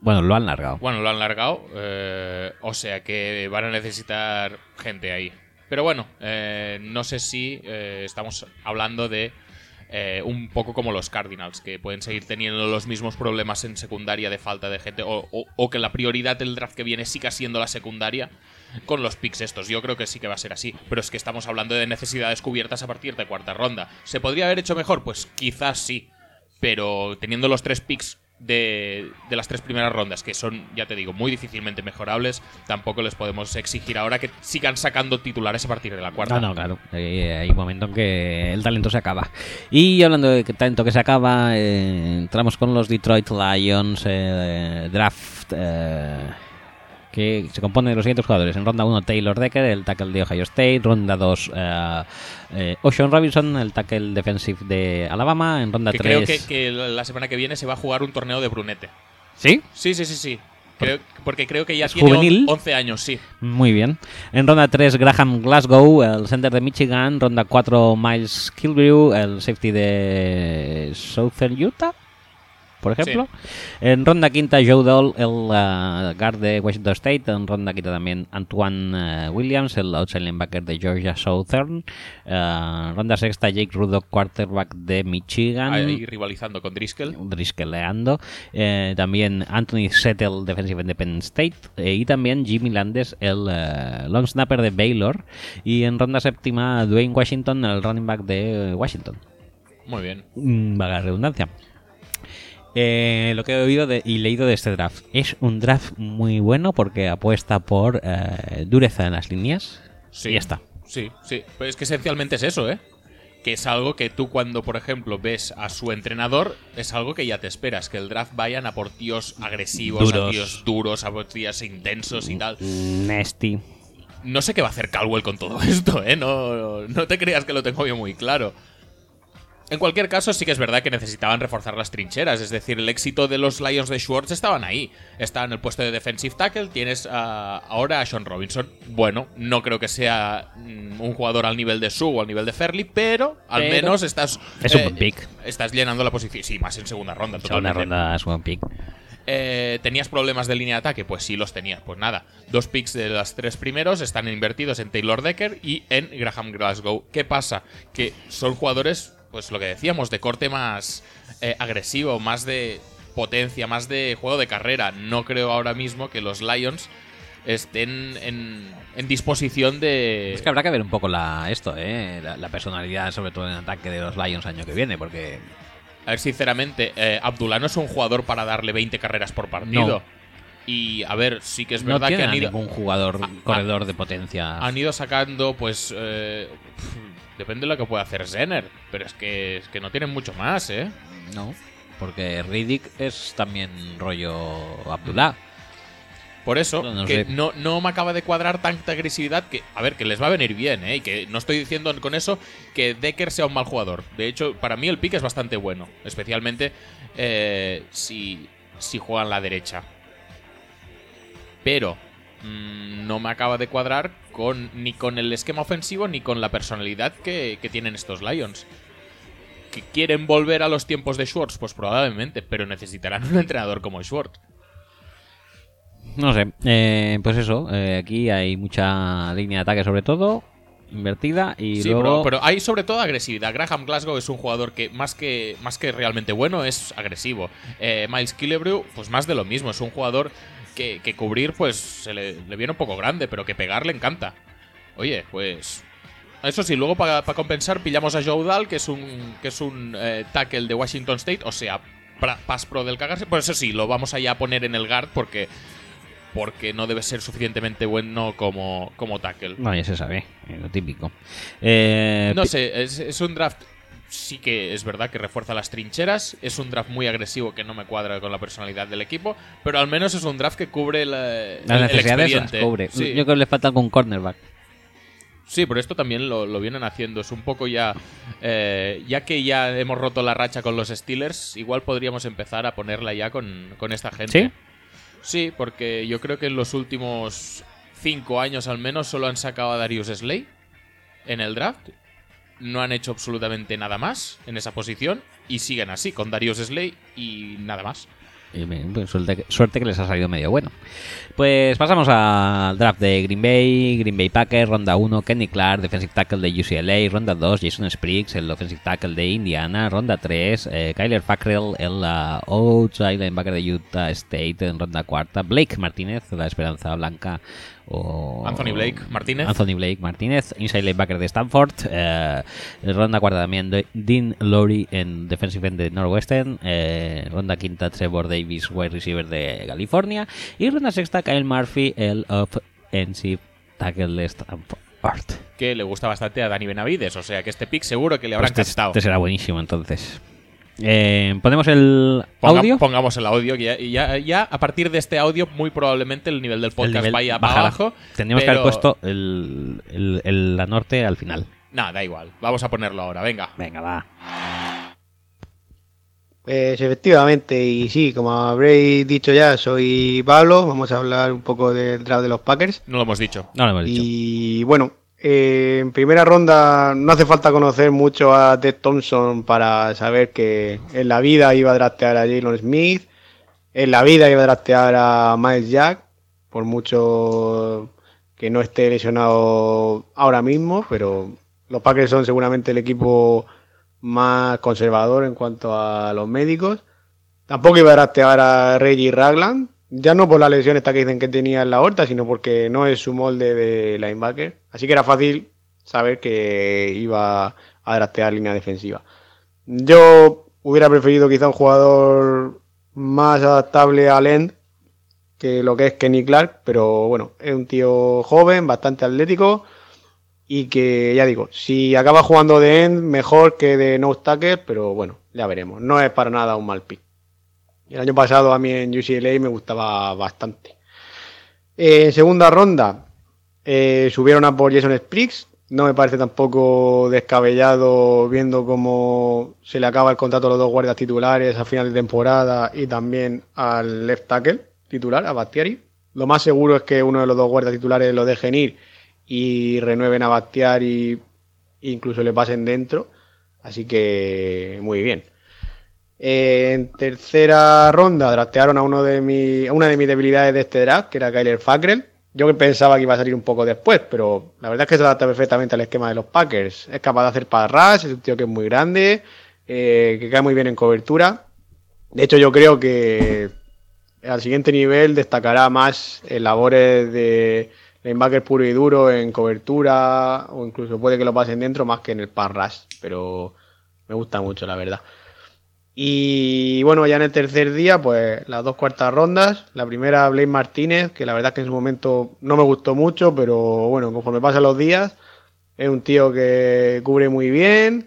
Bueno, lo han largado. Bueno, lo han largado. eh, o sea que van a necesitar gente ahí. Pero bueno, eh, no sé si eh, estamos hablando de un poco como los Cardinals, que pueden seguir teniendo los mismos problemas en secundaria de falta de gente, o, o- o que la prioridad del draft que viene siga siendo la secundaria con los picks estos. Yo creo que sí que va a ser así. Pero es que estamos hablando de necesidades cubiertas a partir de cuarta ronda. ¿Se podría haber hecho mejor? Pues quizás sí. Pero teniendo los tres picks de, las tres primeras rondas, que son, ya te digo, muy difícilmente mejorables, tampoco les podemos exigir ahora que sigan sacando titulares a partir de la cuarta. No, no, claro. Eh, hay un momento en que el talento se acaba. Y hablando de talento que se acaba, eh, entramos con los Detroit Lions eh, draft. Que se compone de los siguientes jugadores. En ronda 1, Taylor Decker, el tackle de Ohio State. Ronda 2, eh, eh, Ocean Robinson, el tackle defensive de Alabama. En ronda que 3. creo que, que la semana que viene se va a jugar un torneo de Brunete. ¿Sí? Sí, sí, sí, sí. Creo- porque creo que ya ¿Es tiene juvenil? 11 años, sí. Muy bien. En ronda 3, Graham Glasgow, el center de Michigan. Ronda 4, Miles Kilgrew, el safety de Southern Utah, por ejemplo. En ronda quinta, Joe Doll, el uh, guard de Washington State. En ronda quinta también Antoine uh, Williams, el outside linebacker de Georgia Southern. Uh, ronda sexta, Jake Rudock, quarterback de Michigan. Ahí rivalizando con Driscoll. Driskeleando. Eh, también Anthony Settle, defensive de Penn State. eh, y también Jimmy Landes, el eh, long snapper de Baylor. Y en ronda séptima, Dwayne Washington, el running back de eh, Washington. Muy bien. Mm, Vaga redundancia. Eh, lo que he oído de- y leído de este draft es un draft muy bueno porque apuesta por eh, dureza en las líneas. Sí. Y ya está. Sí, sí. Pues es que esencialmente es eso, ¿eh? Que es algo que tú cuando, por ejemplo, ves a su entrenador, es algo que ya te esperas, que el draft vayan a por tíos agresivos, a Duros. tíos duros, a por tíos intensos y tal. Nasty. No sé qué va a hacer Caldwell con todo esto, ¿eh? No, no te creas que lo tengo yo muy claro. En cualquier caso, sí que es verdad que necesitaban reforzar las trincheras. Es decir, el éxito de los Lions de Schwartz estaban ahí. Está en el puesto de defensive tackle. Tienes ah, ahora a Sean Robinson. Bueno, no creo que sea mm, un jugador al nivel de Sue o al nivel de Fairley, pero al Pero menos estás. es un buen pick. Estás llenando la posición. Sí, más en segunda ronda. Totalmente. ronda es buen pick. Eh, ¿Tenías problemas de línea de ataque? Pues sí los tenías. Pues nada, dos picks de los tres primeros están invertidos en Taylor Decker y en Graham Glasgow. ¿Qué pasa? Que son jugadores, pues lo que decíamos, de corte más eh, agresivo, más de potencia, más de juego de carrera. No creo ahora mismo que los Lions estén en, en disposición de... Es que habrá que ver un poco la, esto, ¿eh? la, la personalidad, sobre todo en ataque de los Lions año que viene, porque A ver, sinceramente, eh, Abdullah no es un jugador para darle 20 carreras por partido. No. Y a ver, sí que es no verdad que han ido, ningún jugador corredor de potencia. han ido sacando, pues. eh, depende de lo que pueda hacer Zener. Pero es que, es que no tienen mucho más, ¿eh? No, porque Riddick es también rollo Abdullah. Por eso, No, no que sé. no, no me acaba de cuadrar tanta agresividad que, a ver, que les va a venir bien, ¿eh? Y que no estoy diciendo con eso que Decker sea un mal jugador. De hecho, para mí el pick es bastante bueno, especialmente eh, si, si juegan la derecha. Pero mm, no me acaba de cuadrar con, ni con el esquema ofensivo ni con la personalidad que, que tienen estos Lions. ¿Que quieren volver a los tiempos de Schwartz? Pues probablemente, pero necesitarán un entrenador como Schwartz. No sé, eh, pues eso, eh, aquí hay mucha línea de ataque sobre todo, invertida y Sí, luego... pero, pero hay sobre todo agresividad. Graham Glasgow es un jugador que más que, más que realmente bueno es agresivo. Eh, Miles Killebrew, pues más de lo mismo. Es un jugador que, que cubrir pues se le, le viene un poco grande, pero que pegar le encanta. Oye, pues... Eso sí, luego para compensar pillamos a Joe Dahl, que es un, que es un eh, tackle de Washington State, o sea, pra- pass pro del cagarse. Pues eso sí, lo vamos allá a poner en el guard porque, porque no debe ser suficientemente bueno como, como tackle. No, ya se sabe, lo típico. Eh, No sé, es, es un draft. Sí que es verdad que refuerza las trincheras. Es un draft muy agresivo que no me cuadra con la personalidad del equipo. Pero al menos es un draft que cubre la, el- Las el necesidades las expediente. cubre. Sí. Yo creo que le falta algún cornerback. Sí, pero esto también lo, lo vienen haciendo. Es un poco ya. eh, ya que ya hemos roto la racha con los Steelers, igual podríamos empezar a ponerla ya con, con esta gente. ¿Sí? Sí, porque yo creo que en los últimos cinco años al menos solo han sacado a Darius Slay en el draft. No han hecho absolutamente nada más en esa posición y siguen así, con Darius Slay y nada más. Pues suerte, que les ha salido medio bueno. Pues pasamos al draft de Green Bay, Green Bay Packers, ronda 1, Kenny Clark, defensive tackle de UCLA, ronda 2, Jason Spriggs, el offensive tackle de Indiana, ronda 3, eh, Kyler Fackrell, el uh, outside linebacker de Utah State en ronda cuarta, Blake Martínez, la esperanza blanca, o Anthony Blake Martínez. Anthony Blake Martínez, inside linebacker de Stanford. eh, ronda cuarta también de- Dean Lowry en defensive end de Northwestern. eh, ronda quinta Trevor Davis, wide receiver de California. Y ronda sexta Kyle Murphy, el offensive tackle de Stanford. Que le gusta bastante a Dani Benavides, o sea que este pick seguro que le habrá Pues este, encantado. este será buenísimo entonces. Eh, Ponemos el Ponga- audio. Pongamos el audio, ya, y ya, ya a partir de este audio muy probablemente el nivel del El podcast nivel vaya bajará. abajo. Tendríamos que haber puesto el, el- el- la norte al final. Nah, da igual. Vamos a ponerlo ahora, venga. Venga, va. Pues efectivamente, y sí, como habréis dicho ya, soy Pablo, vamos a hablar un poco del draft de los Packers. No lo hemos dicho. No lo hemos dicho. Y bueno, eh, en primera ronda no hace falta conocer mucho a Ted Thompson para saber que en la vida iba a draftear a Jalen Smith, en la vida iba a draftear a Miles Jack, por mucho que no esté lesionado ahora mismo, pero los Packers son seguramente el equipo más conservador en cuanto a los médicos. Tampoco iba a draftear a Reggie Ragland, ya no por la lesión esta que dicen que tenía en la horta, sino porque no es su molde de linebacker. Así que era fácil saber que iba a draftear línea defensiva. Yo hubiera preferido quizá un jugador más adaptable al end que lo que es Kenny Clark, pero bueno, es un tío joven, bastante atlético y que ya digo, si acaba jugando de end, mejor que de no tackle, pero bueno, ya veremos. No es para nada un mal pick. El año pasado a mí en UCLA me gustaba bastante. Eh, en segunda ronda eh, subieron a por Jason Spriggs. No me parece tampoco descabellado viendo cómo se le acaba el contrato a los dos guardias titulares a final de temporada y también al left tackle titular, a Bastiari. Lo más seguro es que uno de los dos guardias titulares lo dejen ir y renueven a Bastiari e incluso le pasen dentro. Así que muy bien. Eh, en tercera ronda draftearon a uno de mi, a una de mis debilidades de este draft, que era Kyler Fackrell. Yo pensaba que iba a salir un poco después, pero la verdad es que se adapta perfectamente al esquema de los Packers. Es capaz de hacer rush, es un tío que es muy grande, eh, que cae muy bien en cobertura. De hecho, yo creo que al siguiente nivel destacará más en labores de linebacker puro y duro en cobertura, o incluso puede que lo pasen dentro más que en el pass rush, pero me gusta mucho, la verdad. Y bueno, ya en el tercer día, pues las dos cuartas rondas. La primera, Blake Martínez, que la verdad es que en su momento no me gustó mucho, pero bueno, conforme pasan los días, es un tío que cubre muy bien,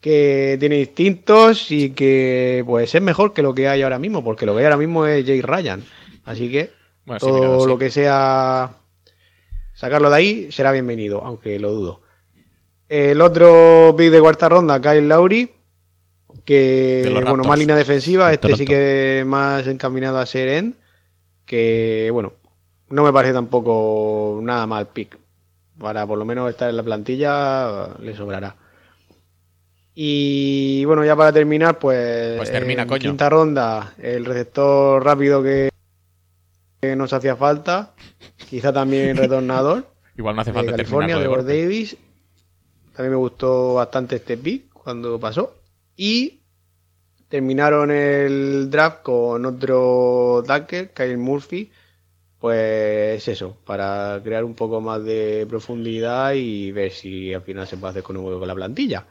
que tiene instintos y que pues es mejor que lo que hay ahora mismo, porque lo que hay ahora mismo es Jay Ryan. Así que Bueno, sí, todo sí. lo que sea sacarlo de ahí será bienvenido, aunque lo dudo. El otro pick de cuarta ronda, Kyle Lowry, que De bueno, más línea defensiva, este Toronto. sí que más encaminado a ser end, que bueno, no me parece tampoco nada mal pick. Para por lo menos estar en la plantilla le sobrará. Y bueno, ya para terminar, pues, Pues termina, en coño. quinta ronda, el receptor rápido que que nos hacía falta. Quizá también retornador. Igual no hace de falta California, de Trevor golpe. Davis. También me gustó bastante este pick cuando pasó. Y terminaron el draft con otro tackle, Kyle Murphy. Pues eso, para crear un poco más de profundidad y ver si al final se puede hacer con un huevo con la plantilla.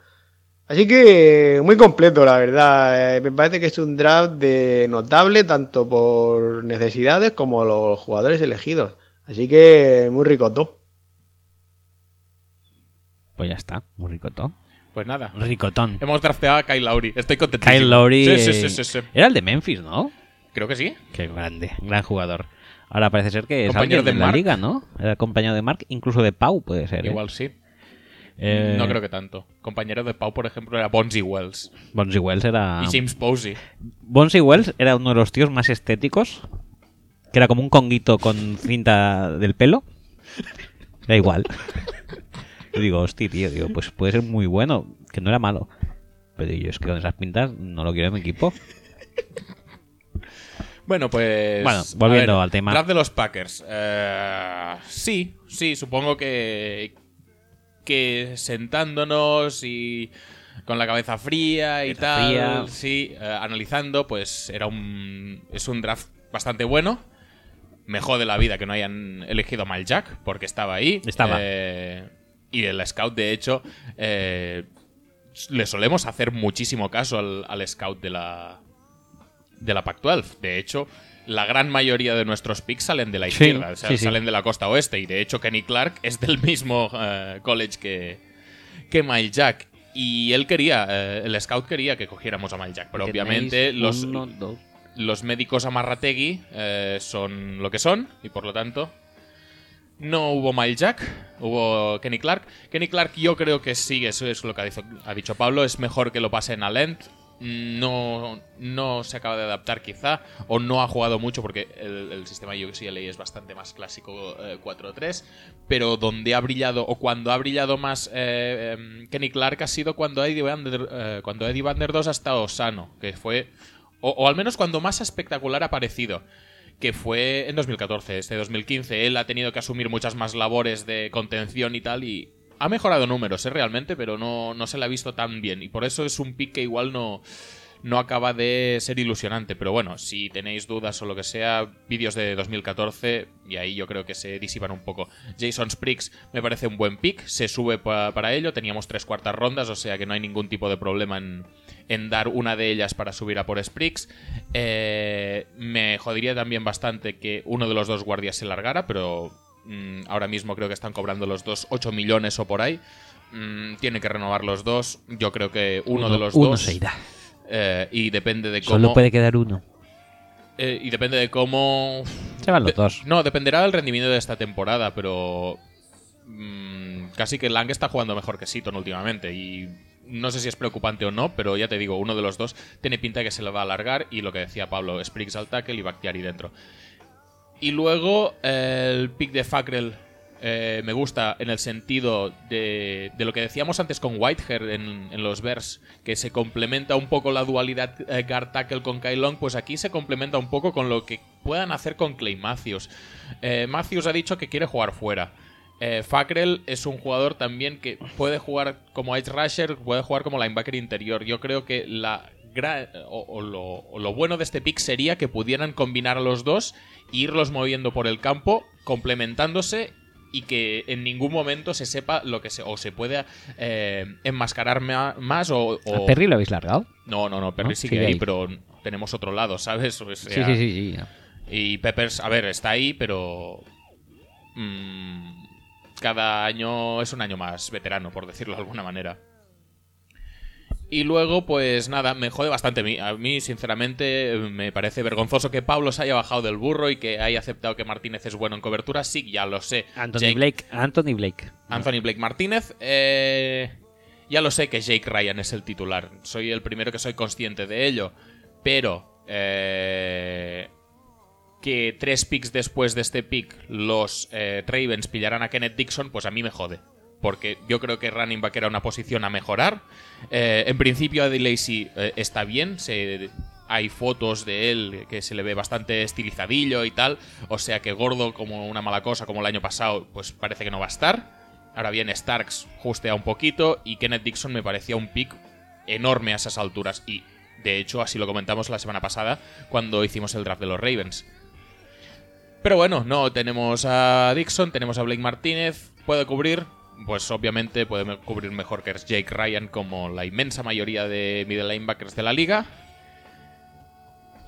Así que muy completo, la verdad. Eh, Me parece que es un draft de notable tanto por necesidades como los jugadores elegidos. Así que muy rico todo. Pues ya está, muy ricotón. Pues nada. Ricotón. Hemos drafteado a Kyle Lowry. Estoy contento. Kyle Lowry. Sí, sí, eh, sí, sí, sí. Era el de Memphis, ¿no? Creo que sí. Qué grande, gran jugador. Ahora parece ser que es Compañero de de la Mark. liga, ¿no? Era compañero de Mark, incluso de Pau puede ser. ¿eh? Igual sí. Eh, No creo que tanto. Compañero de Pau, por ejemplo, era Bonzi Wells. Bonzi Wells era. Y James Posey. Bonzi Wells era uno de los tíos más estéticos. Que era como un conguito con cinta del pelo. Da igual. Yo digo, hostia, tío, digo, pues puede ser muy bueno, que no era malo. Pero yo es que con esas pintas no lo quiero en mi equipo. Bueno, pues. Bueno, volviendo ver, al tema. Draft de los Packers. Eh, sí, sí, supongo que. Que sentándonos y. Con la cabeza fría y Cabeza tal. fría. Sí, eh, analizando, pues era un. Es un draft bastante bueno. Me jode la vida que no hayan elegido mal Jack, porque estaba ahí. Estaba. Eh, y el scout, de hecho, eh, le solemos hacer muchísimo caso al, al scout de la, de la Pac-12. De hecho, la gran mayoría de nuestros picks salen de la Sí, izquierda, o sea, sí, sí. salen de la costa oeste. Y de hecho, Kenny Clark es del mismo eh, college que, que Mile Jack. Y él quería, eh, el scout quería que cogiéramos a Mile Jack, pero obviamente los, uno, los médicos Amarrategui eh, son lo que son y por lo tanto no hubo Mile Jack, hubo Kenny Clark. Kenny Clark yo creo que sí, eso es lo que ha dicho, ha dicho Pablo, es mejor que lo pasen a Lent. No, no se acaba de adaptar quizá, o no ha jugado mucho porque el, el sistema UCLA es bastante más clásico eh, 4-3, pero donde ha brillado, o cuando ha brillado más eh, em, Kenny Clark ha sido cuando Eddie Van Der, eh, cuando Eddie Van Der Dos ha estado sano, que fue o, o al menos cuando más espectacular ha parecido, que fue en 2014. Este 2015 él ha tenido que asumir muchas más labores de contención y tal, y ha mejorado números, ¿eh? realmente, pero no, no se le ha visto tan bien. Y por eso es un pick que igual no, no acaba de ser ilusionante. Pero bueno, si tenéis dudas o lo que sea, vídeos de 2014, y ahí yo creo que se disipan un poco. Jason Spriggs me parece un buen pick, se sube pa- para ello, teníamos tres cuartas rondas, o sea que no hay ningún tipo de problema en, en dar una de ellas para subir a por Spriggs. Eh, me jodería también bastante que uno de los dos guardias se largara, pero mm, ahora mismo creo que están cobrando los dos 8 millones o por ahí. Mm, tienen que renovar los dos. Yo creo que uno, de los uno dos. se irá. eh, y depende de cómo. Solo puede quedar uno. eh, y depende de cómo. Se van los de- dos. No, dependerá del rendimiento de esta temporada, pero. mm, casi que Lang está jugando mejor que Seaton últimamente. Y no sé si es preocupante o no, pero ya te digo, uno de los dos tiene pinta de que se le va a alargar. Y lo que decía Pablo, Spriggs al tackle y Bakhtiari dentro. Y luego eh, el pick de Fackrell eh, me gusta en el sentido de, de lo que decíamos antes con Whitehair en, en los Bears, que se complementa un poco la dualidad eh, guard tackle con Long, pues aquí se complementa un poco con lo que puedan hacer con Clay Matthews. Eh, Matthews ha dicho que quiere jugar fuera. Eh, Fackrell es un jugador también que puede jugar como edge rusher, puede jugar como linebacker interior. Yo creo que la o, o lo, o lo bueno de este pick sería que pudieran combinar a los dos e irlos moviendo por el campo, complementándose y que en ningún momento se sepa lo que se o se pueda eh, enmascarar ma- más o, o- ¿A Perry lo habéis largado? no no no Perry ¿No? sigue Sigue ahí, ahí. pero tenemos otro lado sabes O Sí, sea, sí, sí, sí. y Peppers, a ver, está ahí, pero. mm, cada año es un año más veterano, por decirlo de alguna manera. Y luego, pues nada, me jode bastante. A mí, a mí, sinceramente, me parece vergonzoso que Pablo se haya bajado del burro y que haya aceptado que Martínez es bueno en cobertura. Sí, ya lo sé. Anthony Jake- Blake. Anthony Blake. Anthony Blake Martínez. eh, ya lo sé que Jake Ryan es el titular. Soy el primero que soy consciente de ello. Pero eh, que tres picks después de este pick los eh, Ravens pillaran a Kenneth Dixon, pues a mí me jode. Porque yo creo que running back era una posición a mejorar. Eh, en principio, Eddie Lacy eh, está bien. Hay fotos de él que se le ve bastante estilizadillo y tal. O sea que gordo como una mala cosa, como el año pasado, pues parece que no va a estar. Ahora bien, Starks justea un poquito y Kenneth Dixon me parecía un pick enorme a esas alturas. Y de hecho, así lo comentamos la semana pasada cuando hicimos el draft de los Ravens. Pero bueno, no, tenemos a Dixon, tenemos a Blake Martínez, puede cubrir, pues obviamente puede cubrir mejor que Jake Ryan como la inmensa mayoría de middle linebackers de la liga.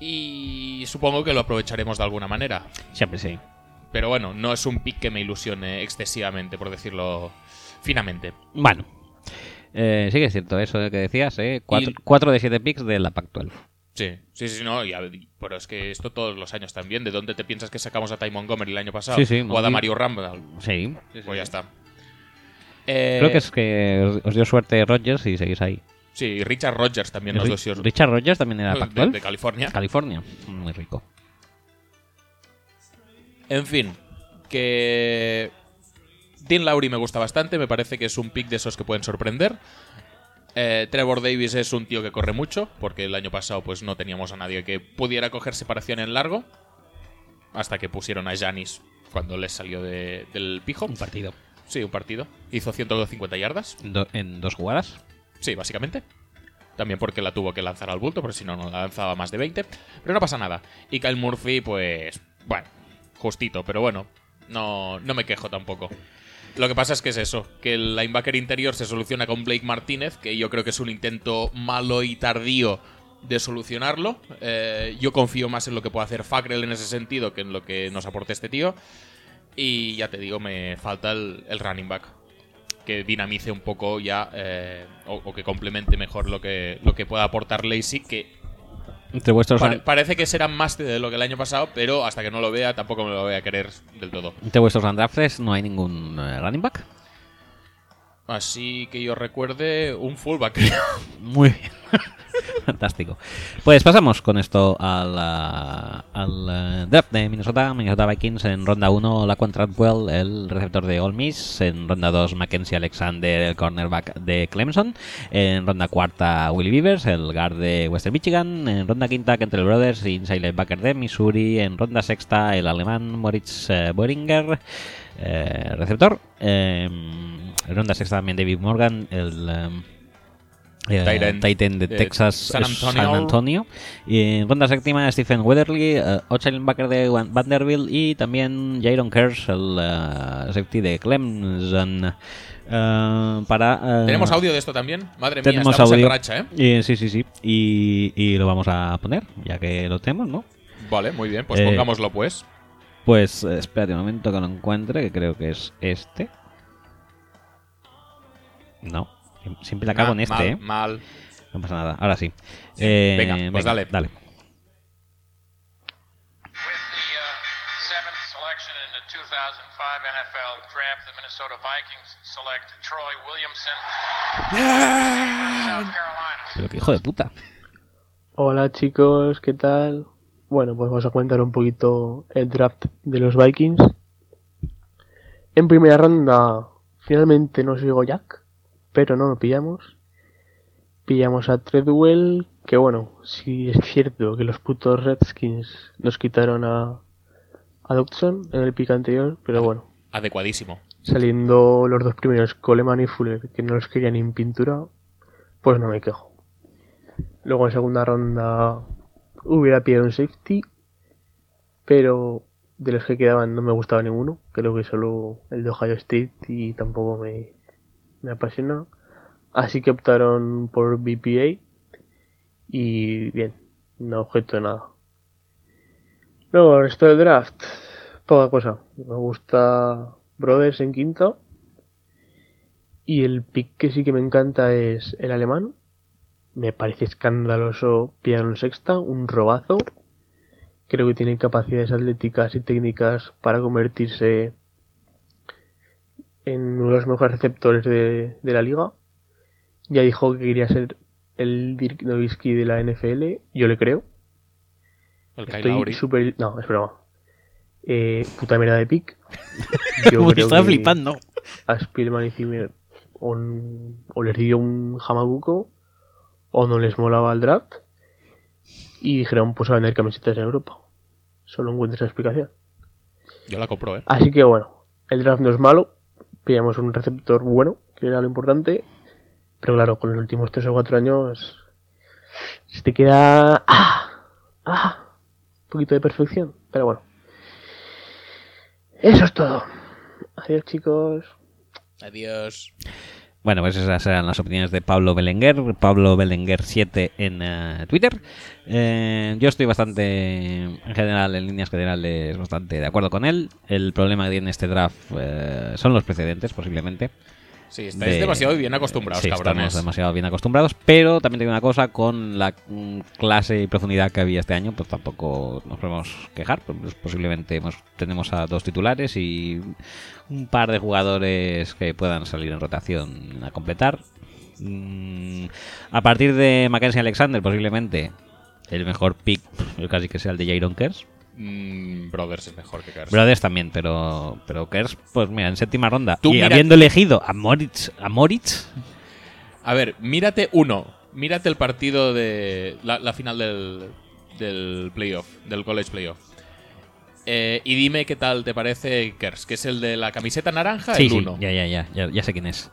Y supongo que lo aprovecharemos de alguna manera. Siempre sí. Pero bueno, no es un pick que me ilusione excesivamente, por decirlo finamente. Bueno, eh, sí que es cierto eso que decías, ¿eh? 4 de 7 picks de la Pac-12. Sí, sí, sí, no, y a- pero es que esto todos los años también. ¿De dónde te piensas que sacamos a Ty Montgomery el año pasado? Sí, sí, o a Montgomery. Mario Randall. Sí. Pues ya está. Eh, Creo que es que os, os dio suerte Rogers y seguís ahí. Sí, y Richard Rogers también nos Ri- dio Richard Rogers también era de, Pac-12. de California. California. Muy rico. En fin, que Dean Lowry me gusta bastante, me parece que es un pick de esos que pueden sorprender. Eh, Trevor Davis es un tío que corre mucho, porque el año pasado pues no teníamos a nadie que pudiera coger separación en largo, hasta que pusieron a Janis cuando les salió de- del pijo. Un partido. Sí, un partido. Hizo 150 yardas. Do- en dos jugadas. Sí, básicamente. También porque la tuvo que lanzar al bulto, porque si no, no la lanzaba más de 20. Pero no pasa nada. Y Kyle Murphy, pues. Bueno, justito, pero bueno. No, no me quejo tampoco. Lo que pasa es que es eso, que el linebacker interior se soluciona con Blake Martínez, que yo creo que es un intento malo y tardío de solucionarlo. Eh, yo confío más en lo que puede hacer Fackrell en ese sentido que en lo que nos aporte este tío. Y ya te digo, me falta el, running back. Que dinamice un poco ya, eh, o, o que complemente mejor lo que, lo que pueda aportar Lacey, que Entre vuestros, pare- parece que será más de lo que el año pasado, pero hasta que no lo vea tampoco me lo voy a querer del todo. entre vuestros undrafted no hay ningún eh, running back. Así que yo recuerde un fullback. Muy bien. Fantástico. Pues pasamos con esto al, al draft de Minnesota. Minnesota Vikings en ronda 1, Laquan Treadwell, el receptor de Ole Miss. En ronda 2, Mackenzie Alexander, el cornerback de Clemson. En ronda cuarta, Willie Beavers, el guard de Western Michigan. En ronda quinta, Kentrell Brothers, inside linebacker de Missouri. En ronda sexta, el alemán Moritz eh, Boehringer, eh, receptor. Eh, en ronda sexta también David Morgan, el... em, eh, Titan de Texas San San Antonio. Y en ronda séptima Stephen Weatherly, eh, outside linebacker de Van- Vanderbilt y también Jaron Kers, el eh, safety de Clemson. Eh, para, eh, ¿Tenemos audio de esto también? Madre mía, tenemos estamos audio. en racha, ¿eh? Y- sí, sí, sí. Y, y lo vamos a poner, ya que lo tenemos, ¿no? Vale, muy bien, pues Eh, pongámoslo pues. Pues espérate un momento que lo encuentre, que creo que es este. No, siempre la cago en este, mal, ¿eh? mal. No pasa nada, ahora sí. Eh, venga, pues dale. Dale. Uh, seventh selection in the 2005 NFL Draft, the Minnesota Vikings select Troy Williamson, South Carolina. Pero que hijo de puta. Hola chicos, ¿qué tal? Bueno, pues vamos a comentar un poquito el draft de los Vikings. En primera ronda, finalmente nos llegó Jack, pero no lo pillamos. Pillamos a Treadwell, que bueno, sí es cierto que los putos Redskins nos quitaron a, a Dodson en el pick anterior, pero bueno, Adecuadísimo. saliendo los dos primeros, Coleman y Fuller, que no los querían en pintura, pues no me quejo. Luego en segunda ronda hubiera pillado un safety, pero de los que quedaban no me gustaba ninguno. Creo que solo el de Ohio State y tampoco me, me apasiona. Así que optaron por BPA y bien, no objeto de nada. Luego, el resto del draft, poca cosa. Me gusta Brothers en quinto. Y el pick que sí que me encanta es el alemán. Me parece escandaloso pillar un sexta, un robazo. Creo que tiene capacidades atléticas y técnicas para convertirse en uno de los mejores receptores de, de la liga. Ya dijo que quería ser el Dirk Nowitzki de la NFL. Yo le creo. El Estoy súper... No, es broma. Eh, puta mierda de pick. Yo creo estaba que flipando. A Spielman y Zimmer o les dio un jamabuco o no les molaba el draft. Y dijeron, pues a vender camisetas en Europa. Solo encuentro esa explicación. Yo la compro, ¿eh? Así que bueno, el draft no es malo. Pillamos un receptor bueno, que era lo importante. Pero claro, con los últimos 3 o 4 años se te queda ah, ah, un poquito de perfección. Pero bueno. Eso es todo. Adiós chicos. Adiós. Bueno, pues esas eran las opiniones de Pablo Belenguer, Pablo Belenguer 7 en eh, Twitter. Eh, yo estoy bastante, en general, en líneas generales, bastante de acuerdo con él. El problema que tiene este draft eh, son los precedentes, posiblemente. Sí, estáis de- demasiado bien acostumbrados, Sí, cabrones. estamos demasiado bien acostumbrados, pero también tengo una cosa, con la mm, clase y profundidad que había este año, pues tampoco nos podemos quejar, pues posiblemente hemos- tenemos a dos titulares y un par de jugadores que puedan salir en rotación a completar. Mm, a partir de Mackenzie Alexander, posiblemente el mejor pick, pues, casi que sea el de Jaron Kers. Mm, Brothers es mejor que Kers. Brothers también, pero, pero Kers, pues mira, en séptima ronda. Tú y mira- habiendo elegido a Moritz, a Moritz A ver, mírate uno. Mírate el partido de la, la final del, del playoff, del college playoff. Eh, y dime qué tal te parece Kers, que es el de la camiseta naranja, Sí, el sí, uno. ya, ya, ya, ya, ya sé quién es.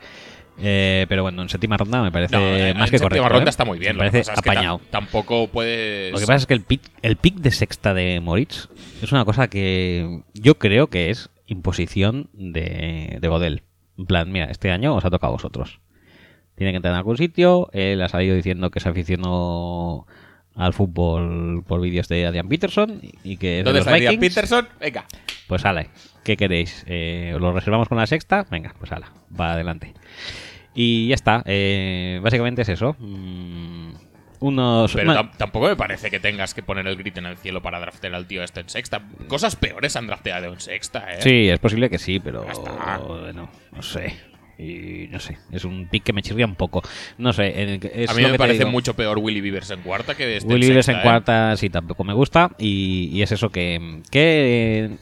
Eh, pero bueno, en séptima ronda me parece No, eh, más en que séptima correcto. ronda ¿eh? está muy bien. Me que parece es que apañado. tampoco puedes. Lo que pasa es que el pick, el pick de sexta de Moritz es una cosa que yo creo que es imposición de, de Godel. En plan, mira, este año os ha tocado a vosotros. Tiene que entrar en algún sitio. Él ha salido diciendo que se aficionó al fútbol por vídeos de Adrian Peterson y que es de ¿Dónde los está Adrian Vikings. Peterson? Venga. Pues ala, ¿qué queréis? Eh, ¿Lo reservamos con la sexta? Venga, pues ala, va adelante. Y ya está, eh, básicamente es eso. Mm, unos... Pero tam- tampoco me parece que tengas que poner el grito en el cielo para draftear al tío este en sexta. Cosas peores han drafteado en sexta, ¿eh? Sí, es posible que sí, pero bueno, no sé. Y no sé, es un pick que me chirría un poco. No sé, es A mí me que parece mucho peor Willy Beavers en cuarta que este Willy en sexta, en ¿eh? cuarta sí tampoco me gusta y, y es eso que, que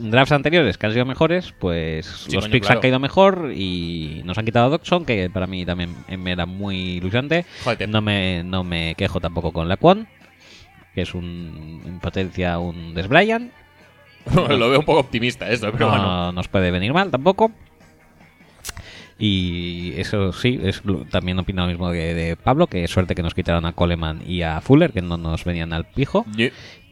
drafts anteriores que han sido mejores, pues Sí, los coño, picks claro. han caído mejor y nos han quitado a Doxon, que para mí también me era muy ilusionante. No me, no me quejo tampoco con Laquan, que es un, en potencia un Des Bryant. Lo veo un poco optimista esto, pero no bueno. nos puede venir mal tampoco. Y eso sí, es, también opino lo mismo de, de Pablo, que suerte que nos quitaron a Coleman y a Fuller, que no nos venían al pijo.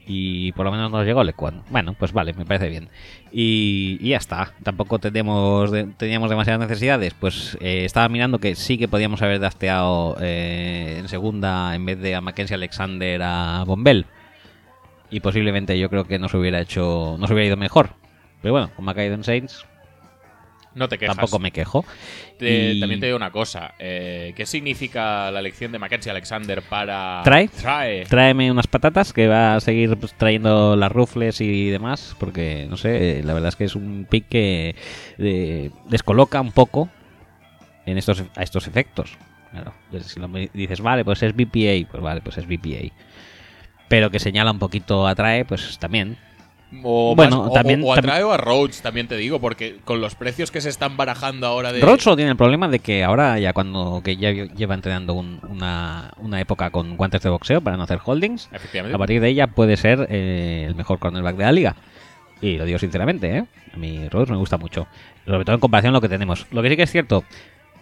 Y por lo menos nos llegó Lequan. Bueno, pues vale, me parece bien. Y, y ya está. Tampoco tenemos, teníamos demasiadas necesidades. Pues eh, estaba mirando que sí que podíamos haber drafteado eh, en segunda en vez de a Mackenzie Alexander a Bombell. Y posiblemente yo creo que nos hubiera hecho. Nos hubiera ido mejor. Pero bueno, como ha caído en Saints, No te quejas. tampoco me quejo. Te- Y- También te digo una cosa. eh, ¿Qué significa la elección de Mackenzie Alexander para. ¿Trae? Trae. Tráeme unas patatas que va a seguir pues, trayendo las rufles y demás, porque no sé, eh, la verdad es que es un pick que eh, descoloca un poco en estos a estos efectos. Claro, pues, si lo me dices, vale, pues es BPA, pues vale, pues es BPA. Pero que señala un poquito atrae, pues también. O, Bueno, más- o- también- o, atrae también- a Rhodes, también te digo, porque con los precios que se están barajando ahora de. Rhodes solo tiene el problema de que ahora ya cuando que ya lleva entrenando un- una, una época con guantes de boxeo para no hacer holdings. A partir de ella puede ser eh, el mejor cornerback de la liga. Y lo digo sinceramente, ¿eh? A mí Rhodes me gusta mucho. Sobre todo en comparación a lo que tenemos. Lo que sí que es cierto,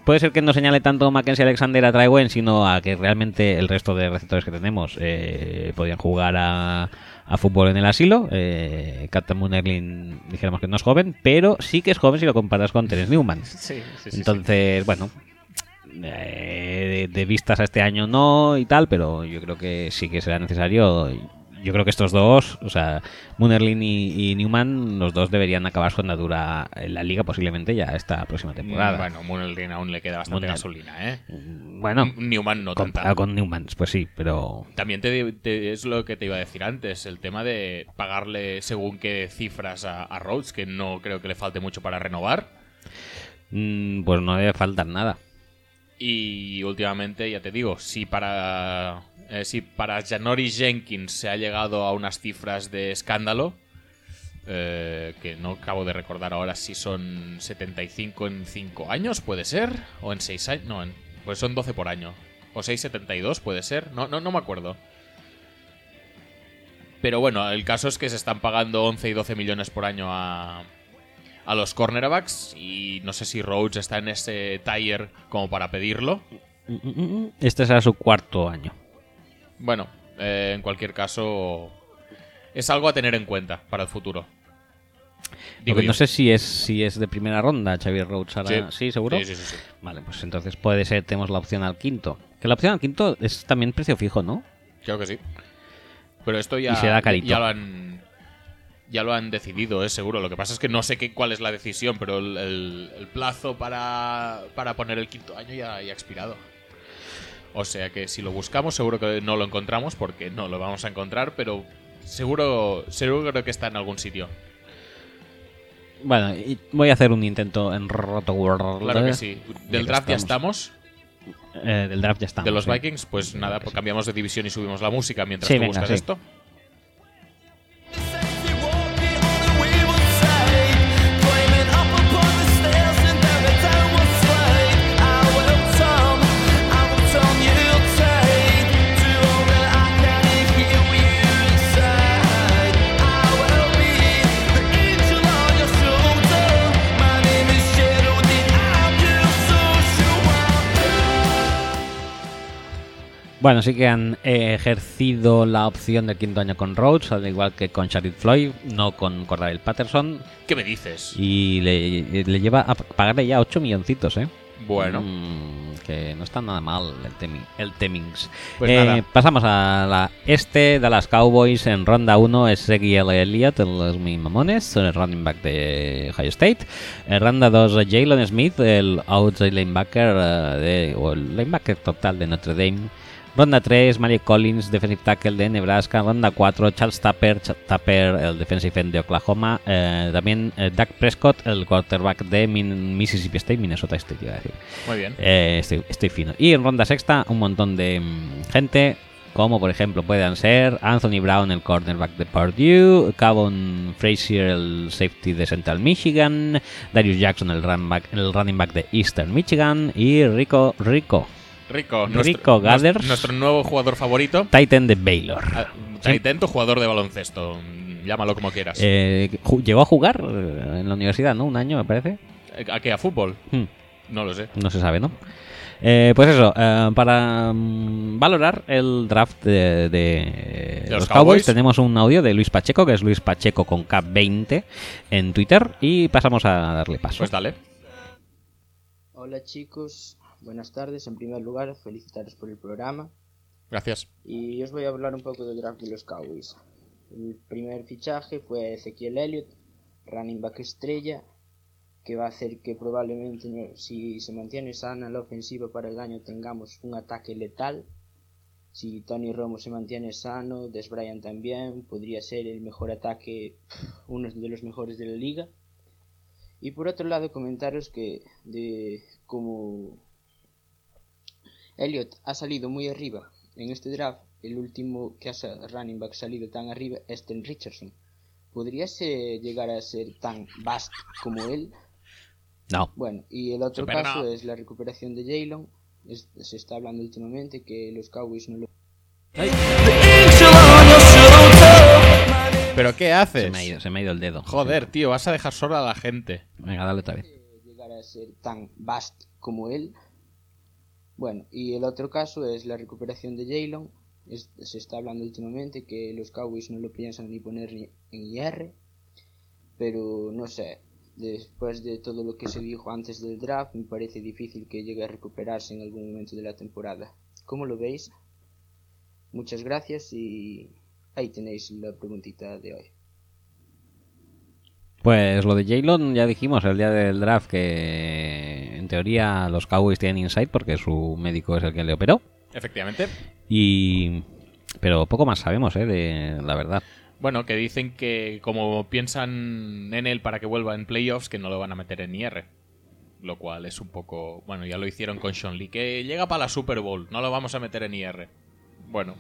puede ser que no señale tanto Mackenzie Alexander a Traewen, sino a que realmente el resto de receptores que tenemos eh, podían jugar a, a fútbol en el asilo. Eh, Captain Moonerlin dijéramos que no es joven, pero sí que es joven si lo comparas con Terence Newman. Sí, sí, sí. Entonces, bueno, eh, de, de vistas a este año no y tal, pero yo creo que sí que será necesario. Yo creo que estos dos, o sea, Moonerlin y, y Newman, los dos deberían acabar su andadura en la liga posiblemente ya esta próxima temporada. Mm, Bueno, Moonelgreen aún le queda bastante gasolina, ¿eh? Bueno, Newman no tanta. con Newman, pues sí, pero También te, te- es lo que te iba a decir antes, el tema de pagarle según qué cifras a, a Rhodes, que no creo que le falte mucho para renovar. mm, pues no debe faltar nada. Y últimamente, ya te digo, si para, eh, si para Janori Jenkins se ha llegado a unas cifras de escándalo, eh, que no acabo de recordar ahora si son 75 en 5 años, puede ser, o en 6 años, no, en- pues son 12 por año, o 6,72 puede ser, no, no, no me acuerdo. Pero bueno, el caso es que se están pagando 11 y 12 millones por año a, a los cornerbacks y no sé si Rhodes está en ese tier como para pedirlo. Este será su cuarto año. Bueno, eh, en cualquier caso, es algo a tener en cuenta para el futuro. Digo no sé si es si es de primera ronda Xavier Rhodes ahora. Sí. Sí, seguro. Sí, sí. Vale, pues entonces puede ser, tenemos la opción al quinto. Que la opción al quinto es también precio fijo, ¿no? Creo que sí. Pero esto ya, Y será carito. ya lo han ya lo han decidido, es seguro. Lo que pasa es que no sé qué, cuál es la decisión, pero el, el- el plazo para, para poner el quinto año ya, ya ha expirado. O sea que si lo buscamos, seguro que no lo encontramos, porque no lo vamos a encontrar, pero seguro, seguro creo que está en algún sitio. Bueno, y voy a hacer un intento en Roto World. Claro que sí. Del draft ya estamos. Eh, del draft ya estamos. De los sí. Vikings, pues nada, pues cambiamos de división y subimos la música mientras Sí, tú venga, buscas sí. esto. Bueno, sí que han eh, ejercido la opción del quinto año con Rhodes, al igual que con Sharif Floyd, no con Cordell Patterson. ¿Qué me dices? Y le, le lleva a pagarle ya 8 milloncitos, ¿eh? Bueno. Mm, que no está nada mal el, temi- el Temings. Pues Eh, nada. Pasamos a la este de las Cowboys en ronda 1 es Ezekiel Elliott, los Mi Mamones, el running back de Ohio State. En ronda 2 Jalen Smith, el outside linebacker eh, de, o el linebacker total de Notre Dame. Ronda 3, Malik Collins, defensive tackle de Nebraska. Ronda 4, Charles Tapper, Ch- Tapper, el defensive end de Oklahoma. Eh, también eh, Dak Prescott, el quarterback de Min- Mississippi State, Minnesota State, iba a decir. Muy bien. Eh, estoy, estoy fino. Y en ronda sexta, un montón de mm, gente, como por ejemplo puedan ser Anthony Brown, el cornerback de Purdue, Cavon Frazier, el safety de Central Michigan, Darius Jackson, el, run back- el running back de Eastern Michigan, y Rico Rico, Rico, Rico Gathers. Nuestro, nuevo jugador favorito. Titan de Baylor. Ah, Intento jugador de baloncesto. mm, Llámalo como quieras. Eh, llegó a jugar eh, en la universidad, ¿no? Un año, me parece. ¿A qué? ¿A fútbol? Hmm. No lo sé. No se sabe, ¿no? Eh, pues eso, eh, para mm, valorar el draft de, de los los, Cowboys. Cowboys, tenemos un audio de Luis Pacheco, que es Luis Pacheco con K20 en Twitter, y pasamos a darle paso. Pues dale. Hola chicos, buenas tardes. En primer lugar, felicitaros por el programa. Gracias. Y os voy a hablar un poco del draft de los Cowboys. El primer fichaje fue Ezequiel Elliott, running back estrella, que va a hacer que probablemente, si se mantiene sana la ofensiva para el año, tengamos un ataque letal. Si Tony Romo se mantiene sano, Des Bryant también, podría ser el mejor ataque, uno de los mejores de la liga. Y por otro lado, comentaros que de como Elliot ha salido muy arriba en este draft, el último que ha sa- running back salido tan arriba es Trent Richardson. ¿Podría ser- llegar a ser tan vast como él? No. Bueno, y el otro Super caso no. es la recuperación de Jalen. Es- se está hablando últimamente que los Cowboys no lo ¿Pero qué haces? Se me, ha ido, se me ha ido el dedo. Joder, tío, vas a dejar sola a la gente. Venga, dale otra vez. llegar a ser tan vast como él. Bueno, y el otro caso es la recuperación de Jalen. Se está hablando últimamente que los Cowboys no lo piensan ni poner ni en IR. Pero no sé, después de todo lo que se dijo antes del draft, me parece difícil que llegue a recuperarse en algún momento de la temporada. ¿Cómo lo veis? Muchas gracias y ahí tenéis la preguntita de hoy. Pues lo de Jalen ya dijimos el día del draft que en teoría los Cowboys tienen insight porque su médico es el que le operó. Efectivamente. Y pero poco más sabemos, ¿eh? De la verdad. Bueno, que dicen que como piensan en él para que vuelva en playoffs, que no lo van a meter en IR. Lo cual es un poco... Bueno, ya lo hicieron con Sean Lee, que llega para la Super Bowl, no lo vamos a meter en IR. Bueno,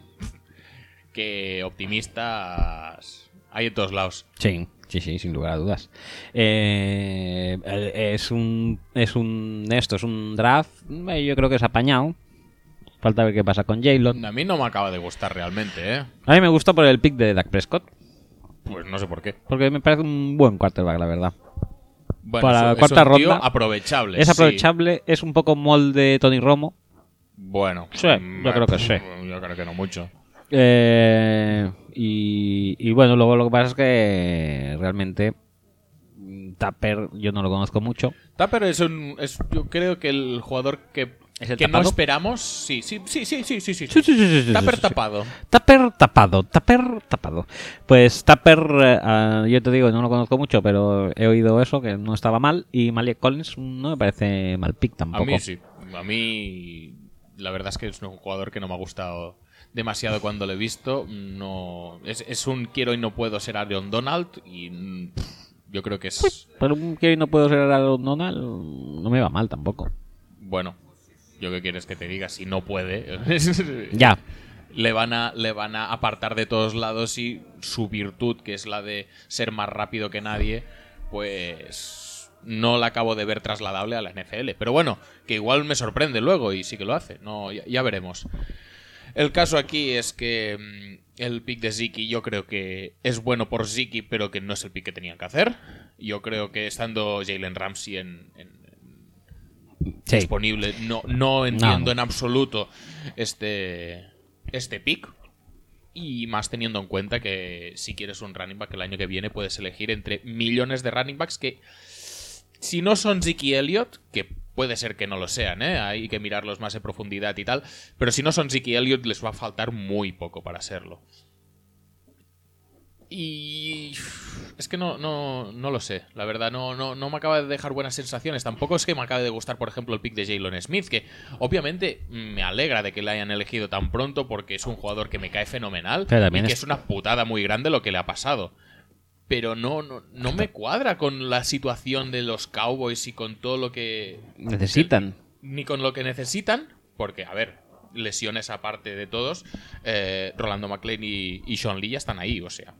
que optimistas hay en todos lados. Sí, sí, sí, sin lugar a dudas. Eh, eh, es un es un esto es un draft, eh, yo creo que es apañado Falta ver qué pasa con Jalen. A mí no me acaba de gustar realmente, ¿eh? A mí me gustó por el pick de Dak Prescott. Pues no sé por qué. Porque me parece un buen quarterback, la verdad. Bueno, Para es- la es cuarta un tío ronda. aprovechable. Es sí. aprovechable, es un poco molde Tony Romo. Bueno. Sí, mm, yo creo que sí. Yo creo que no mucho. Eh, y, y bueno, luego lo que pasa es que realmente Tapper yo no lo conozco mucho. Tapper es un. Es, yo creo que el jugador que, ¿Es el que no esperamos. Sí, sí, sí, sí, sí, sí. Tapper tapado. Tapper tapado, Tapper tapado. Pues Tapper, eh, ah, yo te digo, no lo conozco mucho, pero he oído eso, que no estaba mal. Y Malik Collins no me parece mal pick tampoco. A mí sí. A mí. La verdad es que es un jugador que no me ha gustado demasiado cuando lo he visto. No. Es, es un quiero y no puedo ser Aaron Donald. Y. pff, yo creo que es. Pero un que no puedo ser Aaron Donald, no me va mal tampoco. Bueno. Yo qué quieres que te diga si no puede. Ya. le van a le van a apartar de todos lados y su virtud que es la de ser más rápido que nadie pues no la acabo de ver trasladable a la NFL pero bueno que igual me sorprende luego y sí que lo hace no ya, ya veremos el caso aquí es que mm, el pick de Ziki yo creo que es bueno por Ziki pero que no es el pick que tenían que hacer yo creo que estando Jalen Ramsey en- en, Sí. disponible. No, no entiendo No. en absoluto este, este pick. Y más teniendo en cuenta que si quieres un running back el año que viene puedes elegir entre millones de running backs que si no son Ziki Elliott, que puede ser que no lo sean, ¿eh? hay que mirarlos más en profundidad y tal, pero si no son Ziki Elliott les va a faltar muy poco para serlo. Y es que no, no, no lo sé, la verdad, no, no, no me acaba de dejar buenas sensaciones. Tampoco es que me acabe de gustar, por ejemplo, el pick de Jalen Smith, que obviamente me alegra de que le hayan elegido tan pronto porque es un jugador que me cae fenomenal Pero y también que es- es una putada muy grande lo que le ha pasado. Pero no, no, no me cuadra con la situación de los Cowboys y con todo lo que Necesitan. ni con lo que necesitan, porque, a ver, lesiones aparte de todos, eh, Rolando McLean y, y Sean Lee ya están ahí, o sea.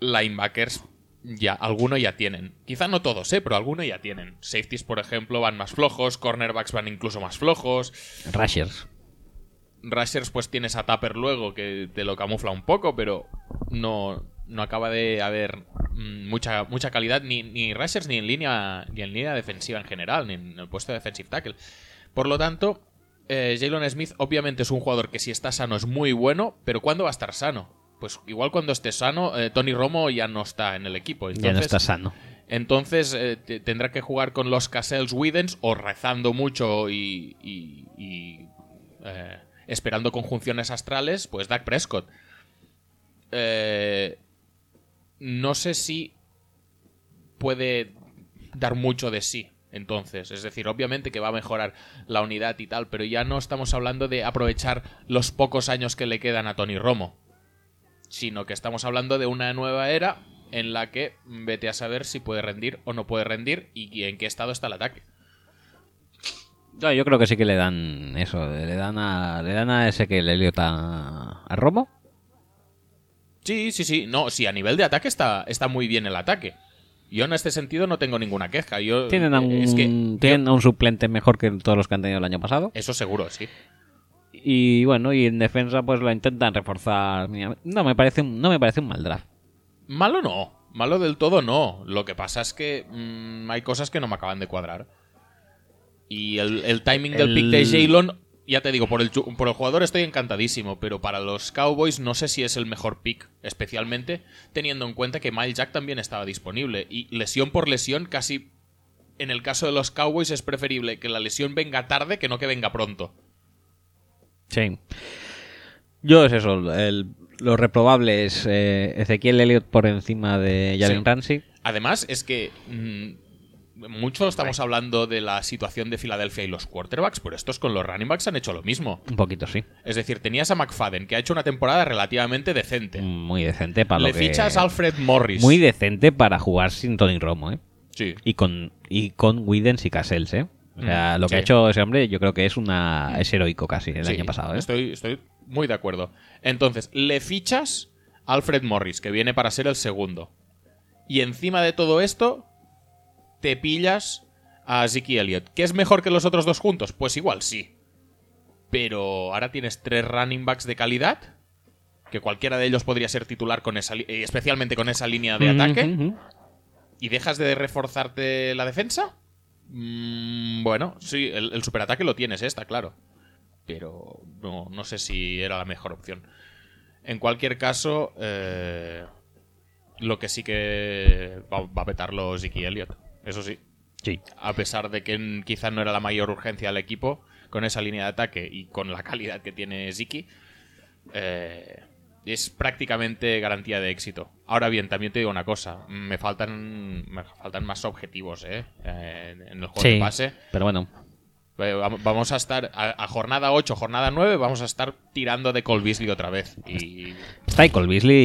Linebackers, ya, alguno ya tienen. Quizá no todos, ¿eh? Pero alguno ya tienen. Safeties, por ejemplo, van más flojos, cornerbacks van incluso más flojos. Rushers. Rushers, pues tienes a Tapper luego, que te lo camufla un poco, pero no, no acaba de haber mm, mucha, mucha calidad ni, ni Rushers ni en línea ni en línea defensiva en general, ni en el puesto de defensive tackle. Por lo tanto, eh, Jalen Smith obviamente es un jugador que si está sano es muy bueno, pero ¿cuándo va a estar sano? Pues igual cuando esté sano, eh, Tony Romo ya no está en el equipo. ya no Entonces, está sano. entonces eh, te- tendrá que jugar con los Cassels Widens o rezando mucho y, y- y, eh, esperando conjunciones astrales, pues Dak Prescott. Eh, no sé si puede dar mucho de sí. Entonces, es decir, obviamente que va a mejorar la unidad y tal, pero ya no estamos hablando de aprovechar los pocos años que le quedan a Tony Romo, sino que estamos hablando de una nueva era en la que vete a saber si puede rendir o no puede rendir y en qué estado está el ataque. No, yo creo que sí que le dan eso, le dan a, le dan a ese que le Elliot a, a Romo. Sí, sí, sí. No, sí, a nivel de ataque está, está muy bien el ataque. Yo en este sentido no tengo ninguna queja. Yo, Tienen a un, es que tienen a un suplente mejor que todos los que han tenido el año pasado. eso seguro, sí. Y bueno, y en defensa pues lo intentan reforzar. No me parece un, no me parece un mal draft. Malo no. Malo del todo no. Lo que pasa es que mm, hay cosas que no me acaban de cuadrar. Y el, el timing del El- pick de Jalen, ya te digo, por el, por el jugador estoy encantadísimo, pero para los Cowboys no sé si es el mejor pick, especialmente teniendo en cuenta que Miles Jack también estaba disponible. Y lesión por lesión, casi en el caso de los Cowboys es preferible que la lesión venga tarde que no que venga pronto. Sí. Yo es eso, el- lo reprobable es eh, Ezequiel Elliott por encima de Jalen Sí. Ramsey. Además, es que mm, mucho estamos hablando de la situación de Filadelfia y los quarterbacks, pero estos con los running backs han hecho lo mismo. Un poquito, sí. Es decir, tenías a McFadden, que ha hecho una temporada relativamente decente. Muy decente para Le lo que... fichas a Alfred Morris. Muy decente para jugar sin Tony Romo, ¿eh? Sí. Y con, y con Widens y Cassels, ¿eh? O sea, Mm, lo que sí. ha hecho ese hombre yo creo que es una es heroico casi el Sí, año pasado, ¿eh? Estoy, estoy muy de acuerdo. Entonces, le fichas a Alfred Morris, que viene para ser el segundo. Y encima de todo esto, te pillas a Ziki Elliott. ¿Que es mejor que los otros dos juntos? Pues igual sí. pero ahora tienes tres running backs de calidad, que cualquiera de ellos podría ser titular con esa, eh, especialmente con esa línea de ataque, y dejas de reforzarte la defensa. Mm, bueno, sí, el, el superataque lo tienes, eh, está claro. Pero no, no sé si era la mejor opción. En cualquier caso, eh, lo que sí que va, va a petarlo Ziki Elliott. Eso sí. Sí. A pesar de que quizás no era la mayor urgencia del equipo, con esa línea de ataque y con la calidad que tiene Ziki, eh, es prácticamente garantía de éxito. Ahora bien, también te digo una cosa, me faltan, me faltan más objetivos ¿eh? Eh, en el juego Sí, de pase. pero bueno. Eh, vam- Vamos a estar a, a jornada 8, jornada 9, vamos a estar tirando de Cole Beasley otra vez. Y Está ahí Cole Beasley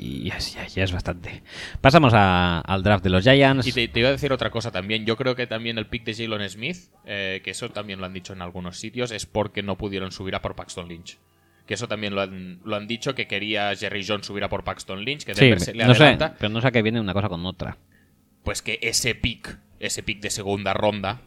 y ya, es- ya- ya es bastante. Pasamos a- al draft de los Giants. Y te, te iba a decir otra cosa también. Yo creo que también el pick de Jalen Smith, eh, que eso también lo han dicho en algunos sitios, es porque no pudieron subir a por Paxton Lynch. Que eso también lo han, lo han dicho, que quería Jerry Jones subir a por Paxton Lynch, que Sí, se le no sé, pero no sé a qué viene una cosa con otra. Pues que ese pick, ese pick de segunda ronda,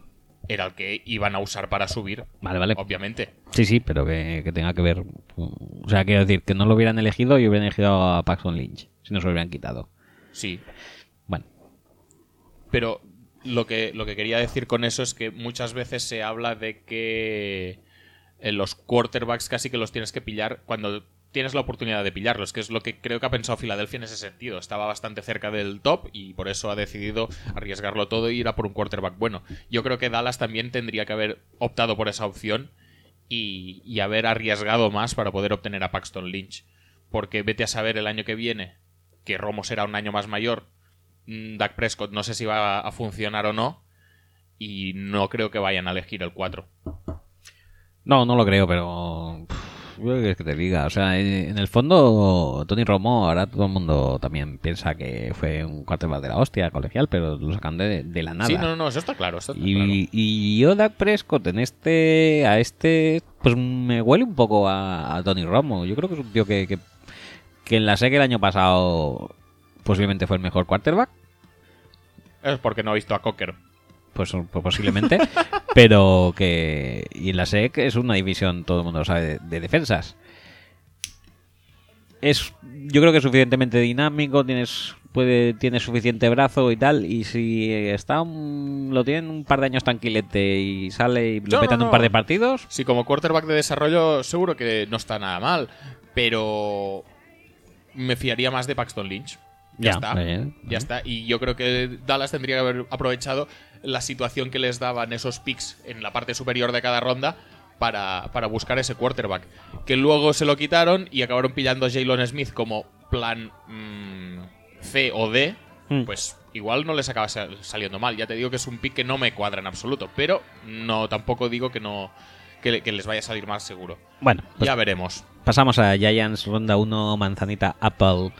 era el que iban a usar para subir. Vale, vale. Obviamente. Sí, sí, pero que, que tenga que ver. O sea, quiero decir, que no lo hubieran elegido y hubieran elegido a Paxton Lynch. Si no se lo hubieran quitado. Sí. Bueno, Pero lo que, lo que quería decir con eso es que muchas veces se habla de que eh, los quarterbacks casi que los tienes que pillar cuando tienes la oportunidad de pillarlos, que es lo que creo que ha pensado Filadelfia en ese sentido. Estaba bastante cerca del top y por eso ha decidido arriesgarlo todo e ir a por un quarterback bueno. Yo creo que Dallas también tendría que haber optado por esa opción y, haber arriesgado más para poder obtener a Paxton Lynch. Porque vete a saber el año que viene, que Romo será un año más mayor, mm, Dak Prescott no sé si va a funcionar o no. Y no creo que vayan a elegir el 4. no, no lo creo, pero. Que te diga. O sea, en el fondo, Tony Romo, ahora todo el mundo también piensa que fue un quarterback de la hostia colegial, pero lo sacan de, de la nada. Sí, no, no, eso está claro. Eso está Y, claro. y yo, Dak Prescott, en este, a este, pues me huele un poco a, a Tony Romo. Yo creo que es un tío que, que, que en la SEC el año pasado posiblemente fue el mejor quarterback. Es porque no ha visto a Cocker. Pues, pues posiblemente. pero que. Y en la SEC es una división, todo el mundo lo sabe, de, de defensas. Es, yo creo que es suficientemente dinámico, tienes puede tiene suficiente brazo y tal, y si está un- lo tienen un par de años tranquilete y sale y lo No, petan no, un par de partidos, Sí, como quarterback de desarrollo seguro que no está nada mal. Pero me fiaría más de Paxton Lynch. Ya, Ya, está. bien, ya bien. está. Y yo creo que Dallas tendría que haber aprovechado la situación que les daban esos picks en la parte superior de cada ronda para, para buscar ese quarterback. Que luego se lo quitaron y acabaron pillando a Jalen Smith como plan mm, C o D. Hmm. Pues igual no les acaba sal- saliendo mal. Ya te digo que es un pick que no me cuadra en absoluto. Pero no tampoco digo que no que, le- que les vaya a salir más seguro. bueno, pues ya veremos. pasamos a Giants ronda 1, Manzanita, Apple,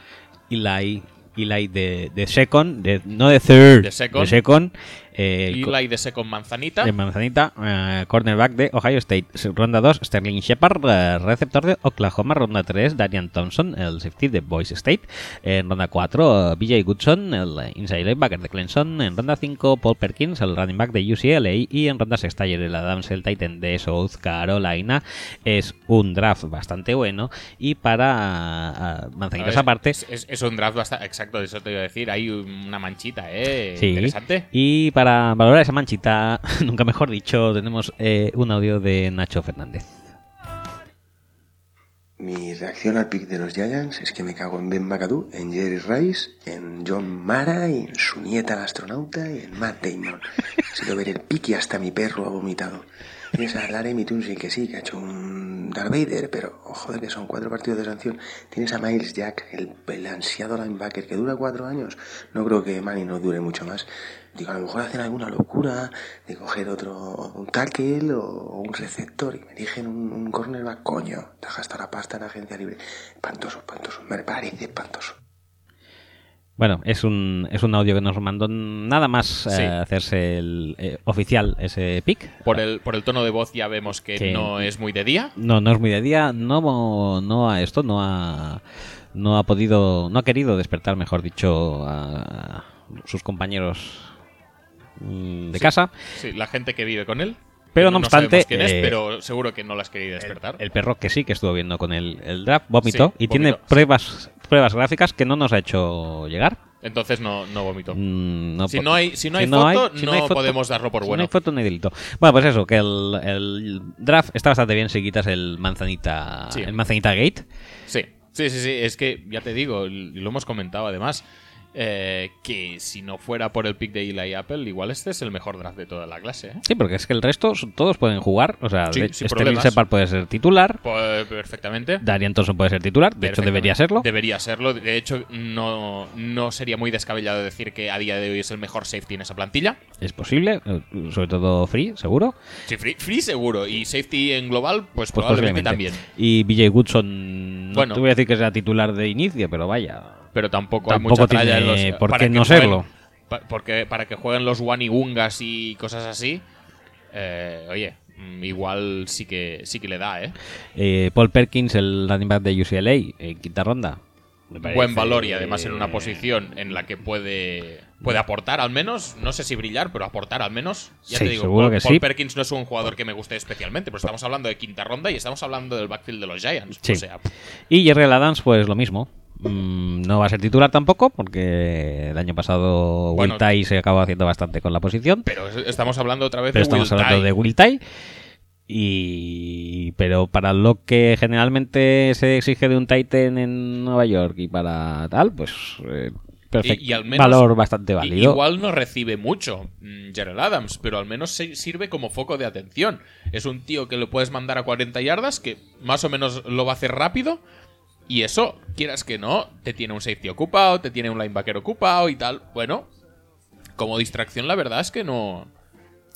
Eli, Eli de, de second, de, no de third, De second. second, eh, Eli de con manzanita. de Manzanita, eh, cornerback de Ohio State. Ronda 2, Sterling Shepard, eh, receptor de Oklahoma. Ronda 3, Darian Thompson, el safety de Boise State. En ronda 4, BJ Goodson, el eh, inside linebacker de Clemson. En ronda 5, Paul Perkins, el running back de UCLA. Y en ronda 6, Tyler Adams, el Titan de South Carolina. Es un draft bastante bueno. Y para Manzanitas Es- aparte, Es, es- es un draft bastante. Exacto, eso te iba a decir. Hay una manchita, ¿eh? Sí. Interesante. Y para valorar esa manchita, nunca mejor dicho, tenemos eh, un audio de Nacho Fernández. Mi reacción al pick de los Giants es que me cago en Ben McAdoo, en Jerry Rice, en John Mara, y en su nieta la astronauta y en Matt Damon. Ha sido ver el pick y hasta mi perro ha vomitado. Tienes a Laremy Tunsil que sí, que ha hecho un Darth Vader, pero oh, joder que son cuatro partidos de sanción. Tienes a Miles Jack, el, el ansiado linebacker que dura cuatro años. No creo que Manny no dure mucho más. Digo, a lo mejor hacen alguna locura de coger otro, un tackle o, o un receptor y me eligen un, un cornerback, coño. Te has gastado la pasta en agencia libre. Espantoso, espantoso. Me parece espantoso. Bueno, es un, es un audio que nos mandó nada más eh, hacerse el eh, oficial ese pick. Por el, por el tono de voz ya vemos que Que- no es muy de día. No, no es muy de día, no, no a esto, no ha, no ha podido, no ha querido despertar, mejor dicho, a sus compañeros mm, de Sí. casa. Sí, la gente que vive con él. Pero no, obstante. quién es, eh, pero seguro que no las quería despertar. El perro que sí que estuvo viendo con el, el draft vomitó Sí, y tiene pruebas pruebas gráficas que no nos ha hecho llegar. Entonces no, no vomitó. Mm, no Si no hay- si no hay foto, si no hay foto- podemos darlo por si bueno. No hay foto, no hay delito. Bueno, pues eso, que el, el draft está bastante bien si quitas el manzanita, Sí. el manzanita gate. Sí, sí, sí, sí. Es que ya te digo, lo hemos comentado además, eh, que si no fuera por el pick de Eli Apple, igual este es el mejor draft de toda la clase. ¿eh? Sí, porque es que el resto todos pueden jugar. O sea, Sí. Shepard puede ser titular. Pues, perfectamente. Darian Thompson puede ser titular. De hecho, debería serlo. Debería serlo. De hecho, no, no sería muy descabellado decir que a día de hoy es el mejor safety en esa plantilla. Es posible, eh, sobre todo Free, seguro. Sí, free, free seguro. Y safety en global, pues, Pues probablemente también. Y BJ Woodson, no Bueno. te voy a decir que sea titular de inicio, pero vaya. Pero tampoco, Tampoco hay mucha tralla tiene en los. por qué no serlo. porque para que jueguen los Wanigungas y cosas así. eh, oye, mm, igual sí que sí que le da, ¿eh? Eh, Paul Perkins, el running back de UCLA, en quinta ronda. Parece- Buen valor y además en una posición en la que puede, puede aportar al menos, no sé si brillar, pero aportar al menos. Ya Sí, te digo, seguro Paul, que Paul sí. Perkins no es un jugador que me guste especialmente, pero estamos hablando de quinta ronda y estamos hablando del backfield de los Giants. Sí. O sea, Y Jerry Adams, pues lo mismo. Mm, no va a ser titular tampoco, porque el año pasado Bueno. Will Tye se acabó haciendo bastante con la posición. pero es- estamos hablando otra vez Pero de estamos Will hablando Tye. de Will Tye. Y pero para lo que generalmente se exige de un Titan en Nueva York y para tal, pues eh, perfecto. Y- y al menos- valor bastante válido. Igual no recibe mucho mm, Gerald Adams, pero al menos sirve como foco de atención. Es un tío que lo puedes mandar a 40 yardas, que más o menos lo va a hacer rápido. Y eso, quieras que no, te tiene un safety ocupado, te tiene un linebacker ocupado y tal. Bueno, como distracción, la verdad es que no.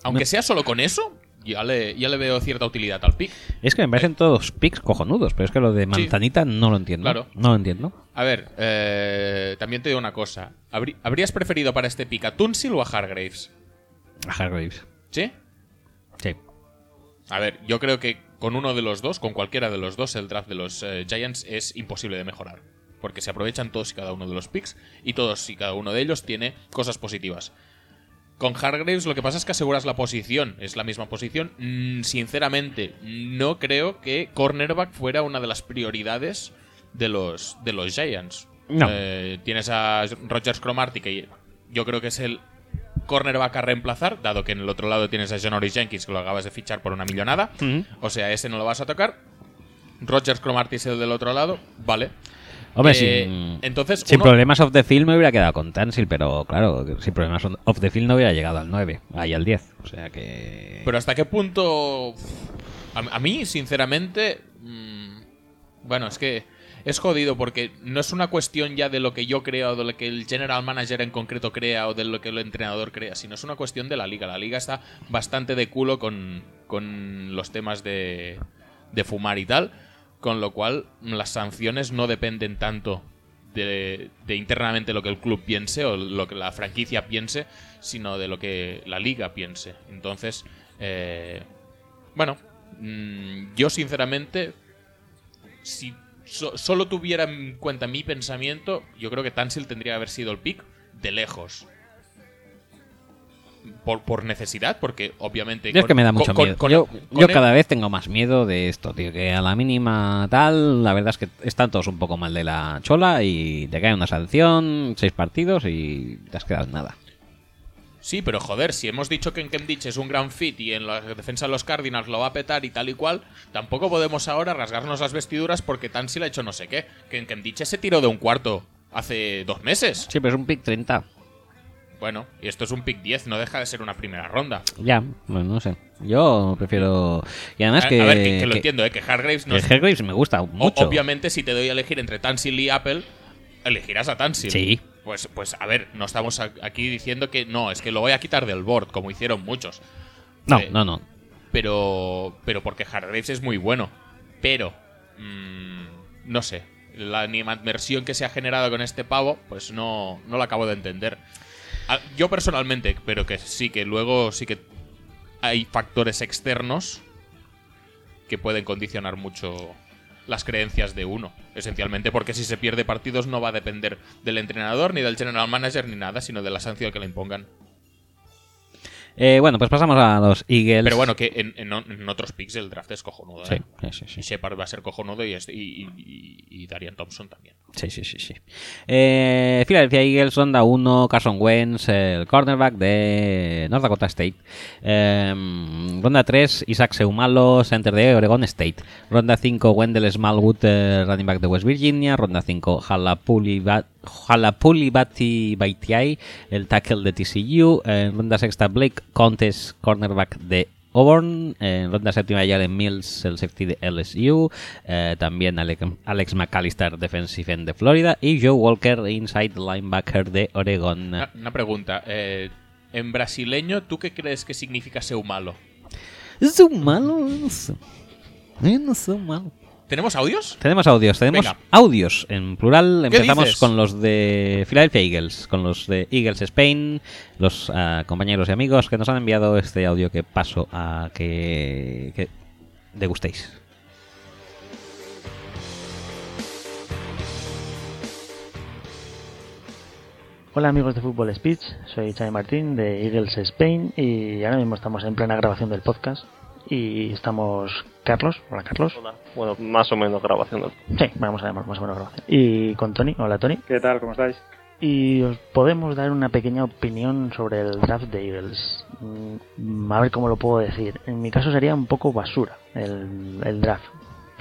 Aunque sea solo con eso, ya le, ya le veo cierta utilidad al pick. Es que me parecen todos picks cojonudos, pero es que lo de Sí. Manzanita no lo entiendo. Claro. No lo entiendo. A ver, eh, también te digo una cosa. ¿Habrí- ¿Habrías preferido para este pick a Tunsil o a Hargraves? A Hargraves. ¿Sí? Sí. A ver, yo creo que con uno de los dos, con cualquiera de los dos, el draft de los eh, Giants es imposible de mejorar. Porque se aprovechan todos y cada uno de los picks y todos y cada uno de ellos tiene cosas positivas. Con Hargraves lo que pasa es que aseguras la posición, es la misma posición. Mm, sinceramente, no creo que cornerback fuera una de las prioridades de los, de los Giants. No. Eh, tienes a Rogers Cromarty, que yo creo que es el cornerback a reemplazar, dado que en el otro lado tienes a Janory Jenkins, que lo acabas de fichar por una millonada. O sea, ese no lo vas a tocar. Rogers Cromarty es el del otro lado, vale. Hombre, Eh, sin, entonces, sin uno- problemas off the field me hubiera quedado con Tansil, pero claro, sin problemas off the field no hubiera llegado al 9, ahí al 10. O sea que. Pero hasta qué punto... A, a mí, sinceramente... mm, bueno, es que es jodido porque no es una cuestión ya de lo que yo creo o de lo que el general manager en concreto crea o de lo que el entrenador crea, sino es una cuestión de la liga. La liga está bastante de culo con, con los temas de, de fumar y tal, con lo cual las sanciones no dependen tanto de, de internamente lo que el club piense o lo que la franquicia piense, sino de lo que la liga piense. Entonces, eh, bueno, mm, yo sinceramente, si so- solo tuviera en cuenta mi pensamiento, yo creo que Tansil tendría que haber sido el pick de lejos. Por, por necesidad, porque obviamente. Yo es con- que me da mucho con- miedo. con- yo cada vez tengo más miedo de esto, tío. Que a la mínima tal, la verdad es que están todos un poco mal de la chola y te cae una sanción, seis partidos y te has quedado en nada. Sí, pero joder, si hemos dicho que en Kemditch es un gran fit y en la defensa de los Cardinals lo va a petar y tal y cual, tampoco podemos ahora rasgarnos las vestiduras porque Tansil ha hecho no sé qué. Que en Kemditch se tiró de un cuarto hace dos meses. Sí, pero es un pick 30. Bueno, y esto es un pick 10, no deja de ser una primera ronda. Ya, bueno, no sé. Yo prefiero. Y además a, que. a ver, que, que lo que- entiendo, ¿eh? que Hargraves no es... Hargraves me gusta O- mucho. Obviamente, si te doy a elegir entre Tansil y Apple, elegirás a Tansil. Sí. Pues, pues a ver, no estamos aquí diciendo que no, es que lo voy a quitar del board, como hicieron muchos. No, Eh, no, no. Pero, pero porque Hargraves es muy bueno. Pero, mm, no sé, la animadversión que se ha generado con este pavo, pues no, no la acabo de entender. Ah, Yo personalmente, pero que sí, que luego sí que hay factores externos que pueden condicionar mucho las creencias de uno. Esencialmente porque si se pierde partidos no va a depender del entrenador, ni del general manager, ni nada, sino de la sanción que le impongan. Eh, bueno, pues pasamos a los Eagles. Pero bueno, que en, en- en otros picks el draft es cojonudo. Sí, ¿eh? sí, sí, Shepard va a ser cojonudo y, este- y, y- y Darian Thompson también. Sí, sí, sí, sí. Eh, Philadelphia Eagles, ronda 1, Carson Wentz, el cornerback de North Dakota State. Eh, ronda 3, Isaac Seumalo, center de Oregon State. Ronda 5, Wendell Smallwood, eh, running back de West Virginia. Ronda 5, Halapuli Bati Baitiai, el tackle de TCU. En ronda sexta, Blake Contes, cornerback de Auburn, en ronda séptima Jalen Mills, el safety de LSU, eh, también Alex, Alex McAllister, defensive end de Florida, y Joe Walker, inside linebacker de Oregon. Una, una pregunta. eh, en brasileño, ¿tú qué crees que significa Seumalo? Es un malo, no sé. No sé, malo. ¿Tenemos audios? Tenemos audios, tenemos Venga. audios en plural. ¿Qué Empezamos dices? con los de Philadelphia Eagles, con los de Eagles Spain, los ah, compañeros y amigos que nos han enviado este audio que paso a que, que degustéis. Hola amigos de Fútbol Speech, soy Xavi Martín de Eagles Spain y ahora mismo estamos en plena grabación del podcast y estamos Carlos, hola Carlos. Hola. Bueno, más o menos grabación. Sí, vamos a llamar más o menos grabación. Y con Tony, hola Tony. ¿Qué tal? ¿Cómo estáis? Y os podemos dar una pequeña opinión sobre el draft de Eagles. Mm, A ver cómo lo puedo decir. En mi caso sería un poco basura el, el draft.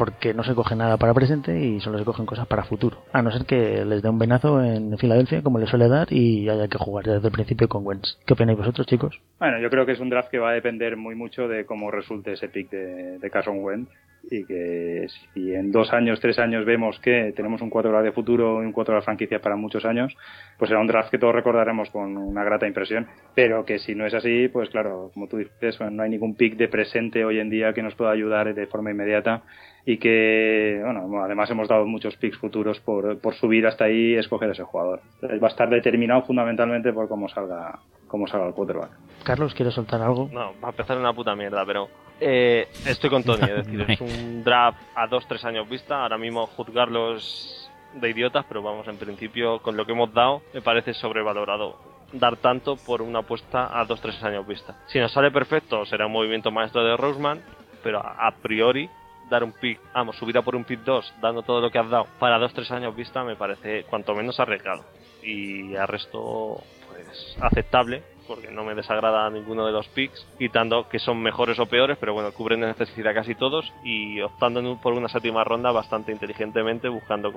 Porque no se coge nada para presente y solo se cogen cosas para futuro. A no ser que les dé un venazo en Filadelfia, como le suele dar, y haya que jugar desde el principio con Wentz. ¿Qué opináis vosotros, chicos? Bueno, yo creo que es un draft que va a depender muy mucho de cómo resulte ese pick de, de Carson Wentz y que si en dos años, tres años vemos que tenemos un 4 de futuro y un 4 de franquicia para muchos años, pues será un draft que todos recordaremos con una grata impresión, pero que si no es así, pues claro, como tú dices, bueno, no hay ningún pick de presente hoy en día que nos pueda ayudar de forma inmediata y que, bueno, además hemos dado muchos picks futuros por, por subir hasta ahí y escoger ese jugador. Entonces va a estar determinado fundamentalmente por cómo salga, cómo salga el quarterback. Carlos, ¿quieres soltar algo? No, va a empezar una puta mierda, pero eh, estoy con Tony. Es decir, es un draft a dos, tres años vista. Ahora mismo juzgarlos de idiotas, pero vamos, en principio, con lo que hemos dado, me parece sobrevalorado dar tanto por una apuesta a dos, tres años vista. Si nos sale perfecto, será un movimiento maestro de Roseman, pero a, priori dar un pick, vamos, subir a por un pick 2, dando todo lo que has dado para dos, tres años vista, me parece cuanto menos arriesgado. Y al resto, pues, aceptable, porque no me desagrada ninguno de los picks, quitando que son mejores o peores, pero bueno, cubren de necesidad casi todos y optando por una séptima ronda bastante inteligentemente, buscando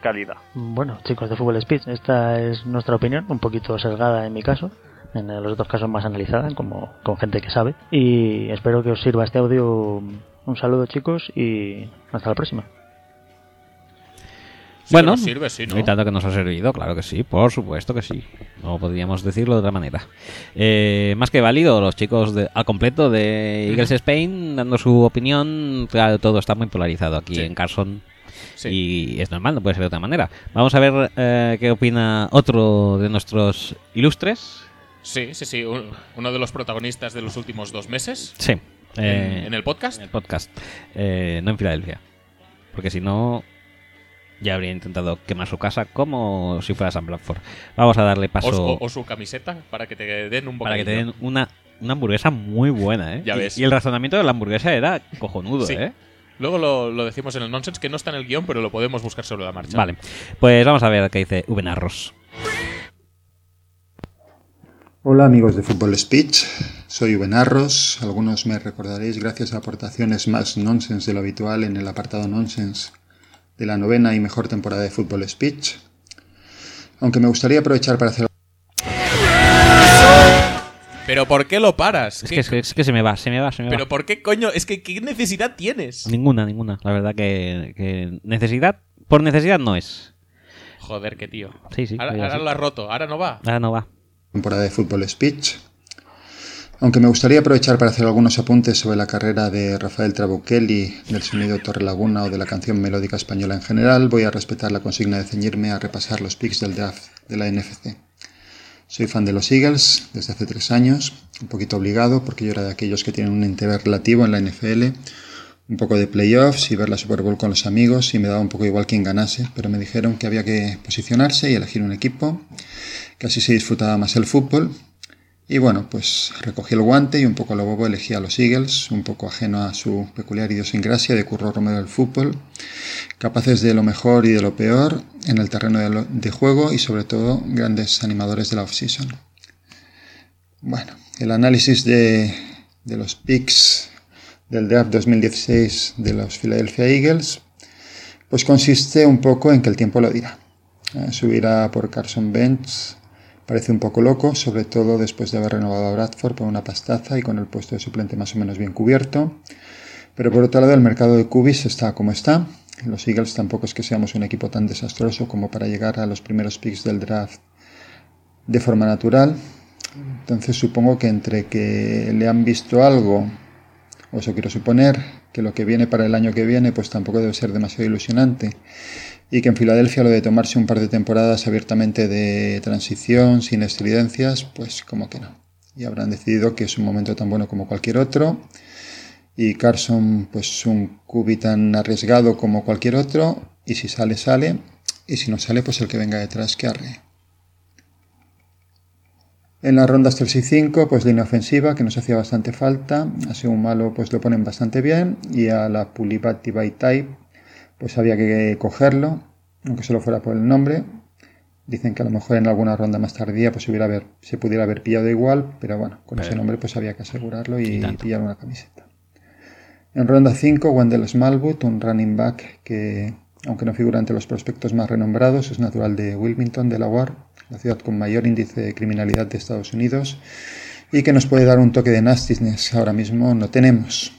calidad. Bueno, chicos de Fútbol Speech, esta es nuestra opinión, un poquito sesgada en mi caso, en los otros casos más analizada, como con gente que sabe. Y espero que os sirva este audio. Un saludo, chicos, y hasta la próxima. Bueno, nos sirve, sí, ¿no? y tanto que nos ha servido, claro que sí, por supuesto que sí. No podríamos decirlo de otra manera. Eh, más que válido, los chicos de- al completo de Eagles Spain dando su opinión. Claro, todo está muy polarizado aquí en Carson. Y es normal, no puede ser de otra manera. Vamos a ver eh, qué opina otro de nuestros ilustres. Sí, sí, sí. un- uno de los protagonistas de los últimos dos meses. Sí. En, Eh, en el podcast. En el podcast. No en Filadelfia. Porque si no, ya habría intentado quemar su casa como si fuera San Bradford. Vamos a darle paso o- o su camiseta para que te den un para que te bocadillo. den una, una hamburguesa muy buena, ¿eh? Ya Y- ves. Y, el razonamiento de la hamburguesa era cojonudo, Sí. ¿eh? Luego lo, lo decimos en el nonsense, que no está en el guion, pero lo podemos buscar sobre la marcha. Vale. Pues vamos a ver qué dice Ubenarros. Hola amigos de Fútbol Speech, soy Uben Arros. Algunos me recordaréis gracias a aportaciones más nonsense de lo habitual en el apartado nonsense de la novena y mejor temporada de Fútbol Speech. Aunque me gustaría aprovechar para hacer Pero ¿por qué lo paras? Es ¿Qué- que, es, que, es que se me va, se me va, se me ¿Pero va. por qué coño? Es que ¿qué necesidad tienes? Ninguna, ninguna. La verdad que, que necesidad, por necesidad no es. Joder, qué tío. Sí, sí. Ahora, ahora lo has roto, ahora no va. Ahora no va. temporada de Fútbol Speech. Aunque me gustaría aprovechar para hacer algunos apuntes sobre la carrera de Rafael Trabuchelli, del sonido Torre Laguna o de la canción melódica española en general, voy a respetar la consigna de ceñirme a repasar los picks del draft de la NFC. Soy fan de los Eagles desde hace tres años, un poquito obligado porque yo era de aquellos que tienen un interés relativo en la NFL, un poco de playoffs y ver la Super Bowl con los amigos y me daba un poco igual quién ganase, pero me dijeron que había que posicionarse y elegir un equipo, que así se disfrutaba más el fútbol Y bueno, pues recogí el guante y un poco a lo bobo elegí a los Eagles, un poco ajeno a su peculiar idiosincrasia de Curro Romero del fútbol, capaces de lo mejor y de lo peor en el terreno de, juego y sobre todo grandes animadores de la off-season. Bueno, el análisis de, de los picks del draft 2016 de los Philadelphia Eagles, pues consiste un poco en que el tiempo lo dirá. Eh, subir a por Carson Wentz parece un poco loco, sobre todo después de haber renovado a Bradford por una pastaza y con el puesto de suplente más o menos bien cubierto. Pero por otro lado, el mercado de cubis está como está. Los Eagles tampoco es que seamos un equipo tan desastroso como para llegar a los primeros picks del draft de forma natural. Entonces supongo que entre que le han visto algo, o eso quiero suponer, que lo que viene para el año que viene pues tampoco debe ser demasiado ilusionante y que en Filadelfia lo de tomarse un par de temporadas abiertamente de transición sin estridencias, pues como que no. Y habrán decidido que es un momento tan bueno como cualquier otro y Carson pues un cubi tan arriesgado como cualquier otro y si sale sale y si no sale pues el que venga detrás que arre. En las rondas 3 y 5, pues línea ofensiva, que nos hacía bastante falta. Sido un malo, pues lo ponen bastante bien. Y a la Pulibati by Type, pues había que cogerlo, aunque solo fuera por el nombre. Dicen que a lo mejor en alguna ronda más tardía pues hubiera haber, se pudiera haber pillado igual, pero bueno, con ese nombre pues había que asegurarlo y, pillar una camiseta. En ronda 5, Wendell Smallwood, un running back que, aunque no figura entre los prospectos más renombrados, es natural de Wilmington, Delaware, la ciudad con mayor índice de criminalidad de Estados Unidos, y que nos puede dar un toque de nastiness. Ahora mismo no tenemos.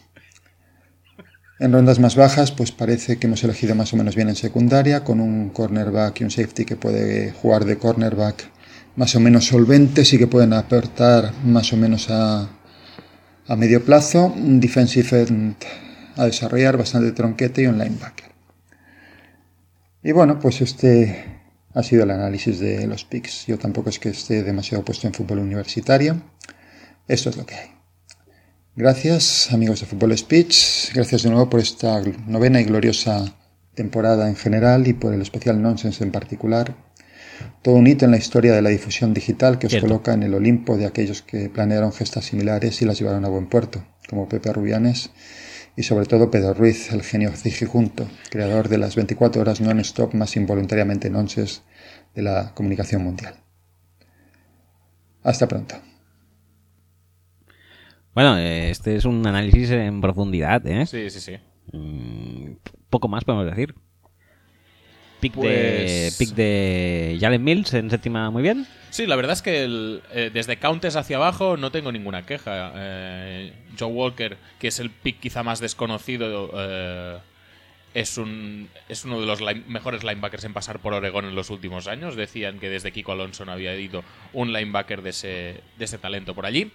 En rondas más bajas, pues parece que hemos elegido más o menos bien en secundaria, con un cornerback y un safety que puede jugar de cornerback más o menos solventes y que pueden aportar más o menos a, a medio plazo, un defensive end a desarrollar bastante tronquete y un linebacker. Y bueno, pues este ha sido el análisis de los picks. Yo tampoco es que esté demasiado puesto en fútbol universitario. Esto es lo que hay. Gracias amigos de Fútbol Speech, gracias de nuevo por esta novena y gloriosa temporada en general y por el especial Nonsense en particular. Todo un hito en la historia de la difusión digital que os Cierto. coloca en el Olimpo de aquellos que planearon gestas similares y las llevaron a buen puerto, como Pepe Rubianes y sobre todo Pedro Ruiz, el genio junto, creador de las 24 horas non-stop más involuntariamente nonsense de la comunicación mundial. Hasta pronto. Bueno, este es un análisis en profundidad, ¿eh? Sí, sí, sí. Mm, poco más podemos decir. Pick de Pues- pick de Jalen Mills en séptima muy bien. Sí, la verdad es que el- eh, desde Countess hacia abajo no tengo ninguna queja. Eh, Joe Walker, que es el pick quizá más desconocido, eh, es, un, es uno de los line- mejores linebackers en pasar por Oregón en los últimos años. Decían que desde Kiko Alonso no había ido un linebacker de ese, de ese talento por allí.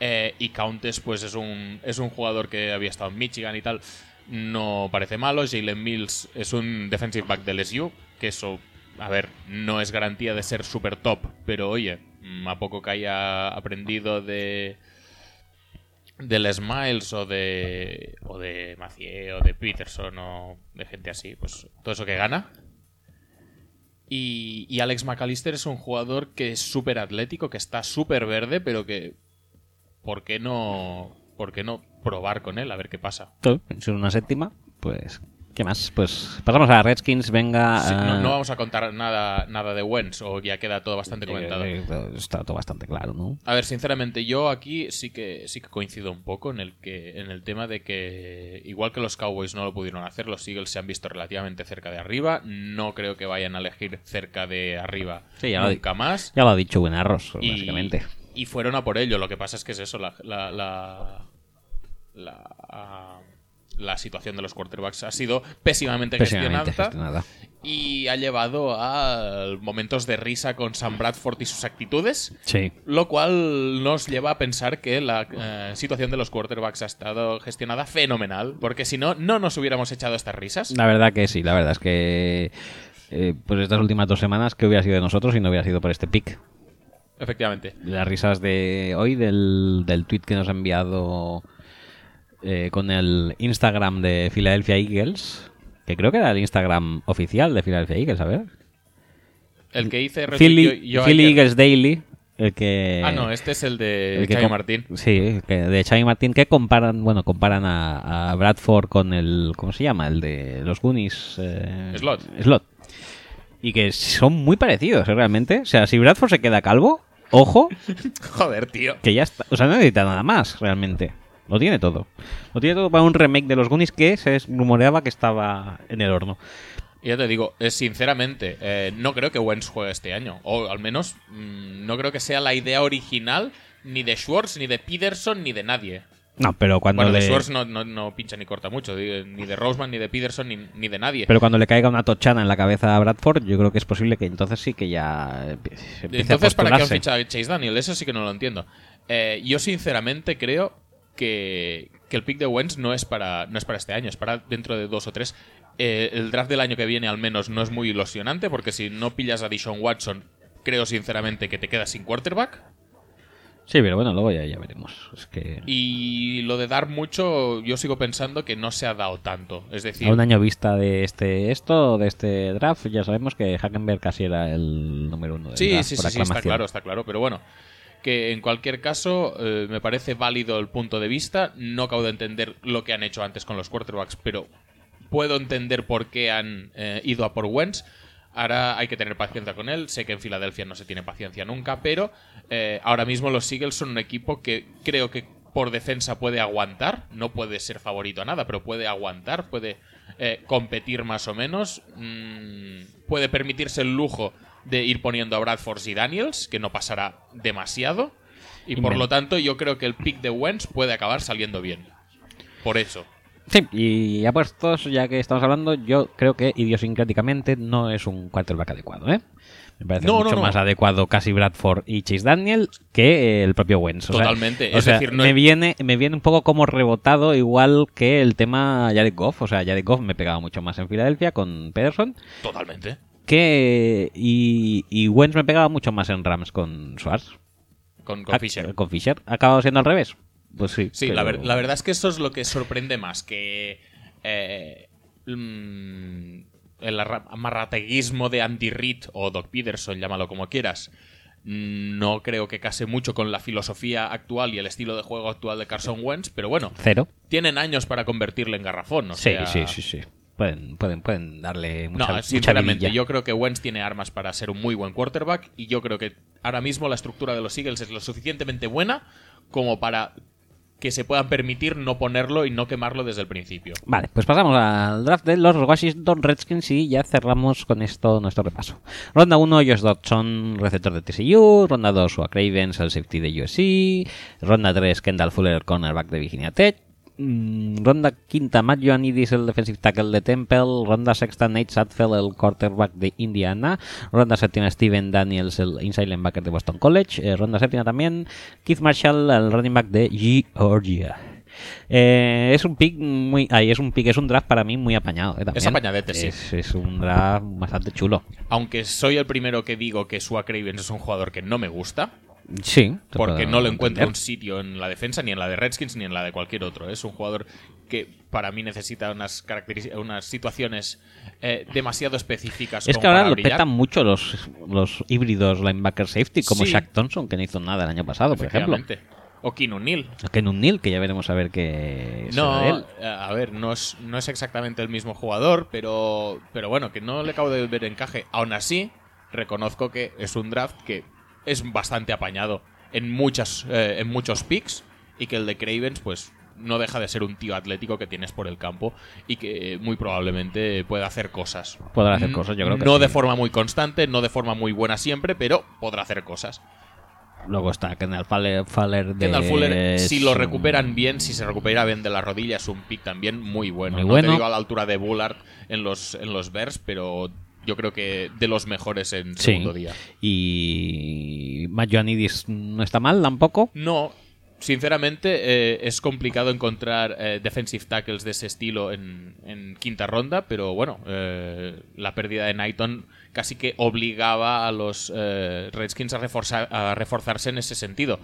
Eh, y Countess, pues es un, es un jugador que había estado en Michigan y tal. No parece malo. Jalen Mills es un defensive back del SU, que eso, a ver, no es garantía de ser super top, pero oye, mm, a poco que haya aprendido de del Smiles o de o de Macié o de Peterson o de gente así, pues todo eso que gana. Y, y Alex McAllister es un jugador que es súper atlético, que está súper verde, pero que ¿por qué no por qué no probar con él a ver qué pasa? Ser una séptima, pues ¿qué más? Pues pasamos a Redskins, venga. Sí, no, ah, no vamos a contar nada nada de Wentz o ya queda todo bastante comentado. eh, eh, está todo bastante claro, ¿no? A ver, sinceramente, yo aquí sí que sí que coincido un poco en el que en el tema de que igual que los Cowboys no lo pudieron hacer, los Eagles se han visto relativamente cerca de arriba. No creo que vayan a elegir cerca de arriba Sí, ya lo, nunca ha- más. ya lo ha dicho Buenarros, básicamente. Y fueron a por ello. Lo que pasa es que es eso, la, la, la, la, ah, la situación de los quarterbacks ha sido pésimamente, Pésimamente gestionada, gestionada. y ha llevado a momentos de risa con Sam Bradford y sus actitudes. Sí. Lo cual nos lleva a pensar que la eh, situación de los quarterbacks ha estado gestionada fenomenal, porque si no, no nos hubiéramos echado estas risas. La verdad que sí, la verdad es que eh, pues estas últimas dos semanas, ¿qué hubiera sido de nosotros si no hubiera sido por este pick? Efectivamente. Las risas de hoy, del, del tweet que nos ha enviado eh, con el Instagram de Philadelphia Eagles, que creo que era el Instagram oficial de Philadelphia Eagles, a ver. El que hice Philly, yo, yo Philly Eagles Daily el que... Ah, no, este es el de el que Martín. Sí, que de Xavi Martín, que comparan, bueno, comparan a, a Bradford con el, ¿cómo se llama? El de los Goonies. eh, Slot. Slot. Y que son muy parecidos, ¿eh? realmente. O sea, si Bradford se queda calvo, ojo, Joder, tío. que ya está. O sea, no necesita nada más, realmente. Lo tiene todo. Lo tiene todo para un remake de los Goonies que se rumoreaba que estaba en el horno. Y ya te digo, sinceramente, eh, no creo que Wentz juegue este año. O al menos mm, no creo que sea la idea original ni de Schwartz, ni de Peterson, ni de nadie. No, pero cuando bueno, le... de Schwartz no, no- no pincha ni corta mucho, ni de Roseman, ni de Peterson, ni, ni de nadie. Pero cuando le caiga una tochana en la cabeza a Bradford, yo creo que es posible que entonces sí que ya empie- se empiece Entonces, a ¿para qué han fichado Chase Daniel? Eso sí que no lo entiendo. Eh, yo, sinceramente, creo que, que el pick de Wentz no es, para, no es para este año, es para dentro de dos o tres. Eh, el draft del año que viene, al menos, no es muy ilusionante, porque si no pillas a Dishon Watson, creo, sinceramente, que te quedas sin quarterback. Sí, pero bueno, luego ya, ya veremos. Es que Y lo de dar mucho, yo sigo pensando que no se ha dado tanto. Es decir, a un año vista de este esto, de este draft, ya sabemos que Hackenberg casi era el número uno del Sí, draft sí, por sí, sí, está claro, está claro. Pero bueno, que en cualquier caso eh, me parece válido el punto de vista. No acabo de entender lo que han hecho antes con los quarterbacks, pero puedo entender por qué han eh, ido a por Wentz. Ahora hay que tener paciencia con él. Sé que en Filadelfia no se tiene paciencia nunca, pero eh, ahora mismo los Eagles son un equipo que creo que por defensa puede aguantar. No puede ser favorito a nada, pero puede aguantar, puede eh, competir más o menos. Mm, puede permitirse el lujo de ir poniendo a Bradford y Daniels, que no pasará demasiado. Y por lo tanto, yo creo que el pick de Wentz puede acabar saliendo bien. Por eso. Sí, y ya puestos, ya que estamos hablando, yo creo que idiosincráticamente no es un quarterback adecuado, ¿eh? Me parece No, mucho no. más adecuado casi Bradford y Chase Daniel que el propio Wentz. O sea- Totalmente. o Es sea, decir, no me, es- viene, me viene un poco como rebotado, igual que el tema Jared Goff. O sea, Jared Goff me pegaba mucho más en Filadelfia con Pederson. Totalmente. Que, y, y Wentz me pegaba mucho más en Rams con Schwartz. Con, con Ah, Fisher. Con Fisher. ¿Ha acabado siendo al revés? Pues sí. Sí, la, pero- ver- la verdad es que eso es lo que sorprende más, que eh, mm, el arra- amarrateguismo de Andy Reid o Doc Peterson, llámalo como quieras, no creo que case mucho con la filosofía actual y el estilo de juego actual de Carson Wentz, pero bueno, Cero. tienen años para convertirle en garrafón. O Sí, sea- sí, sí, sí. Pueden, pueden, pueden darle mucha, no, sinceramente, yo creo que Wentz tiene armas para ser un muy buen quarterback y yo creo que ahora mismo la estructura de los Eagles es lo suficientemente buena como para que se puedan permitir no ponerlo y no quemarlo desde el principio. Vale, pues pasamos al draft de los Washington Redskins y ya cerramos con esto nuestro repaso. Ronda 1, Josh Dodson, receptor de TCU. Ronda 2,Ua Cravens, el safety de USC. Ronda 3, Kendall Fuller, cornerback de Virginia Tech. Mm, Ronda quinta, Matt Ioannidis, el defensive tackle de Temple. Ronda sexta, Nate Sadfeld, el quarterback de Indiana. Ronda séptima, Steven Daniels, el inside linebacker de Boston College. Eh, ronda séptima también, Keith Marshall, el running back de Georgia. Eh, es un pick muy. Ay, es un pick, es un draft para mí muy apañado. eh. Es apañadete, sí. Es, es un draft bastante chulo. Aunque soy el primero que digo que Sua Cravens es un jugador que no me gusta. Sí. Porque no lo encuentro entender. un sitio en la defensa, ni en la de Redskins, ni en la de cualquier otro. Es un jugador que para mí necesita unas, características, unas situaciones eh, demasiado específicas. Es como que ahora para lo brillar. petan mucho los, los híbridos linebacker safety, como Sí. Shaq Thompson, que no hizo nada el año pasado, por ejemplo. O Keenan Neal. Ken Unil, que ya veremos a ver qué No, de él. eh, a ver, no es, no es exactamente el mismo jugador, pero, pero bueno, que no le acabo de ver encaje. Aún así, reconozco que es un draft que es bastante apañado en, muchas, eh, en muchos picks y que el de Cravens, pues no deja de ser un tío atlético que tienes por el campo y que muy probablemente pueda hacer cosas. Podrá hacer Mm, cosas, yo creo que No sí. de forma muy constante, no de forma muy buena siempre, pero podrá hacer cosas. Luego está Kendall Faller, Faller de. Kendall Fuller, si lo recuperan bien, si se recupera bien de la rodilla, es un pick también muy bueno. Muy no bueno. te digo a la altura de Bullard en los, en los Bears, pero yo creo que de los mejores en Sí. segundo día. Y Matt Ioannidis no está mal tampoco. No, sinceramente eh, es complicado encontrar eh, defensive tackles de ese estilo en, en quinta ronda, pero bueno, eh, la pérdida de Knighton casi que obligaba a los eh, Redskins a, reforzar- a reforzarse en ese sentido.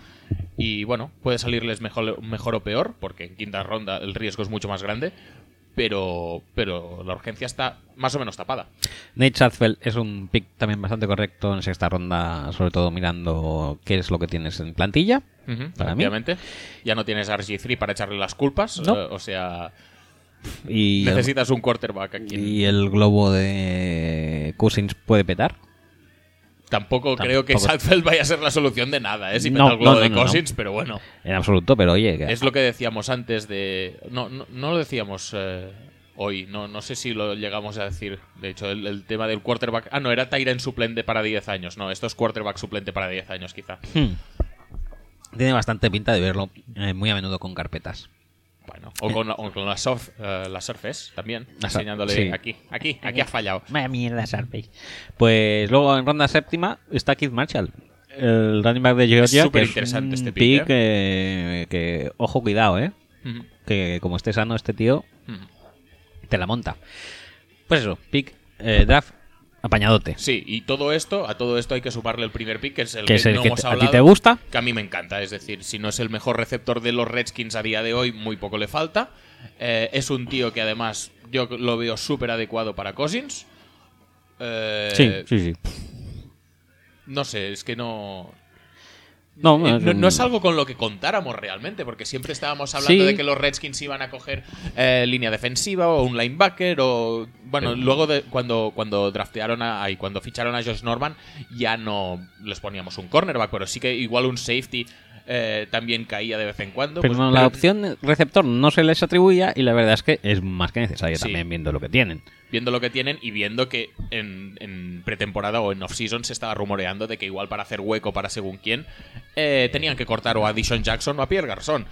Y bueno, puede salirles mejor, mejor o peor, porque en quinta ronda el riesgo es mucho más grande. Pero, pero la urgencia está más o menos tapada. Nate Sudfeld es un pick también bastante correcto en sexta ronda, sobre todo mirando qué es lo que tienes en plantilla. Ujú, para mí. efectivamente. Ya no tienes RG3 para echarle las culpas. No. eh, o sea, Y el, necesitas un quarterback aquí. y el globo de Cousins puede petar. Tampoco, creo que. Sadfeld vaya a ser la solución de nada, ¿eh? Si No, no, de no, no. Cousins, pero bueno. En absoluto, pero oye, que- Es lo que decíamos antes de. No, no, lo decíamos eh, hoy, no, no sé si lo llegamos a decir. De hecho, el, el tema del quarterback. Ah, no, era Tyrant suplente para 10 años. No, esto es quarterback suplente para 10 años, quizá. Hmm. Tiene bastante pinta de verlo eh, muy a menudo con carpetas. Bueno, o con, la- o con la, surf, eh, la Surface también, enseñándole sí. aquí, aquí, aquí ha fallado. Vaya mierda, Surface. Pues luego en ronda séptima está Keith Marshall. El running back de Georgia. Es súper que es interesante este pick, pick, eh, que, ojo, cuidado, ¿eh? Que como esté sano este tío, te la monta. Pues eso, pick, eh, draft, apañadote. Sí, y todo esto, a todo esto hay que sumarle el primer pick, que es el Que que, es el no que hemos te- a ti hablado, te gusta. Que a mí me encanta, es decir, si no es el mejor receptor de los Redskins a día de hoy, muy poco le falta. Eh, es un tío que además yo lo veo súper adecuado para Cousins. Eh, Sí, sí, sí. No sé, es que no... No, Eh, es no, no es algo con lo que contáramos realmente, porque siempre estábamos hablando Sí. de que los Redskins iban a coger eh, línea defensiva o un linebacker o bueno, luego de cuando cuando draftearon a y cuando ficharon a Josh Norman ya no les poníamos un cornerback, pero sí que igual un safety eh, también caía de vez en cuando. Pero pues, no, la pero opción receptor no se les atribuía y la verdad es que es más que necesaria Sí. también viendo lo que tienen. Viendo lo que tienen y viendo que en, pretemporada o en off-season se estaba rumoreando de que igual para hacer hueco para según quién eh, tenían que cortar o a Dishon Jackson o a Pierre Garzón.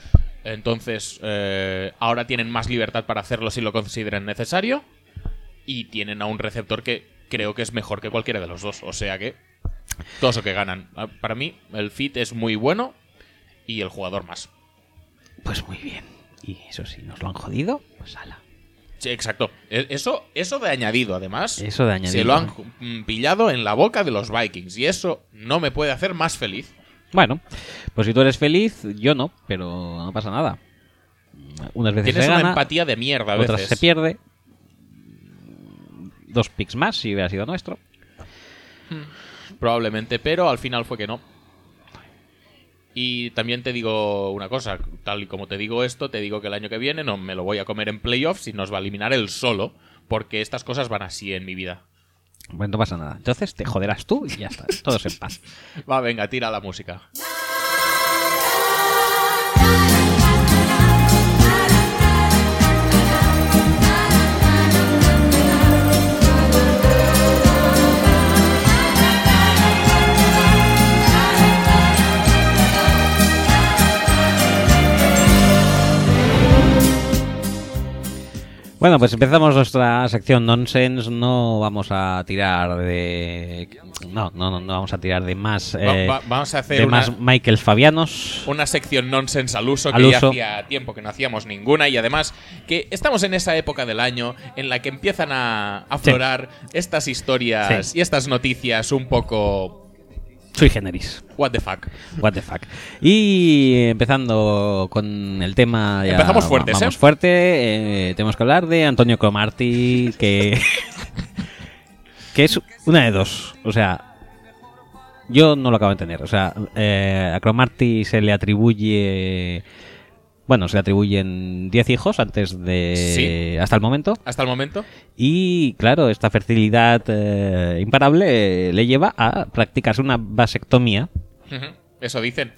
Entonces, eh, ahora tienen más libertad para hacerlo si lo consideren necesario y tienen a un receptor que creo que es mejor que cualquiera de los dos. O sea que, todos lo que ganan. Ah, Para mí, el fit es muy bueno y el jugador más. Pues muy bien. Y eso sí, nos lo han jodido, pues ala. Sí, exacto. E- Eso, eso de añadido, además. Eso de añadido. Se lo han mm, pillado en la boca de los Vikings. Y eso no me puede hacer más feliz. Bueno, pues si tú eres feliz, yo no, pero no pasa nada. Unas veces Tienes se una empatía de mierda a otras veces. se pierde. Dos picks más si hubiera sido nuestro. Probablemente, pero al final fue que no. Y también te digo una cosa, tal y como te digo esto, te digo que el año que viene no me lo voy a comer en playoffs y nos va a eliminar él solo, porque estas cosas van así en mi vida. Bueno, no pasa nada. Entonces te joderás tú y ya está. Todos en paz. Va, venga, tira la música. Bueno, pues empezamos nuestra sección nonsense. No vamos a tirar de. No, no, no, no vamos a tirar de más. eh, va- vamos a hacer de una- más Michael Fabianos. Una sección nonsense al uso Al que ya uso. hacía tiempo que no hacíamos ninguna y además que estamos en esa época del año en la que empiezan a aflorar estas historias Sí. y estas noticias un poco Sui generis. what the fuck. What the fuck. Y empezando con el tema. ya Empezamos fuertes, Vamos ¿eh? fuerte. eh, tenemos que hablar de Antonio Cromarty, que. que es una de dos. O sea, yo no lo acabo de entender. O sea, eh, a Cromarty se le atribuye. Bueno, se le atribuyen 10 hijos antes de. Sí. Hasta el momento. Hasta el momento. Y claro, esta fertilidad eh, imparable eh, le lleva a practicarse una vasectomía. Eso dicen.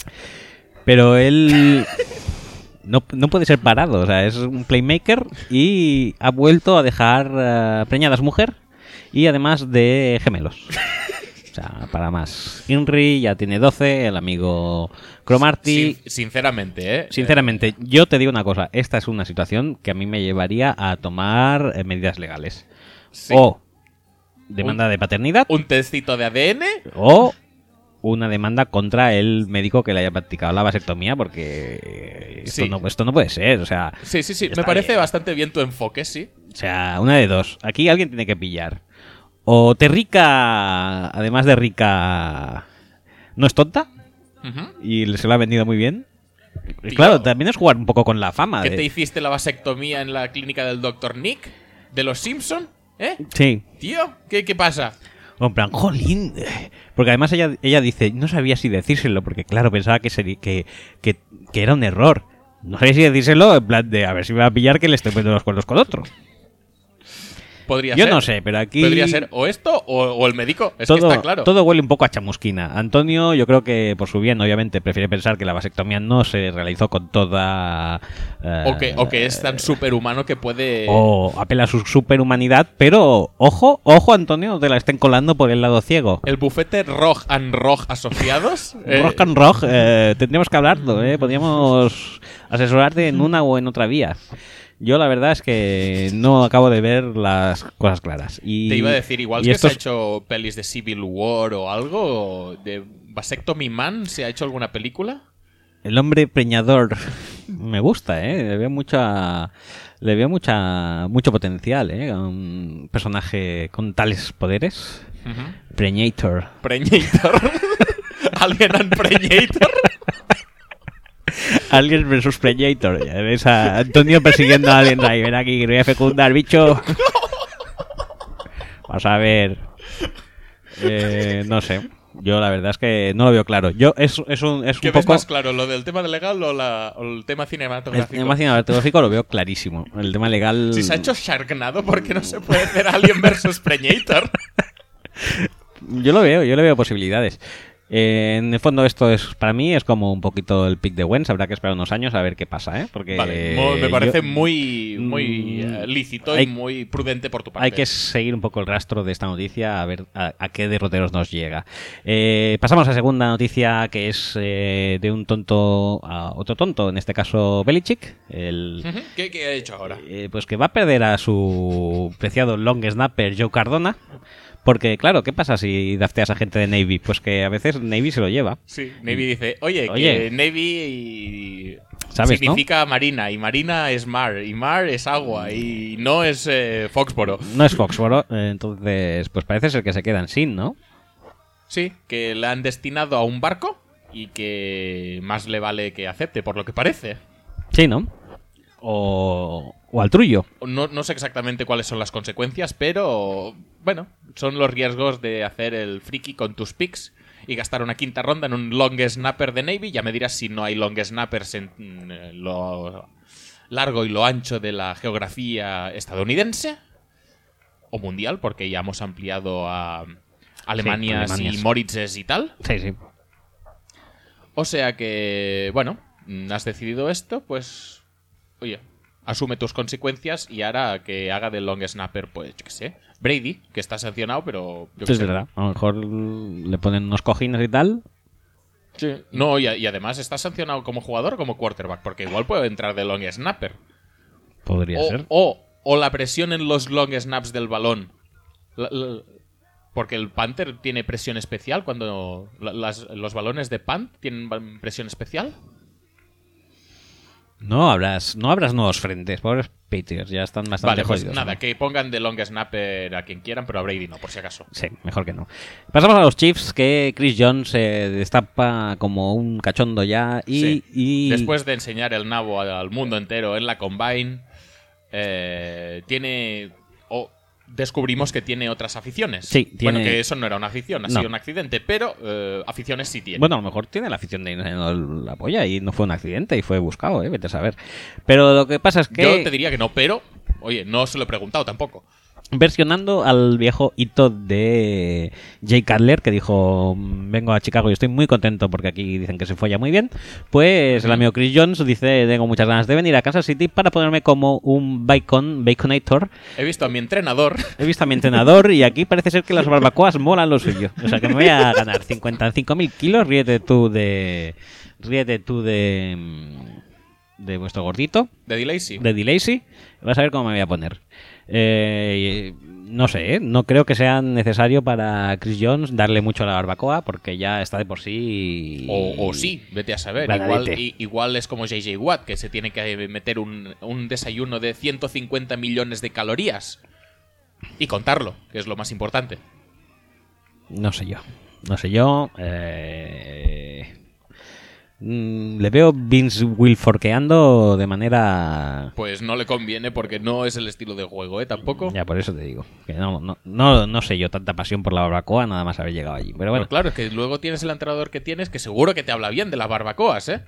Pero él no, no puede ser parado, o sea, es un playmaker y ha vuelto a dejar eh, preñada a su mujer y además de gemelos. O sea, para más. Inri ya tiene 12, el amigo Cromarty. Sin- sinceramente, ¿eh? Sinceramente, yo te digo una cosa, esta es una situación que a mí me llevaría a tomar eh, medidas legales. Sí. O demanda de paternidad Un testito de ADN. o una demanda contra el médico que le haya practicado la vasectomía porque eh, esto, Sí. no, esto no puede ser, o sea, Sí, sí, sí. Me parece bien. bastante bien tu enfoque, sí. o sea, una de dos. Aquí alguien tiene que pillar. O te rica, además de rica, no es tonta Ujú. y se lo ha vendido muy bien. Y Tío. claro, también es jugar un poco con la fama. ¿Qué de- te hiciste la vasectomía en la clínica del Dr. Nick? ¿De los Simpson? ¿Eh? Sí. Tío, ¿qué, qué pasa? O en plan, jolín. Porque además ella, ella dice, no sabía si decírselo, porque claro, pensaba que, sería, que, que, que era un error. No sabía si decírselo, en plan de a ver si me va a pillar que le estoy poniendo los cuernos con otro. Podría Yo ser. no sé, pero aquí- Podría ser o esto o, o el médico. Es todo, que está claro. todo huele un poco a chamusquina. Antonio, yo creo que por su bien, obviamente, prefiere pensar que la vasectomía no se realizó con toda. eh, O que, o que es tan superhumano que puede. o apela a su superhumanidad, pero ojo, ojo, Antonio, te la estén colando por el lado ciego. El bufete Rog and Rog asociados. eh, Rock and Rock, eh, tendríamos que hablarlo, ¿eh? Podríamos asesorarte en una o en otra vía. Yo la verdad es que no acabo de ver las cosas claras. Y, Te iba a decir, igual y que se ha hecho pelis de Civil War o algo. ¿De Vasectomy Man se ha hecho alguna película? El hombre preñador me gusta, ¿eh? Le veo mucha... Le veo mucha, mucho potencial, ¿eh? Un personaje con tales poderes. Ujú. Preñator. Preñator. Alien and Preñator. Alien versus Predator. Ya ves a Antonio persiguiendo a Alien ahí. Ven aquí, que voy a fecundar, bicho. Vamos a ver. Eh, no sé. Yo la verdad es que no lo veo claro. Yo es, es un, es ¿Qué un ves poco... más claro, lo del tema legal o, la- o el tema El cinematográfico? tema cinematográfico lo veo clarísimo. El tema legal... Si se ha hecho Sharknado, ¿por qué no se puede hacer Alien versus Preñator? Yo lo veo, yo le veo posibilidades. Eh, en el fondo esto es para mí es como un poquito el pick de Wens, habrá que esperar unos años a ver qué pasa, ¿eh? Porque Vale, me parece yo- muy, muy Mm, eh, lícito hay- y muy prudente por tu parte. Hay que seguir un poco el rastro de esta noticia a ver a, a qué derroteros nos llega. Eh, pasamos a segunda noticia que es de un tonto a otro tonto, en este caso Belichick, el. ¿Qué, qué ha hecho ahora? pues que va a perder a su preciado long snapper Joe Cardona. Porque, claro, ¿qué pasa si dafteas a gente de Navy? Pues que a veces Navy se lo lleva. Sí, Navy dice, oye, Oye. que Navy ¿Sabes, no? significa marina, y marina es mar, y mar es agua, y no es eh, Foxboro. No es Foxboro, eh, entonces, pues parece ser que se quedan sin, ¿no? Sí, que la han destinado a un barco y que más le vale que acepte, por lo que parece. Sí, ¿no? O, o al trullo. No, no sé exactamente cuáles son las consecuencias, pero bueno, son los riesgos de hacer el friki con tus picks y gastar una quinta ronda en un long snapper de Navy. Ya me dirás si no hay long snappers en lo largo y lo ancho de la geografía estadounidense o mundial, porque ya hemos ampliado a Alemanias, Alemanias. y Moritzes y tal. Sí, sí. O sea que, bueno, has decidido esto, pues, oye, asume tus consecuencias y ahora que haga de long snapper, pues, yo qué sé, Brady, que está sancionado, pero... yo es verdad. A lo mejor le ponen unos cojines y tal. Sí. No, y, y además está sancionado como jugador o como quarterback, porque igual puede entrar de long snapper. Podría O, ser. o, o la presión en los long snaps del balón. La- la- porque el Panther tiene presión especial cuando la- las- los balones de punt tienen presión especial. No habrás, no habrás nuevos frentes. Pobres Patriots, ya están bastante Vale, pues jodidos. nada, ¿no? que pongan de long snapper a quien quieran, pero a Brady no, por si acaso. Sí, mejor que no. Pasamos a los Chiefs, que Chris Jones se destapa como un cachondo ya. Y, Sí. y- Después de enseñar el nabo al al mundo entero en la Combine, eh, tiene... descubrimos que tiene otras aficiones. Sí, Bueno, tiene- que eso no era una afición, ha No. sido un accidente, pero eh, aficiones sí tiene. Bueno, a lo mejor tiene la afición de la polla y no fue un accidente y fue buscado, ¿eh? Vete a saber. Pero lo que pasa es que... Yo te diría que no, pero... Oye, no se lo he preguntado tampoco. Versionando al viejo hito de Jay Cutler que dijo "Mm, vengo a Chicago y estoy muy contento porque aquí dicen que se folla muy bien pues el amigo Chris Jones dice tengo muchas ganas de venir a Kansas City para ponerme como un bacon baconator He visto a mi entrenador. he visto a mi entrenador y aquí parece ser que las barbacoas molan lo suyo o sea que me voy a ganar 55.000 kilos ríete tú de ríete tú de de vuestro gordito De Delacy. de Delacy. Vas a ver cómo me voy a poner. Eh, no sé, ¿eh? no creo que sea necesario para Chris Jones darle mucho a la barbacoa porque ya está de por sí. O, o sí, vete a saber. Igual, i- igual es como JJ Watt, que se tiene que meter un, un desayuno de 150 millones de calorías. Y contarlo, que es lo más importante. No sé yo. No sé yo. eh, Mm, le veo Vince Wilforqueando de manera. Pues no le conviene porque no es el estilo de juego, ¿eh? Tampoco. Ya, por eso te digo. Que no, no, no, no sé yo tanta pasión por la barbacoa, nada más haber llegado allí. Pero bueno. Pero claro, es que luego tienes el entrenador que tienes que seguro que te habla bien de las barbacoas, ¿eh?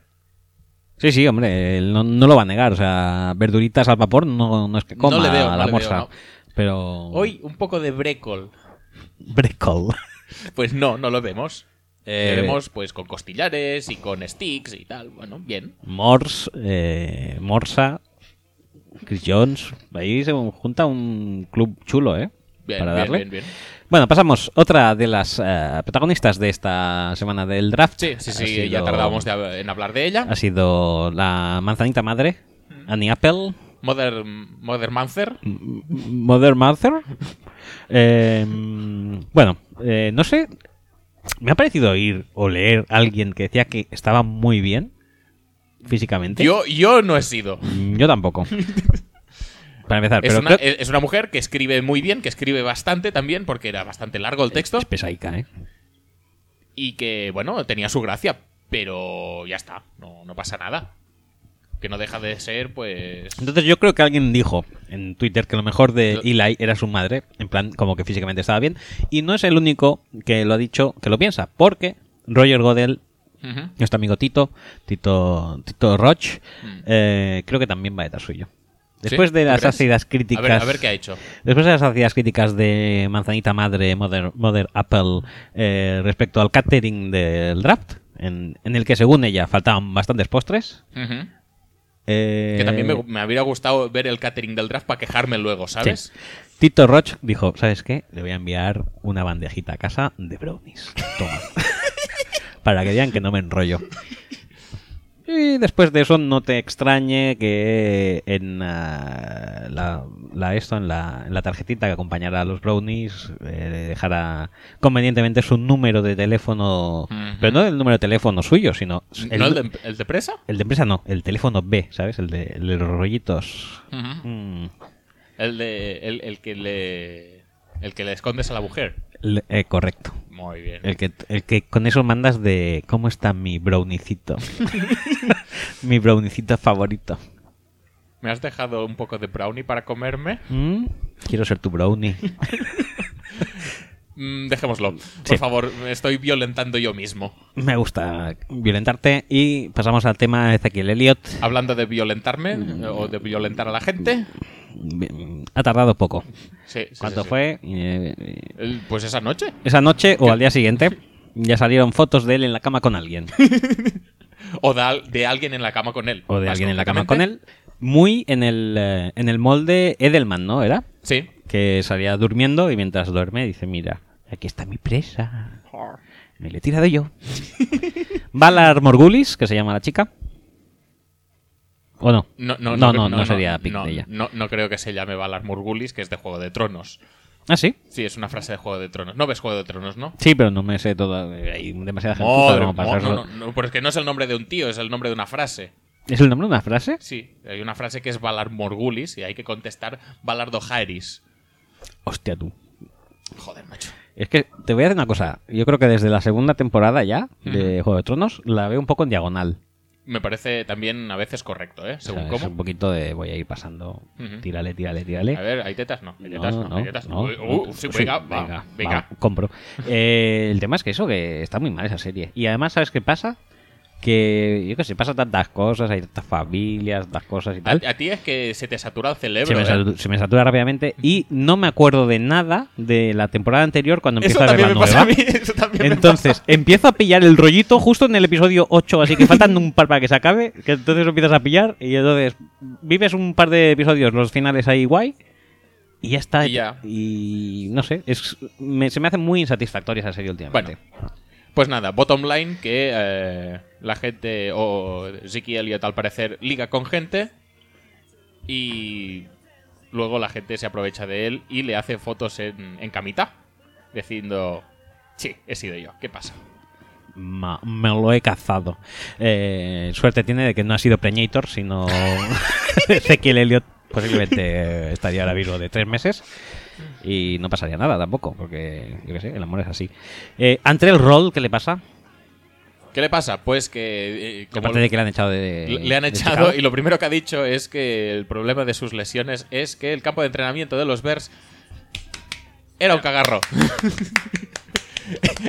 Sí, sí, hombre, no, no lo va a negar. O sea, verduritas al vapor no, no es que coma No le veo, a la veo, morsa. Pero. Hoy un poco de brécol. Brecol. Pues no, no lo vemos. Eh, Le vemos pues con costillares y con sticks y tal. Bueno, bien. Morse, eh, Morsa, Chris Jones. Ahí se junta un club chulo, ¿eh? Bien, Para darle. bien, bien. Bueno, pasamos. Otra de las eh, protagonistas de esta semana del draft. Sí, sí, sí, sido- ya tardábamos de- en hablar de ella. Ha sido la manzanita madre, Annie Apple. Mother, Mother Mancer. Mother Mother. Eh, bueno, eh, no sé. Me ha parecido oír o leer a alguien que decía que estaba muy bien físicamente. Yo, yo no he sido. Mm, Yo tampoco. Para empezar, Es pero una, creo- es una mujer que escribe muy bien, que escribe bastante también, porque era bastante largo el texto. es pesaica, ¿eh? Y que, bueno, tenía su gracia, pero ya está, no, no pasa nada. Que no deja de ser, pues... Entonces yo creo que alguien dijo en Twitter que lo mejor de Eli era su madre, en plan como que físicamente estaba bien, y no es el único que lo ha dicho, que lo piensa, porque Roger Godel, nuestro amigo Tito, Tito, Tito Roch, Mm. eh, creo que también va detrás suyo. Después ¿Sí? de ¿Tú las ácidas críticas. A ver- a ver qué ha hecho. Después de las ácidas críticas de Manzanita Madre, Mother, Mother Apple, eh, respecto al catering del draft, en, en el que según ella faltaban bastantes postres. Eh, Que también me, me habría gustado ver el catering del draft para quejarme luego, ¿sabes? Sí. Tito Roch dijo, ¿sabes qué? Le voy a enviar una bandejita a casa de brownies. Toma. Para que vean que no me enrollo. Y después de eso no te extrañe que en ah, la, la esto en la, en la tarjetita que acompañara a los brownies eh, dejara convenientemente su número de teléfono, pero no el número de teléfono suyo, sino ¿No el de, el de presa? el de empresa no, el teléfono B, ¿sabes? El de, el de los rollitos. Mm. El de el, el que le el que le escondes a la mujer. Eh, correcto. Muy bien. El que, el que con eso mandas de cómo está mi brownicito. mi brownicito favorito. ¿Me has dejado un poco de brownie para comerme? Mm, Quiero ser tu brownie. Mm, dejémoslo. Por Sí. favor, me estoy violentando yo mismo. Me gusta violentarte. Y pasamos al tema de Ezequiel Elliot. Hablando de violentarme Mm. eh, o de violentar a la gente. Ha tardado poco. Sí, sí, ¿Cuánto sí, fue? Eh, Pues esa noche. esa noche o al día siguiente ya salieron fotos de él en la cama con alguien. O de, al- de alguien en la cama con él. O de alguien en la cama con él. Muy en el, eh, en el molde Edelman, ¿no? ¿Era? Sí. Que salía durmiendo y mientras duerme dice, mira, aquí está mi presa. Me le he tirado yo. Valar Morgulis, que se llama la chica. ¿O no? No, no, no, no, no, sería pic no, de ella. No, no creo que se llame Valar Morgulis, que es de Juego de Tronos. ¿Ah, sí? Sí, es una frase de Juego de Tronos. ¿No ves Juego de Tronos, no? Sí, pero no me sé todo. Hay demasiada gente Madre, como para no, no, no, pero es que no es el nombre de un tío, es el nombre de una frase. ¿Es el nombre de una frase? Sí, hay una frase que es Valar Morgulis y hay que contestar Valar Dohaeris. Hostia, tú. Joder, macho. Es que te voy a decir una cosa. Yo creo que desde la segunda temporada ya de. Juego de Tronos la veo un poco en diagonal. Me parece también a veces correcto, ¿eh? O Según es cómo. un poquito de voy a ir pasando. Ujú. Tírale, tírale, tírale. A ver, ¿hay tetas? No, hay tetas, no, hay tetas. no, uh, sí, Sí, venga, va, venga, venga. va, compro. Eh, el tema es que eso, que está muy mal esa serie. Y además, ¿sabes qué pasa? Que, yo qué sé, pasa tantas cosas, hay tantas familias, tantas cosas y tal. A, a ti es que se te satura el cerebro. Se me, ¿eh? satu- se me satura rápidamente y no me acuerdo de nada de la temporada anterior cuando Eso empiezo a ver la me pasa nueva. a mí, eso Entonces, empiezo a pillar el rollito justo en el episodio 8, así que faltan un par para que se acabe, que entonces lo empiezas a pillar y entonces vives un par de episodios, los finales ahí guay y ya está. Y ya. Y no sé, es, me- se me hace muy insatisfactoria esa serie últimamente. Pues nada, bottom line, que eh, la gente, o Ziki Elliot al parecer, liga con gente y luego la gente se aprovecha de él y le hace fotos en, en camita, diciendo, sí, he sido yo, ¿qué pasa? Ma- me lo he cazado. Eh, suerte tiene de que no ha sido Preñator, sino Ezequiel Elliot posiblemente eh, estaría ahora vivo de tres meses y no pasaría nada tampoco, porque yo qué sé, el amor es así. Eh, Ante el rol, ¿qué le pasa? ¿Qué le pasa? Pues que. eh, Aparte de que le han echado de. Le han de echado Chicago. y lo primero que ha dicho es que el problema de sus lesiones es que el campo de entrenamiento de los Bears era un cagarro.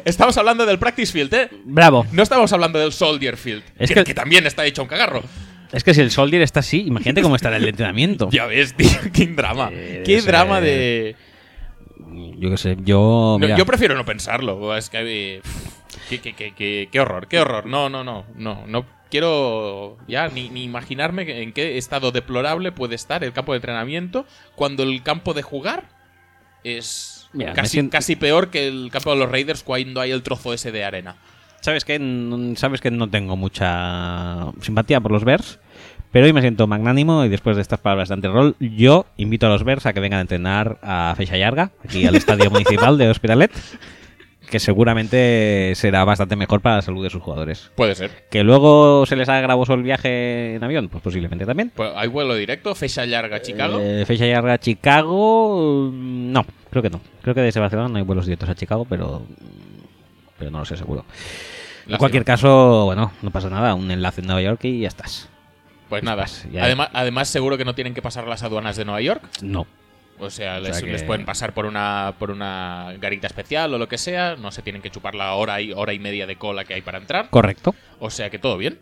estamos hablando del practice field, ¿eh? Bravo. No estamos hablando del soldier field, Es que, que- que también está hecho un cagarro. Es que si el Soldier está así, imagínate cómo estará el entrenamiento. Ya ves, tío, qué drama. Eh, qué ser- drama de... Yo qué sé, yo. No, yo prefiero no pensarlo. Es que... qué, qué- qué- qué- qué horror, qué horror. No, no, no, no. No quiero ya ni, ni imaginarme en qué estado deplorable puede estar el campo de entrenamiento cuando el campo de jugar es Mira, casi, siento- casi peor que el campo de los Raiders cuando hay el trozo ese de arena. Sabes que sabes que no tengo mucha simpatía por los Bears, pero hoy me siento magnánimo y después de estas palabras de antirrol, yo invito a los Bears a que vengan a entrenar a Feixa Llarga, aquí al estadio municipal de Hospitalet, que seguramente será bastante mejor para la salud de sus jugadores. Puede ser. Que luego se les haga gravoso el viaje en avión, pues posiblemente también. Pues hay vuelo directo, fecha larga Chicago. Eh, Feixa Llarga Chicago, mm, no, creo que no. Creo que desde Barcelona no hay vuelos directos a Chicago, pero pero no lo sé seguro. En cualquier caso, bueno, no pasa nada, un enlace en Nueva York y ya estás. Pues nada. ya- Además, además, seguro que no tienen que pasar las aduanas de Nueva York. No. O sea, O les, sea que- les pueden pasar por una, por una garita especial o lo que sea. No se tienen que chupar la hora y, hora y media de cola que hay para entrar. Correcto. O sea que todo bien.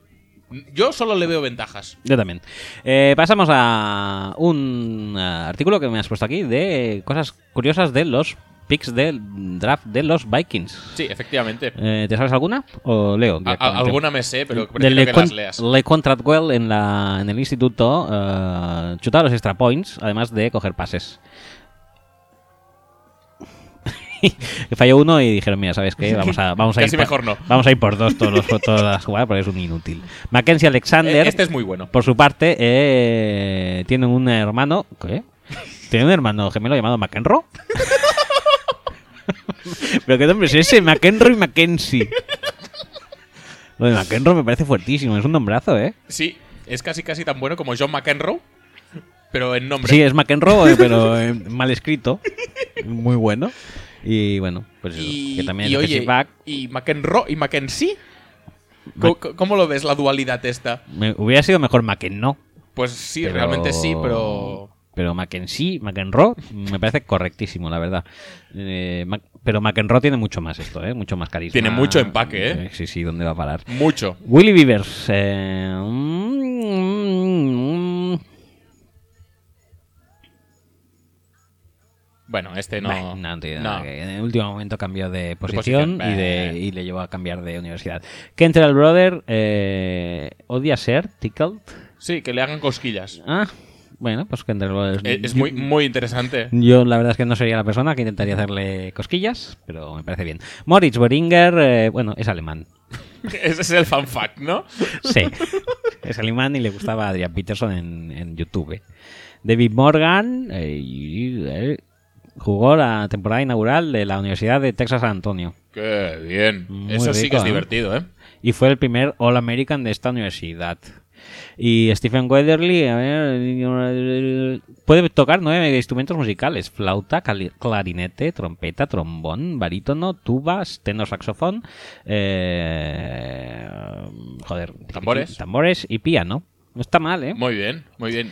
Yo solo le veo ventajas. Yo también. Eh, pasamos a un eh, artículo que me has puesto aquí de cosas curiosas de los picks del draft de los Vikings. Sí, efectivamente. Eh, ¿Te sabes alguna? ¿O leo? A- alguna me sé, pero prefiero Le, que las leas. Le Contratwell en, la, en el instituto chutaba los extra points, además de coger pases. Falló uno y dijeron, mira, ¿sabes qué? Vamos a, vamos a Casi ir mejor no. Vamos a ir por dos todos los, todas las jugadas porque es un inútil. Mackenzie Alexander. Eh, este es muy bueno. Por su parte, eh, tiene un hermano. ¿Qué? Tiene un hermano gemelo llamado McEnroe. Pero qué nombre es ese, McEnroe y Mackenzie. Lo de McEnroe me parece fuertísimo, es un nombrazo, ¿eh? Sí, es casi casi tan bueno como John McEnroe, pero en nombre. Sí, es McEnroe, eh, pero eh, mal escrito. Muy bueno. Y bueno, pues eso, Y, que también y oye, back. y McEnroe y Mackenzie. ¿Cómo, cómo lo ves la dualidad esta? Me, hubiera sido mejor McEnroe. Pues sí, Pero- realmente sí, pero. Pero Mackenzie, McEnroe, me parece correctísimo, la verdad. Eh, Mac- pero McEnroe tiene mucho más esto, ¿eh? Mucho más carisma. Tiene mucho empaque, ¿eh? Sí, sí, ¿dónde va a parar? Mucho. Willy Beavers. eh, mm, mm, Bueno, este no. Bah, no nada no. que- En el último momento cambió de posición, posición, y, de, y le llevó a cambiar de universidad. Kentrell Brother eh, odia ser tickled. Sí, que le hagan cosquillas. Ah, bueno, pues Kentrell Brother. Eh, Es muy, muy interesante. Yo la verdad es que no sería la persona que intentaría hacerle cosquillas, pero me parece bien. Moritz Boringer, eh, bueno, es alemán. Ese es el fan fact, ¿no? Sí, es alemán y le gustaba a Adrian Peterson en, en YouTube. David Morgan eh, jugó la temporada inaugural de la Universidad de Texas San Antonio. Qué bien. Muy Eso sí que es divertido, ¿eh? Y fue el primer All-American de esta universidad. Y Stephen Weatherly puede tocar nueve instrumentos musicales: flauta, clarinete, trompeta, trombón, barítono, tubas, tenor saxofón, eh, joder, Tambores. tambores y piano. No está mal, ¿eh? Muy bien, muy bien.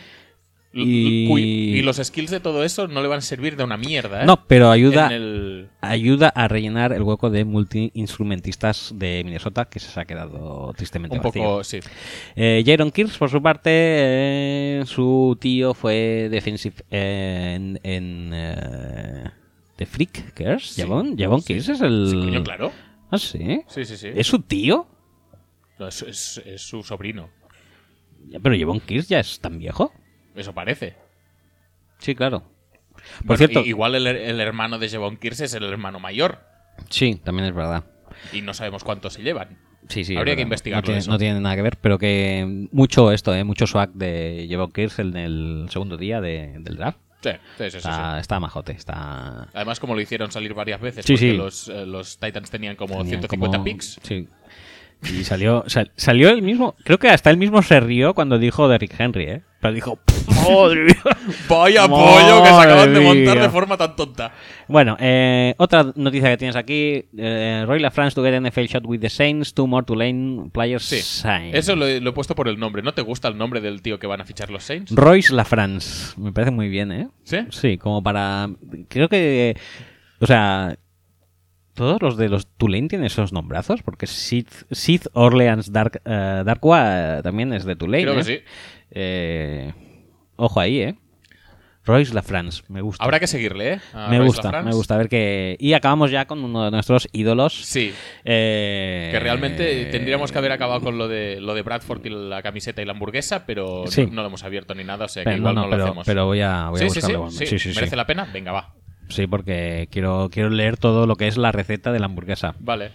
Y- los skills de todo eso no le van a servir de una mierda, ¿eh? No, pero ayuda, el- ayuda a rellenar el hueco de multi-instrumentistas de Minnesota que se ha quedado tristemente Un vacío. poco, sí. Eh, Jaron Kears, por su parte, eh, su tío fue defensive eh, en, en eh, The Freak. Sí. Javon, Javon Sí. Es el... Sí, coño, claro. Ah, sí. Sí, sí, sí. ¿Es su tío? No, es, es- es su sobrino. Pero Javon Kears ya es tan viejo. Eso parece. Sí, claro. Por Bueno, cierto, igual el, el hermano de Jevon Kears es el hermano mayor. sí, también es verdad. Y no sabemos cuántos se llevan. Sí, sí. Habría que investigarlo No tiene, eso. no tiene nada que ver, pero que mucho esto, ¿eh? mucho swag de Javon Kears en el segundo día de- del draft. Sí, sí, sí, sí, Está, majote, está... Además, como lo hicieron salir varias veces, porque. Los, eh, los Titans tenían como Tenían 150 como- picks. Sí. Y salió, sal- salió el mismo. Creo que hasta él mismo se rió cuando dijo Derrick Henry, ¿eh? Pero dijo. Madre mía. Vaya pollo que se acaban de montar de forma tan tonta. Bueno, eh, otra noticia que tienes aquí: eh, Roy LaFrance to get NFL shot with the Saints, two more to lane players Sí. signed. Eso lo, he- lo he puesto por el nombre. ¿No te gusta el nombre del tío que van a fichar los Saints? Royce LaFrance. Me parece muy bien, ¿eh? ¿Sí? Sí, como para. Creo que. O sea. Todos los de los Tulane tienen esos nombrazos, porque Sith, Sith Orleans Dark, eh, Darkwa eh, también es de Tulane. Creo que ¿eh? sí. Eh, ojo ahí, ¿eh? Royce LaFrance, me gusta. Habrá que seguirle, ¿eh? A me Royce gusta, LaFrance. me gusta. A ver qué. Y acabamos ya con uno de nuestros ídolos. Sí. Eh, Que realmente tendríamos que haber acabado con lo de lo de Bradford y la camiseta y la hamburguesa, pero no- Sí. no, lo hemos abierto ni nada, o sea Pero que igual no, no, no, lo pero- hacemos. pero voy a- voy a sí, buscarlo sí, igualmente. sí. Sí, sí, sí. ¿Merece la pena? Venga, va. Sí, porque quiero, quiero leer todo lo que es la receta de la hamburguesa. Vale.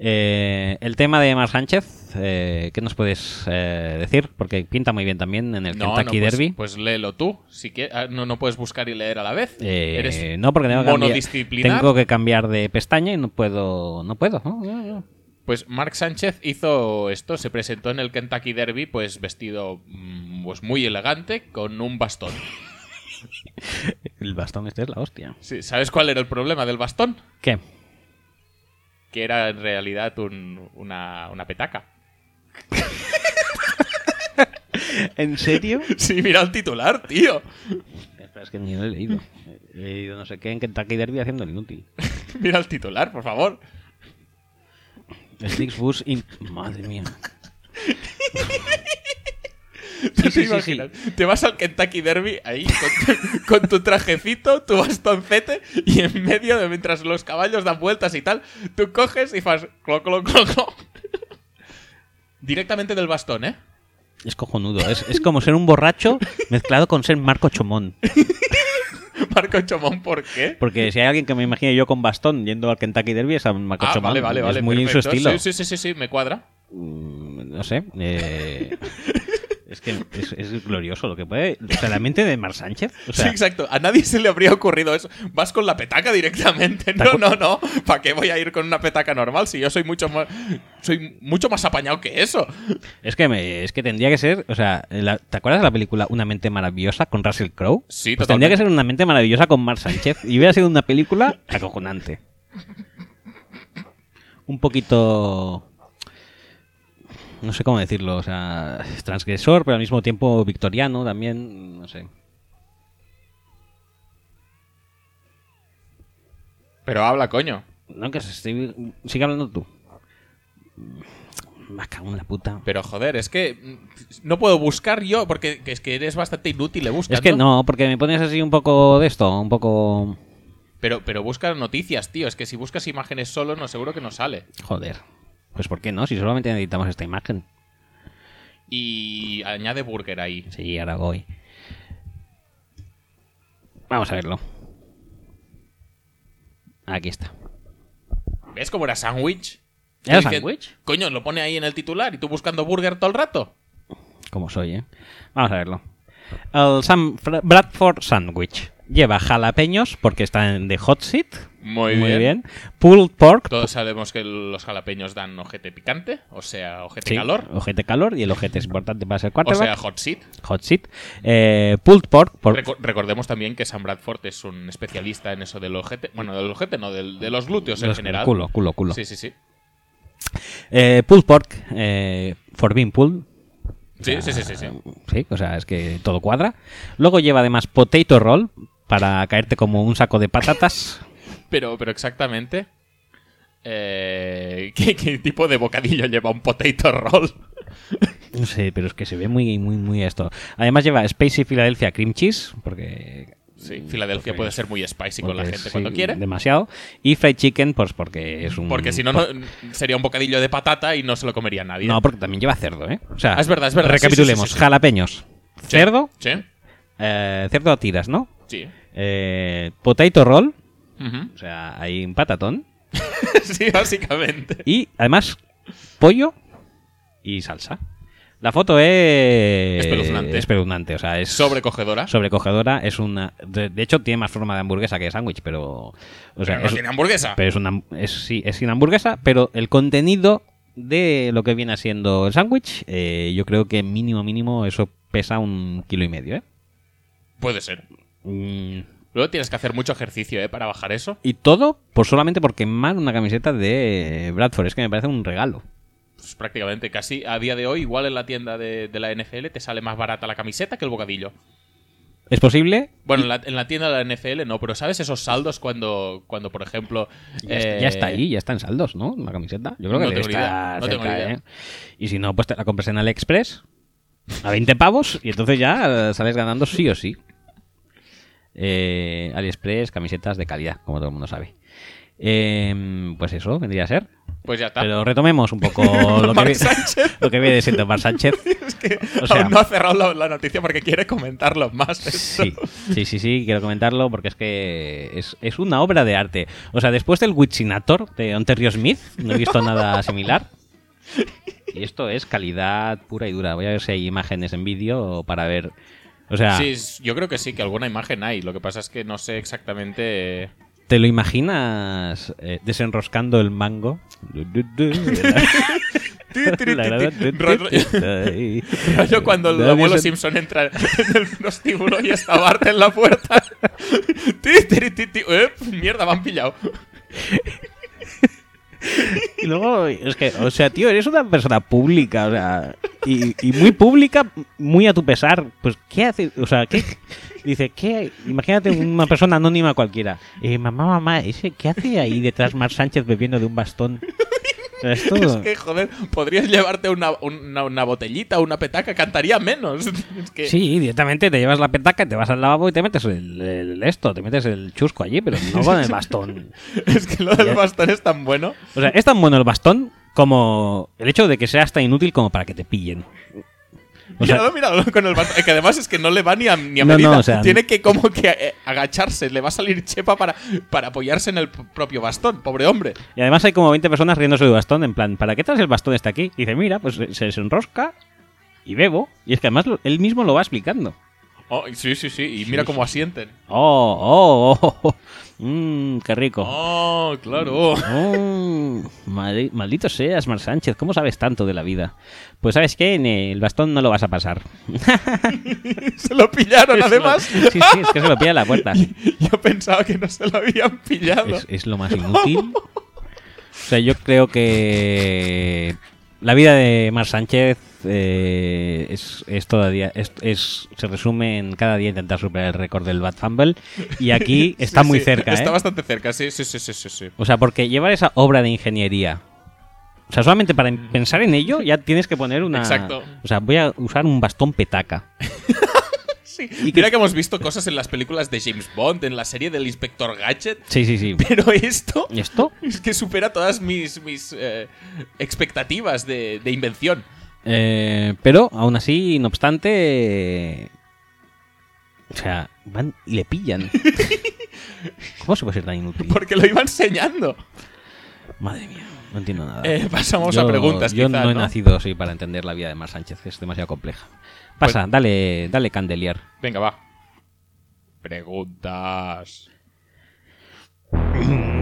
Eh, el tema de Mar Sánchez, eh, ¿qué nos puedes eh, decir? Porque pinta muy bien también en el No, Kentucky no, pues, Derby. Pues léelo tú. Si quie- ah, no, no puedes buscar y leer a la vez. Eres no, porque tengo que, monodisciplinar. tengo que cambiar de pestaña y no puedo. No puedo. no. Pues Mark Sánchez hizo esto, se presentó en el Kentucky Derby, pues vestido mm, pues muy elegante, con un bastón. El bastón este es la hostia. Sí, ¿Sabes cuál era el problema del bastón? ¿Qué? Que era en realidad un- una, una petaca. ¿En serio? Sí, mira el titular, tío. Espera, es que ni lo he leído. He leído no sé qué en Kentucky Derby haciendo el inútil. Mira el titular, por favor. Six Bus in... Madre mía. ¿Tú sí, te sí, imaginas? Te vas al Kentucky Derby ahí con tu, con tu trajecito, tu bastoncete y en medio de mientras los caballos dan vueltas y tal, tú coges y fas clo, clo, clo, clo. Directamente del bastón, ¿eh? Es cojonudo. Es, es como ser un borracho mezclado con ser Marco Chomón. Marco Chomón, ¿por qué? Porque si hay alguien que me imagine yo con bastón yendo al Kentucky Derby es a Marco Ah, Chomón. vale, vale, vale. Es muy en su estilo. Sí, sí, sí, sí, sí, me cuadra. Mm, No sé. eh, es que es, es glorioso lo que puede. O sea, la mente de Mar Sánchez. O sea, sí, exacto. A nadie se le habría ocurrido eso. Vas con la petaca directamente. No, no, no. ¿Para qué voy a ir con una petaca normal si yo soy mucho más soy mucho más apañado que eso? Es que, me- es que tendría que ser, o sea, la- ¿te acuerdas de la película Una mente maravillosa con Russell Crowe? Sí, pues tendría que ser Una mente maravillosa con Mar Sánchez y hubiera sido una película acojonante. Un poquito no sé cómo decirlo, o sea, transgresor, pero al mismo tiempo victoriano también, no sé. Pero habla, coño. No, que se estoy- sigue hablando tú. Me cago en la puta. Pero joder, es que mm, no puedo buscar yo porque que es que eres bastante inútil le buscando. Es que no, porque me pones así un poco de esto, un poco... Pero, pero busca noticias, tío. Es que si buscas imágenes solo, no seguro que no sale. Joder. Pues ¿por qué no? Si solamente necesitamos esta imagen. Y añade burger ahí. Sí, ahora voy. Vamos a verlo. Aquí está. ¿Ves cómo era sándwich? ¿Era sándwich? Coño, lo pone ahí en el titular y tú buscando burger todo el rato. Como soy, ¿eh? Vamos a verlo. El Sam Bradford Sandwich. Lleva jalapeños porque está en de hot seat. Muy bien. Pulled pork. Todos sabemos que los jalapeños dan ojete picante, o sea, ojete Sí, calor. Ojete calor y el ojete es importante para ser O quarterback. sea, hot seat. Hot seat. Eh, pulled pork. por- Reco- recordemos también que Sam Bradford es un especialista en eso del ojete. Bueno, del ojete no, del- de los glúteos en Los- general. culo, culo, culo. Sí, sí, sí. Eh, pulled pork. Eh, for being pulled. O Sí, sea, sí, sí, sí, sí. Sí, o sea, es que todo cuadra. Luego lleva además potato roll para caerte como un saco de patatas. Pero, pero exactamente. eh, ¿qué, qué tipo de bocadillo lleva un potato roll? No sé, pero es que se ve muy, muy, muy esto. Además lleva Spacey Philadelphia Cream Cheese, porque... Sí, Filadelfia puede ser muy spicy con la gente sí, cuando quiere. Demasiado. Y fried chicken, pues porque es un... Porque si no, no, sería un bocadillo de patata y no se lo comería nadie. No, porque también lleva cerdo, ¿eh? O sea, Ah, es verdad, es verdad. Recapitulemos. sí, sí, sí. Jalapeños. Cerdo. Sí. eh, cerdo a tiras, ¿no? Sí. Eh, potato roll. O sea, hay un patatón. sí, básicamente. Y además, pollo y salsa. La foto es. Espeluznante. Espeluznante, o sea, es. Sobrecogedora. Sobrecogedora. Es una. De, de hecho, tiene más forma de hamburguesa que de sándwich, pero. O sea, Pero no es- tiene hamburguesa. Pero es una. Es, sí, es sin hamburguesa, pero el contenido de lo que viene siendo el sándwich, eh, yo creo que mínimo, mínimo, eso pesa un kilo y medio, ¿eh? Puede ser. Mm, Luego tienes que hacer mucho ejercicio, ¿eh? Para bajar eso. Y todo, pues solamente por quemar una camiseta de Bradford. Es que me parece un regalo. Pues prácticamente casi a día de hoy, igual en la tienda de, de la NFL te sale más barata la camiseta que el bocadillo. ¿Es posible? Bueno, en la, en la tienda de la NFL no, pero ¿sabes esos saldos cuando, cuando por ejemplo... Ya, está- eh, ya está ahí, ya está en saldos, ¿no? La camiseta. Yo creo que No tengo idea, no cerca, idea. ¿eh? Y si no, pues te la compras en AliExpress a 20 pavos y entonces ya eh, sales ganando sí o sí. Eh, AliExpress, camisetas de calidad, como todo el mundo sabe. Eh, pues eso, vendría a ser. Pues ya está. Pero retomemos un poco lo que, lo que viene siendo Mar Sánchez. Es que O sea- aún no ha cerrado la, la noticia porque quiere comentarlo más. esto. Sí, sí, sí, sí, quiero comentarlo porque es que es, es una obra de arte. O sea, después del Witchinator de Ontario Smith, no he visto nada similar. Y esto es calidad pura y dura. Voy a ver si hay imágenes en vídeo para ver. O sea, Sí, yo creo que sí, que alguna imagen hay. Lo que pasa es que no sé exactamente... ¿te lo imaginas eh, desenroscando el mango? Rollo- cuando el abuelo Simpson entra en el prostíbulo y está Bart en la puerta. Eh, mierda, me han pillado. Y luego, es que, o sea, tío, eres una persona pública, o sea, y, muy pública, muy a tu pesar. Pues, ¿qué hace? O sea, ¿qué? Dice, ¿qué? Imagínate una persona anónima cualquiera. Eh, mamá, mamá, ¿ese qué hace ahí detrás Mar Sánchez bebiendo de un bastón? O Es que, joder, podrías llevarte una, una, una botellita, una petaca, cantaría menos. Es que... Sí, directamente te llevas la petaca, te vas al lavabo y te metes el, el esto, te metes el chusco allí, pero no con el bastón. Es que lo del bastón es tan bueno. O sea, es tan bueno el bastón como el hecho de que sea tan inútil como para que te pillen. O sea, míralo, míralo con el bastón. Que además es que no le va ni a, ni a No, medida. no, o sea, Tiene que como que eh, agacharse. Le va a salir chepa para, para apoyarse en el propio bastón. Pobre hombre. Y además hay como 20 personas riéndose de bastón, en plan, ¿para qué traes el bastón este aquí? Y dice, mira, pues se desenrosca y bebo. Y es que además él mismo lo va explicando. Oh, sí, sí, sí. Y mira cómo asienten. Oh, oh, oh, oh. Mmm, qué rico. Oh, claro. Oh, maldi- maldito seas, Mar Sánchez, ¿cómo sabes tanto de la vida? Pues sabes qué, el bastón no lo vas a pasar. Se lo pillaron, además. Sí, sí, es que se lo pilla en la puerta. Yo pensaba que no se lo habían pillado. Es, es lo más inútil. O sea, yo creo que la vida de Mar Sánchez eh, es, es todavía es, es- se resume en cada día intentar superar el récord del Bad Fumble y aquí está Sí, muy sí, cerca, Está ¿eh? bastante cerca, sí, sí, sí, sí, sí. O sea, porque llevar esa obra de ingeniería. O sea, solamente para pensar en ello ya tienes que poner una. Exacto. O sea, voy a usar un bastón petaca. Sí. Mira que hemos visto cosas en las películas de James Bond, en la serie del Inspector Gadget. Sí, sí, sí. Pero esto. ¿Esto? Es que supera todas mis, mis eh, expectativas de, de invención. Eh, pero aún así, no obstante. eh, o sea, van y le pillan. ¿Cómo se puede ser tan inútil? Porque lo iba enseñando. Madre mía, no entiendo nada. Eh, pasamos a preguntas, Yo quizá, no he ¿no? nacido así para entender la vida de Mar Sánchez, es demasiado compleja. Pasa, Pues- dale, dale candelier. Venga, va. Preguntas.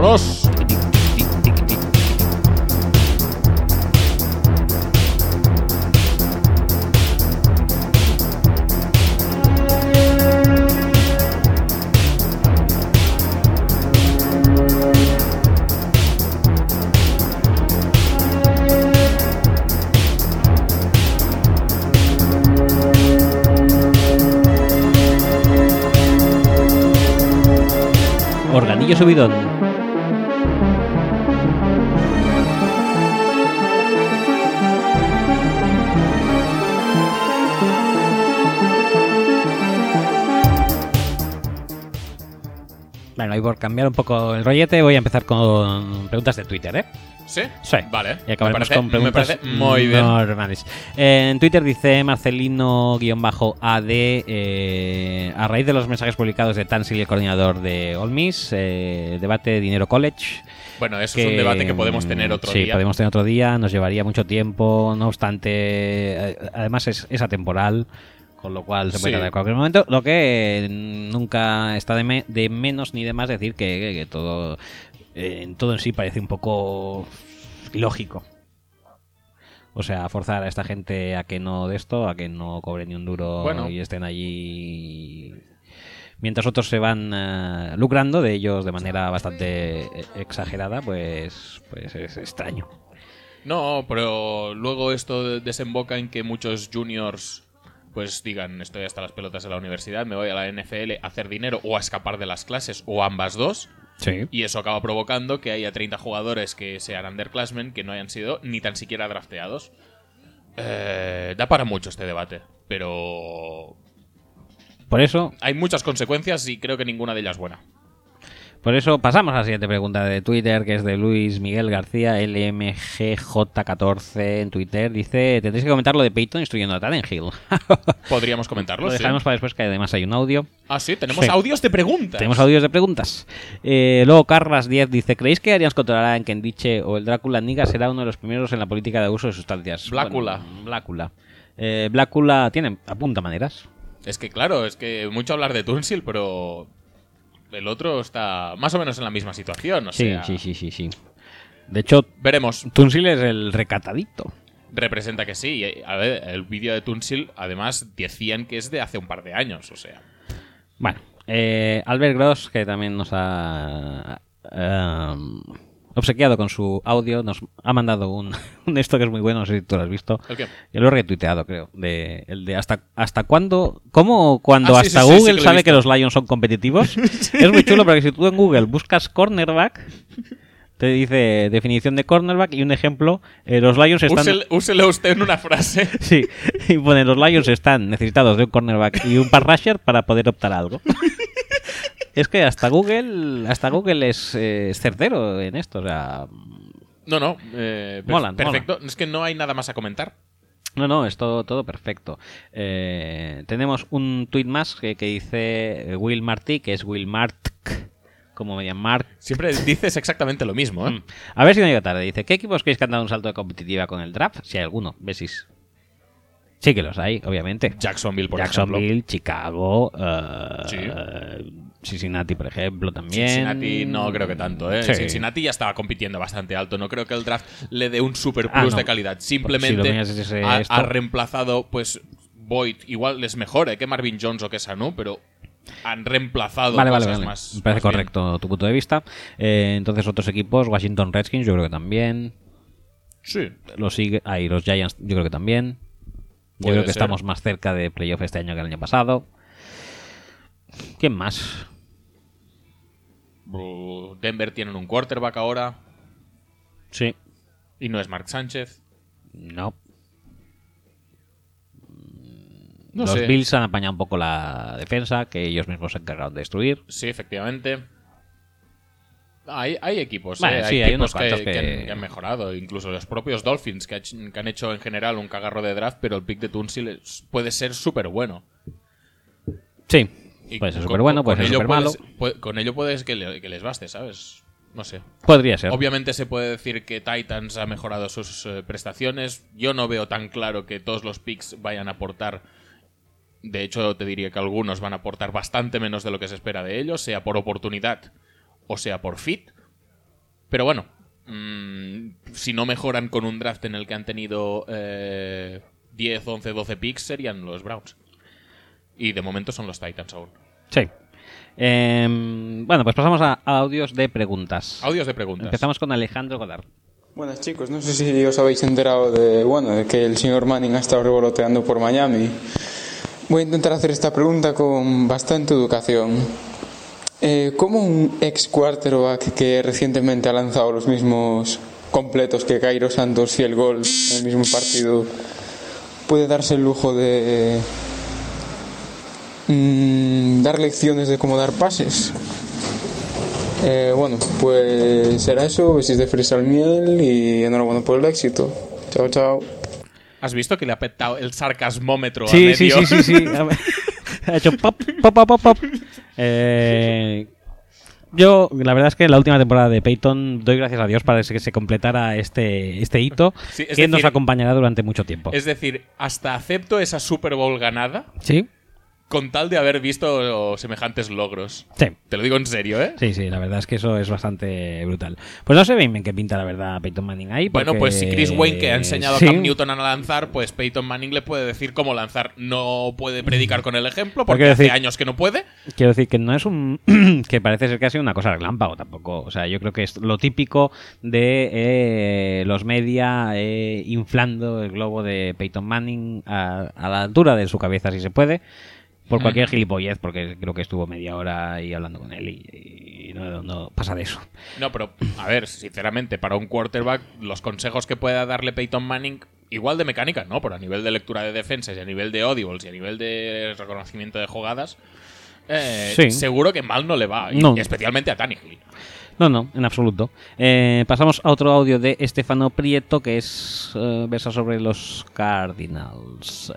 ¡Vámonos! Organillo subidón. Bueno, y por cambiar un poco el rollete, voy a empezar con preguntas de Twitter, ¿eh? ¿Sí? Sí. Vale. Y acabaremos parece, con preguntas muy bien. normales. Eh, en Twitter dice Marcelino-AD, eh, a raíz de los mensajes publicados de Tansil, el coordinador de All Miss, eh, debate Dinero College. Bueno, eso es un debate que podemos tener otro sí, día. podemos tener otro día, nos llevaría mucho tiempo, no obstante, eh, además es, es atemporal. Con lo cual se puede Sí. en cualquier momento. Lo que nunca está de, me- de menos ni de más decir que, que- que todo, eh, todo en sí parece un poco ilógico. O sea, forzar a esta gente a que no de esto, a que no cobre ni un duro Bueno. y estén allí. Mientras otros se van eh, lucrando de ellos de manera bastante eh, exagerada, pues, pues es extraño. No, pero luego esto desemboca en que muchos juniors pues digan, estoy hasta las pelotas de la universidad, me voy a la NFL a hacer dinero o a escapar de las clases o ambas dos. Sí. Y eso acaba provocando que haya 30 jugadores que sean underclassmen que no hayan sido ni tan siquiera drafteados. Eh, da para mucho este debate, pero Por eso, hay muchas consecuencias y creo que ninguna de ellas buena. Por eso pasamos a la siguiente pregunta de Twitter, que es de Luis Miguel García, LMGJ14 en Twitter. Dice, tendréis que comentar lo de Peyton instruyendo a Hill. Podríamos comentarlo, Lo sí. dejaremos para después, que además hay un audio. Ah, sí, tenemos Sí. audios de preguntas. Tenemos audios de preguntas. Eh, luego Carras10 dice, ¿creéis que Arians controlará en Kendiche o el Drácula Niga será uno de los primeros en la política de uso de sustancias? Blácula. Bueno, Blácula. Eh, Blácula tiene, apunta maneras. Es que claro, es que mucho hablar de Tunsil, pero el otro está más o menos en la misma situación. O Sí, sea, sí, sí, sí, sí. De hecho, Veremos. Tunsil es el recatadito. Representa que sí. A ver, el vídeo de Tunsil, además, decían que es de hace un par de años. O sea, Bueno, eh, Albert Gross, que también nos ha em, obsequiado con su audio, nos ha mandado un, un esto que es muy bueno, no sé si tú lo has visto. ¿El qué? Yo lo he retuiteado, creo. De, el de hasta, hasta cuándo, ¿cómo cuando Ah, sí, hasta sí, sí, sí Google que sabe que los Lions son competitivos? Es muy chulo porque si tú en Google buscas cornerback, te dice definición de cornerback y un ejemplo, eh, los Lions están... úsele, úselo usted en una frase. Sí, y pone los Lions están necesitados de un cornerback y un pass rusher para poder optar a algo. Es que hasta Google, hasta Google es, eh, es certero en esto, o sea, No, no. eh, Molan, perfecto. Es que no hay nada más a comentar. no, no, es todo, todo perfecto. Eh, tenemos un tweet más que, que dice Will Martí, que es Will Mart, como me llaman Mark. Siempre dices exactamente lo mismo, ¿eh? Mm. A ver si no llega tarde. Dice, ¿qué equipos creéis que han dado un salto de competitiva con el draft? Si hay alguno, Besis. Sí que los hay, obviamente. Jacksonville, por Jacksonville, ejemplo. Chicago, eh, Sí. eh, Cincinnati, por ejemplo, también. Cincinnati no creo que tanto, ¿eh? Sí. Cincinnati ya estaba compitiendo bastante alto. No creo que el draft le dé un super Ah, plus no. de calidad. Lo Simplemente ha, reemplazado, pues, Boyd. Igual es mejor ¿eh? que Marvin Jones o que Sanu, pero han reemplazado Vale, vale, cosas vale. más. Me parece más bien. correcto tu punto de vista. Eh, entonces, otros equipos, Washington Redskins, yo creo que también. Sí. Los, ah, y los Giants, yo creo que también. Yo Puede creo que ser. estamos más cerca de playoff este año que el año pasado. ¿Quién más? Denver tienen un quarterback ahora. Sí. Y no es Mark Sánchez. No. No los sé. Bills han apañado un poco la defensa, que ellos mismos se encargaron de destruir. Sí, efectivamente. Hay, hay equipos, Vale, ¿eh? sí, hay hay equipos unos que, cuantos que que- han, que han mejorado. Incluso los propios Dolphins, que, ha han hecho en general un cagarro de draft, pero el pick de Tunsil puede ser súper bueno. Sí. Y Puede ser súper bueno, puede ser súper malo. puede- con ello puedes que, le- que les baste, ¿sabes? No sé. Podría ser. Obviamente se puede decir que Titans ha mejorado sus eh, prestaciones. Yo no veo tan claro que todos los picks vayan a aportar. De hecho, te diría que algunos van a aportar bastante menos de lo que se espera de ellos, sea por oportunidad o sea por fit. Pero bueno, mm, si no mejoran con un draft en el que han tenido eh, 10, 11, 12 picks, serían los Browns. Y de momento son los Titans aún. Sí. Em, bueno, pues pasamos a audios de preguntas. Audios de preguntas. Empezamos con Alejandro Godard. Buenas chicos, no sé si os habéis enterado de, bueno, de que el señor Manning ha estado revoloteando por Miami. Voy a intentar hacer esta pregunta con bastante educación. Eh, ¿Cómo un ex quarterback que recientemente ha lanzado los mismos completos que Cairo Santos y el gol en el mismo partido puede darse el lujo de mm, dar lecciones de cómo dar pases? Eh, bueno, pues será eso, besis de fresa al miel y enhorabuena por el éxito. Chao, chao. ¿Has visto que le ha petado el sarcasmómetro a Sí, sí, medio? sí, sí, sí. A ver, ha hecho pop, pop, pop, pop, pop. Eh, Yo, la verdad es que la última temporada de Peyton doy gracias a Dios para que se completara este, este hito Sí, es que nos decir- acompañará durante mucho tiempo. Es decir, hasta acepto esa Super Bowl ganada Sí, con tal de haber visto semejantes logros. Sí. Te lo digo en serio, ¿eh? sí, sí, la verdad es que eso es bastante brutal. Pues no sé bien en qué pinta la verdad Peyton Manning ahí. Bueno, pues si Chris Wayne, que ha enseñado Sí, a Cam Newton a lanzar, pues Peyton Manning le puede decir cómo lanzar. No puede predicar con el ejemplo, porque hace años que no puede. Quiero decir que no es un. que parece ser que ha sido una cosa relámpago tampoco. O sea, yo creo que es lo típico de eh, los media eh, inflando el globo de Peyton Manning a, a la altura de su cabeza, si se puede. Por cualquier gilipollez, porque creo que estuvo media hora ahí hablando con él y, y no, no pasa de eso. No, pero a ver, sinceramente, para un quarterback, los consejos que pueda darle Peyton Manning, igual de mecánica, no, pero a nivel de lectura de defensas y a nivel de audibles y a nivel de reconocimiento de jugadas, eh, Sí. seguro que mal no le va. y No. especialmente a Tannehill. No, no, en absoluto. Eh, pasamos a otro audio de Estefano Prieto que es eh, versa sobre los Cardinals.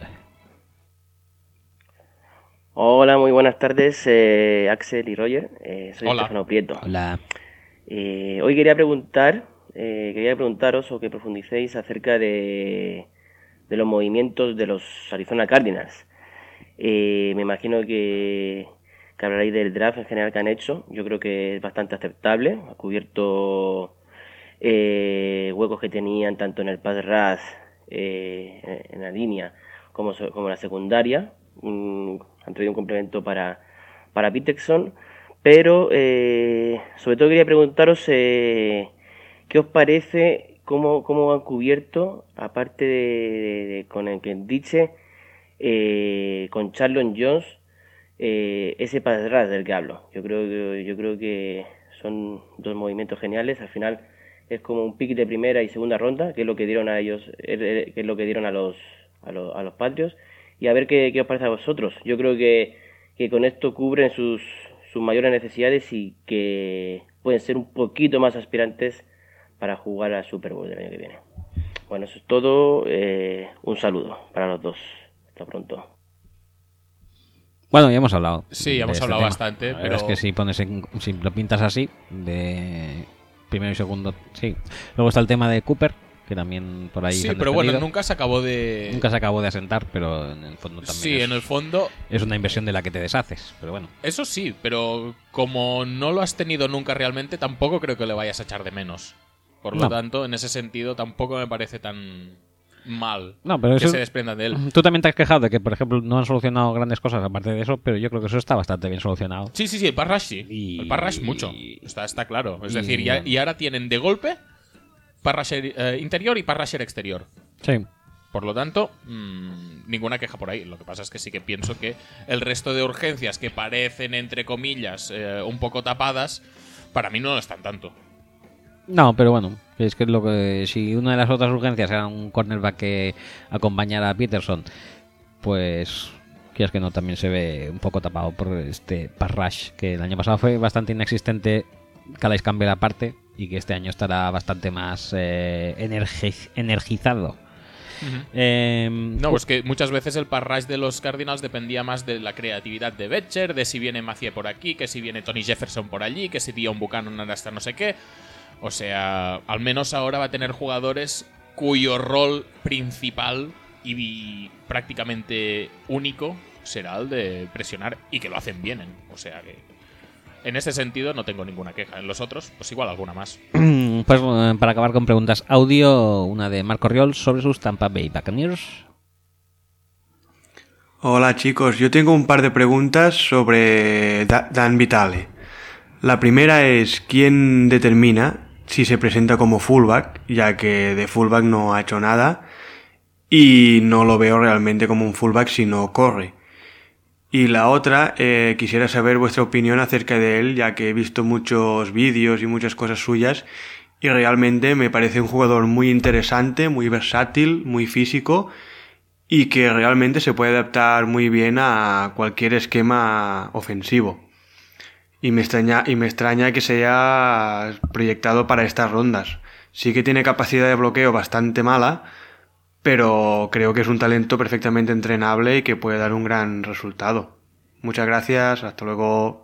Hola, muy buenas tardes, eh, Axel y Roger. Eh, soy Hola. Estefano Prieto. Hola. Eh, hoy quería preguntar, eh, quería preguntaros o que profundicéis acerca de, de los movimientos de los Arizona Cardinals. Eh, me imagino que, que hablaréis del draft en general que han hecho. Yo creo que es bastante aceptable. Ha cubierto eh, huecos que tenían tanto en el pass rush, eh, en la línea, como, como en la secundaria. Mm, han traído un complemento para, para Peterson. Pero eh, sobre todo quería preguntaros eh, qué os parece, cómo, cómo han cubierto, aparte de, de- de- con el que dice, eh, con Charlon Jones, eh, ese pass rush del que hablo. Yo creo que, yo creo que son dos movimientos geniales. Al final es como un pick de primera y segunda ronda, que es lo que dieron a ellos, eh, que es lo que dieron a los, a los, a los Patriots. Y a ver qué, qué os parece a vosotros. Yo creo que, que con esto cubren sus, sus mayores necesidades y que pueden ser un poquito más aspirantes para jugar al Super Bowl del año que viene. Bueno, eso es todo. eh, un saludo para los dos. Hasta pronto. Bueno, ya hemos hablado. Sí, ya hemos este hablado tema. bastante, La pero- es que si pones en- si lo pintas así, de primero y segundo, sí. Luego está el tema de Cooper, que también por ahí. Sí, se han pero bueno, nunca se acabó de. Nunca se acabó de asentar, pero en el fondo también. Sí, es, en el fondo. Es una inversión de la que te deshaces, pero bueno. Eso sí, pero como no lo has tenido nunca realmente, tampoco creo que le vayas a echar de menos. Por lo No. tanto, en ese sentido, tampoco me parece tan mal No, pero que eso- se desprendan de él. Tú también te has quejado de que, por ejemplo, no han solucionado grandes cosas aparte de eso, pero yo creo que eso está bastante bien solucionado. Sí, sí, sí, el Parrash sí. El Parrash mucho. Está, está claro. Es y- decir, ya- y ahora tienen de golpe Parrasher eh, interior y Parrasher exterior. Sí. Por lo tanto, mm, ninguna queja por ahí. Lo que pasa es que sí que pienso que el resto de urgencias que parecen, entre comillas, eh, un poco tapadas, para mí no lo están tanto. No, pero bueno, es que es lo que si una de las otras urgencias era un cornerback que acompañara a Peterson, pues quieras que no también se ve un poco tapado por este pass rush que el año pasado fue bastante inexistente, Calais Campbell aparte y que este año estará bastante más eh, energi- energizado. Em, No, pues que muchas veces el parrash de los Cardinals dependía más de la creatividad de Betcher, de si viene Macie por aquí, que si viene Tony Jefferson por allí, que si Dion Buchanan está no sé qué. O sea, al menos ahora va a tener jugadores cuyo rol principal y prácticamente único será el de presionar y que lo hacen bien. ¿eh? O sea que en ese sentido no tengo ninguna queja. En los otros, pues igual alguna más. Pues eh, para acabar con preguntas audio, una de Marco Riol sobre sus Tampa Bay Buccaneers. Hola chicos, yo tengo un par de preguntas sobre Da- Dan Vitale. La primera es quién determina si se presenta como fullback, ya que de fullback no ha hecho nada y no lo veo realmente como un fullback si no corre. Y la otra, eh, quisiera saber vuestra opinión acerca de él, ya que he visto muchos vídeos y muchas cosas suyas y realmente me parece un jugador muy interesante, muy versátil, muy físico y que realmente se puede adaptar muy bien a cualquier esquema ofensivo. Y me extraña, y me extraña que se haya proyectado para estas rondas. Sí que tiene capacidad de bloqueo bastante mala, pero creo que es un talento perfectamente entrenable y que puede dar un gran resultado. Muchas gracias, hasta luego.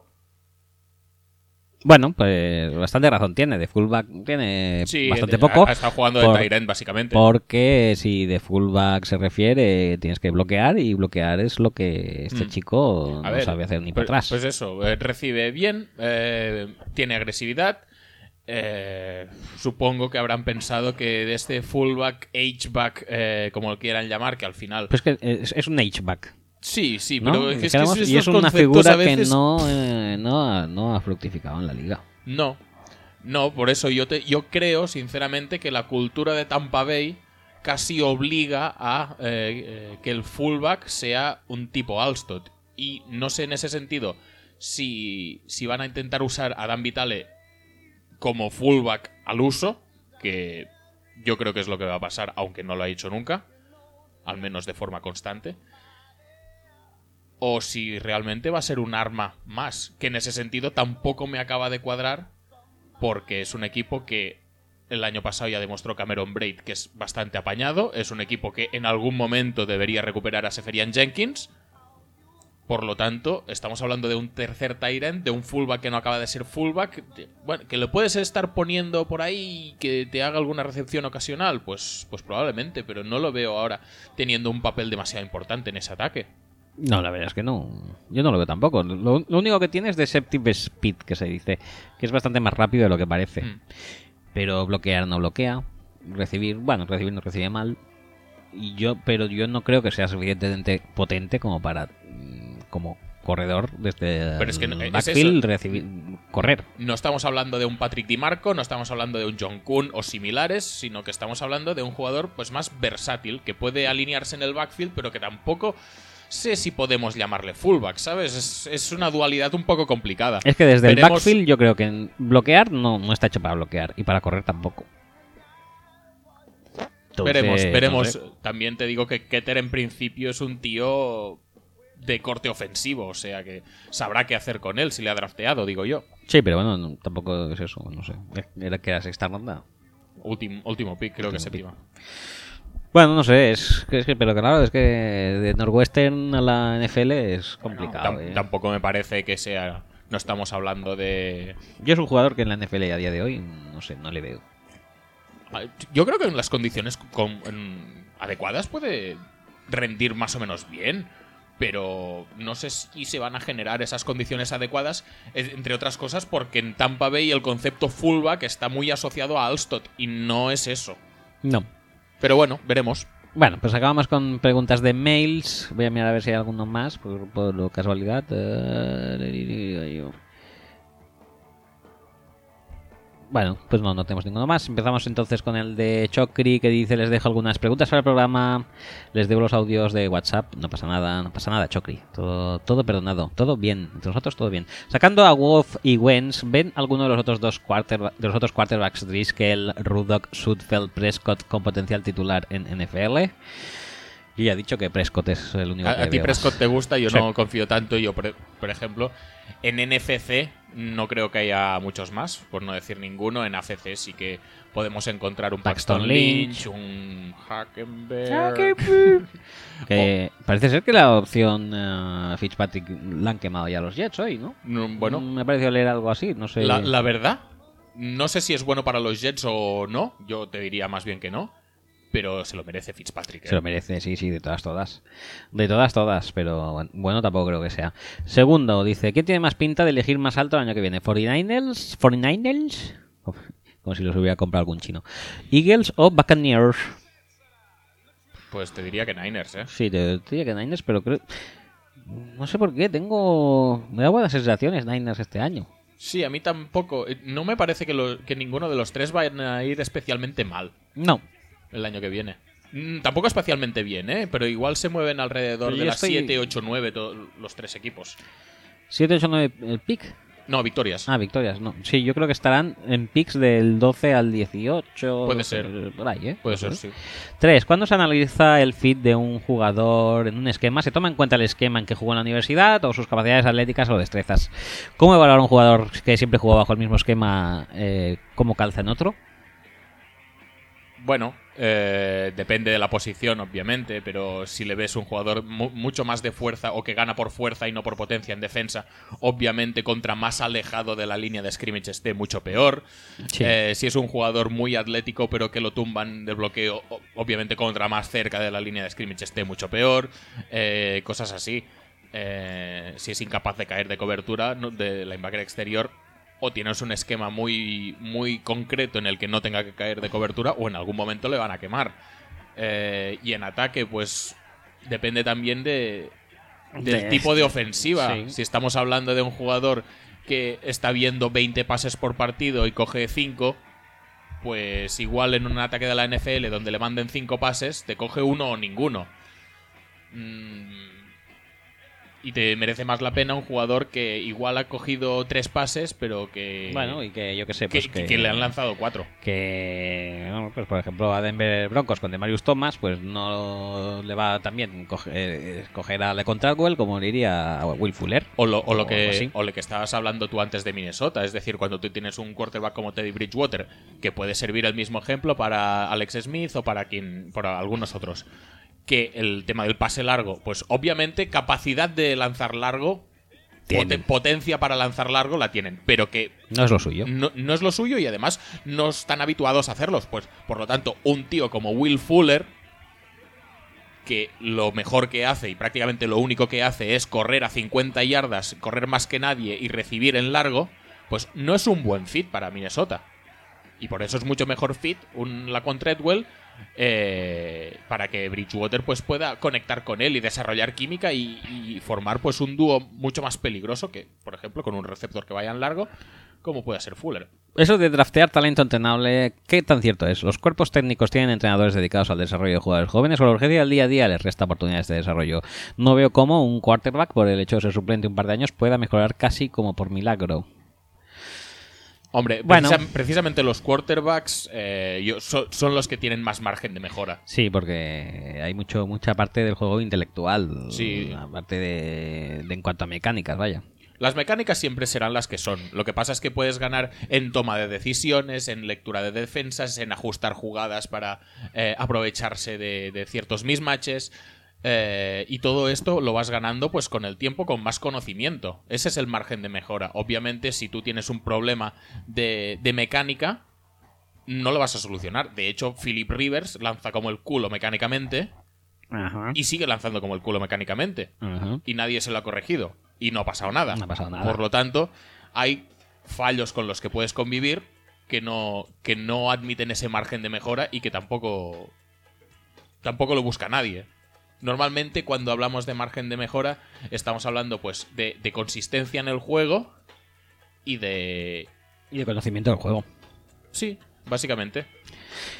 Bueno, pues bastante razón tiene. De fullback tiene Sí, bastante poco. ha estado jugando de tight end, básicamente. Porque si de fullback se refiere, tienes que bloquear y bloquear es lo que este Mm. chico A no ver, sabe hacer ni pues, para atrás. Pues eso, eh, recibe bien, eh, tiene agresividad. Eh, supongo que habrán pensado que de este fullback, H-back, eh, como lo quieran llamar, que al final. Pues que es, es un H-back. Sí, sí, ¿no? pero es que y es una figura veces- que no, eh, no, ha, no ha fructificado en la liga. No, no, por eso yo, te, yo creo, sinceramente, que la cultura de Tampa Bay casi obliga a eh, que el fullback sea un tipo Alstott. Y no sé en ese sentido si, si van a intentar usar a Dan Vitale como fullback al uso, que yo creo que es lo que va a pasar, aunque no lo ha hecho nunca, al menos de forma constante. O si realmente va a ser un arma más, que en ese sentido tampoco me acaba de cuadrar, porque es un equipo que el año pasado ya demostró Cameron Braid que es bastante apañado, es un equipo que en algún momento debería recuperar a Seferian Jenkins, por lo tanto, estamos hablando de un tercer Tyrant, de un fullback que no acaba de ser fullback. bueno, que lo puedes estar poniendo por ahí y que te haga alguna recepción ocasional, pues, pues probablemente, pero no lo veo ahora teniendo un papel demasiado importante en ese ataque. No, la verdad es que no. Yo no lo veo tampoco. Lo, lo único que tiene es Deceptive Speed, que se dice, que es bastante más rápido de lo que parece. Mm. Pero bloquear no bloquea. Recibir, bueno, recibir no recibe mal. Y yo, pero yo no creo que sea suficientemente potente como para, como corredor desde Pero es que no- el backfield recibir, correr. No estamos hablando de un Patrick DiMarco, no estamos hablando de un John Kuhn o similares, sino que estamos hablando de un jugador pues más versátil, que puede alinearse en el backfield, pero que tampoco sé si podemos llamarle fullback, ¿sabes? Es, es una dualidad un poco complicada. Es que desde el backfield yo creo que en bloquear no, no está hecho para bloquear y para correr tampoco. Entonces, veremos, no veremos. sé. También te digo que Keter en principio es un tío de corte ofensivo, o sea que sabrá qué hacer con él si le ha drafteado, digo yo. Sí, pero bueno, no- tampoco es eso, no sé. Era que era sexta ronda. Último, último pick, creo que Último pick. séptima. Bueno, no sé, es, que- es que, pero claro, es que de Northwestern a la NFL es complicado. ¿eh? Tampoco me parece que sea. No estamos hablando de. Yo es un jugador que en la NFL a día de hoy, no sé, no le veo. Ah, Yo creo que en las condiciones con- en- adecuadas puede rendir más o menos bien. Pero no sé si se van a generar esas condiciones adecuadas, eh, entre otras cosas, porque en Tampa Bay el concepto fullback está muy asociado a Alstott y no es eso. No. Pero bueno, veremos. Bueno, pues acabamos con preguntas de mails. Voy a mirar a ver si hay alguno más, por, por casualidad. Eh, Bueno, pues no, no tenemos ninguno más. Empezamos entonces con el de Chocri que dice, les dejo algunas preguntas para el programa, les debo los audios de WhatsApp, no pasa nada, no pasa nada, Chocri. Todo, todo perdonado, todo bien, entre nosotros todo bien. Sacando a Wolf y Wentz, ¿ven alguno de los otros dos quarter, de los otros quarterbacks Driscoll, Rudock, Sudfeld, Prescott con potencial titular en NFL? Yo ya he dicho que Prescott es el único que A, a ti Prescott te gusta, yo Sí. no confío tanto. Yo, por, por ejemplo, en NFC no creo que haya muchos más, por no decir ninguno. En ACC sí que podemos encontrar un Paxton, Paxton Lynch, Lynch. un Hackenberg. Que parece ser que la opción eh, Fitzpatrick la han quemado ya los Jets hoy, ¿no? Mm, bueno. me ha parecido leer algo así, no sé. La, la verdad, no sé si es bueno para los Jets o no. Yo te diría más bien que no. Pero se lo merece Fitzpatrick. ¿eh? Se lo merece, sí, sí, de todas, todas. De todas, todas, pero bueno, tampoco creo que sea. Segundo, dice, ¿quién tiene más pinta de elegir más alto el año que viene? ¿49ers? ¿49ers? Uf, como si los hubiera comprado algún chino. ¿Eagles o Buccaneers? Pues te diría que Niners, ¿eh? Sí, te, te diría que Niners, pero creo... No sé por qué, tengo... Me da buenas sensaciones Niners este año. Sí, a mí tampoco. Eh, No me parece que, lo- que ninguno de los tres vayan a ir especialmente mal. No. El año que viene. Mm, tampoco especialmente bien, ¿eh? Pero igual se mueven alrededor Pero de las estoy- 7, 8, 9 to- los tres equipos. 7, 8, 9, el pick. No, victorias. Ah, victorias, no. Sí, yo creo que estarán en picks del 12 al 18. Puede 12, ser. Por ahí, ¿eh? Puede ser, sí. 3. ¿Cuándo se analiza el fit de un jugador en un esquema? ¿Se toma en cuenta el esquema en que jugó en la universidad o sus capacidades atléticas o destrezas? ¿Cómo evaluar un jugador que siempre jugó bajo el mismo esquema, eh, cómo calza en otro? Bueno, eh, depende de la posición, obviamente, pero si le ves un jugador mu- mucho más de fuerza o que gana por fuerza y no por potencia en defensa, obviamente contra más alejado de la línea de scrimmage esté mucho peor. Sí. Eh, si es un jugador muy atlético pero que lo tumban del bloqueo, obviamente contra más cerca de la línea de scrimmage esté mucho peor. Eh, cosas así. Eh, si es incapaz de caer de cobertura no- de linebacker exterior, o tienes un esquema muy, muy concreto en el que no tenga que caer de cobertura, o en algún momento le van a quemar. Eh, y en ataque, pues depende también de, del De- tipo de ofensiva. Sí. Si estamos hablando de un jugador que está viendo 20 pases por partido y coge 5, pues igual en un ataque de la NFL donde le manden 5 pases, te coge uno o ninguno. Mm, y te merece más la pena un jugador que igual ha cogido tres pases, pero que. Bueno, y que yo que sé, pues que- que- que le han lanzado cuatro. que pues por ejemplo a Denver Broncos con Demarius Thomas pues no le va tan bien coger, eh, coger a LeCon Caldwell como le iría a Will Fuller O lo, o lo que, o lo que estabas hablando tú antes de Minnesota. Es decir, cuando tú tienes un quarterback como Teddy Bridgewater, que puede servir el mismo ejemplo para Alex Smith o para quien. para algunos otros. Que el tema del pase largo, pues obviamente capacidad de lanzar largo. Poten- potencia para lanzar largo la tienen, pero que no es lo suyo no, no es lo suyo y además no están habituados a hacerlos. Pues, por lo tanto, un tío como Will Fuller, que lo mejor que hace y prácticamente lo único que hace es correr a 50 yardas, correr más que nadie y recibir en largo, pues no es un buen fit para Minnesota. Y por eso es mucho mejor fit un Laquan Treadwell eh, para que Bridgewater pues pueda conectar con él y desarrollar química y, formar pues un dúo mucho más peligroso que, por ejemplo, con un receptor que vaya en largo, como pueda ser Fuller. Eso de draftear talento entrenable, ¿qué tan cierto es? ¿Los cuerpos técnicos tienen entrenadores dedicados al desarrollo de jugadores jóvenes o la urgencia del día a día les resta oportunidades de desarrollo? No veo cómo un quarterback, por el hecho de ser suplente un par de años, pueda mejorar casi como por milagro. Hombre, Bueno. precisa- precisamente los quarterbacks eh, yo- so- son los que tienen más margen de mejora. Sí, porque hay mucho mucha parte del juego intelectual, Sí. aparte de, de en cuanto a mecánicas, vaya. Las mecánicas siempre serán las que son. Lo que pasa es que puedes ganar en toma de decisiones, en lectura de defensas, en ajustar jugadas para eh, aprovecharse de, de ciertos mismatches. Eh, y todo esto lo vas ganando pues con el tiempo, con más conocimiento. Ese es el margen de mejora. Obviamente, si tú tienes un problema de, de mecánica, no lo vas a solucionar. De hecho, Philip Rivers lanza como el culo mecánicamente Ajá. y sigue lanzando como el culo mecánicamente. Ajá. Y nadie se lo ha corregido. Y no ha pasado nada. No ha pasado nada. Por lo tanto, hay fallos con los que puedes convivir que no, que no admiten ese margen de mejora y que tampoco, tampoco lo busca nadie. Normalmente cuando hablamos de margen de mejora estamos hablando pues de, de consistencia en el juego y de... Y de conocimiento del juego. Sí, básicamente.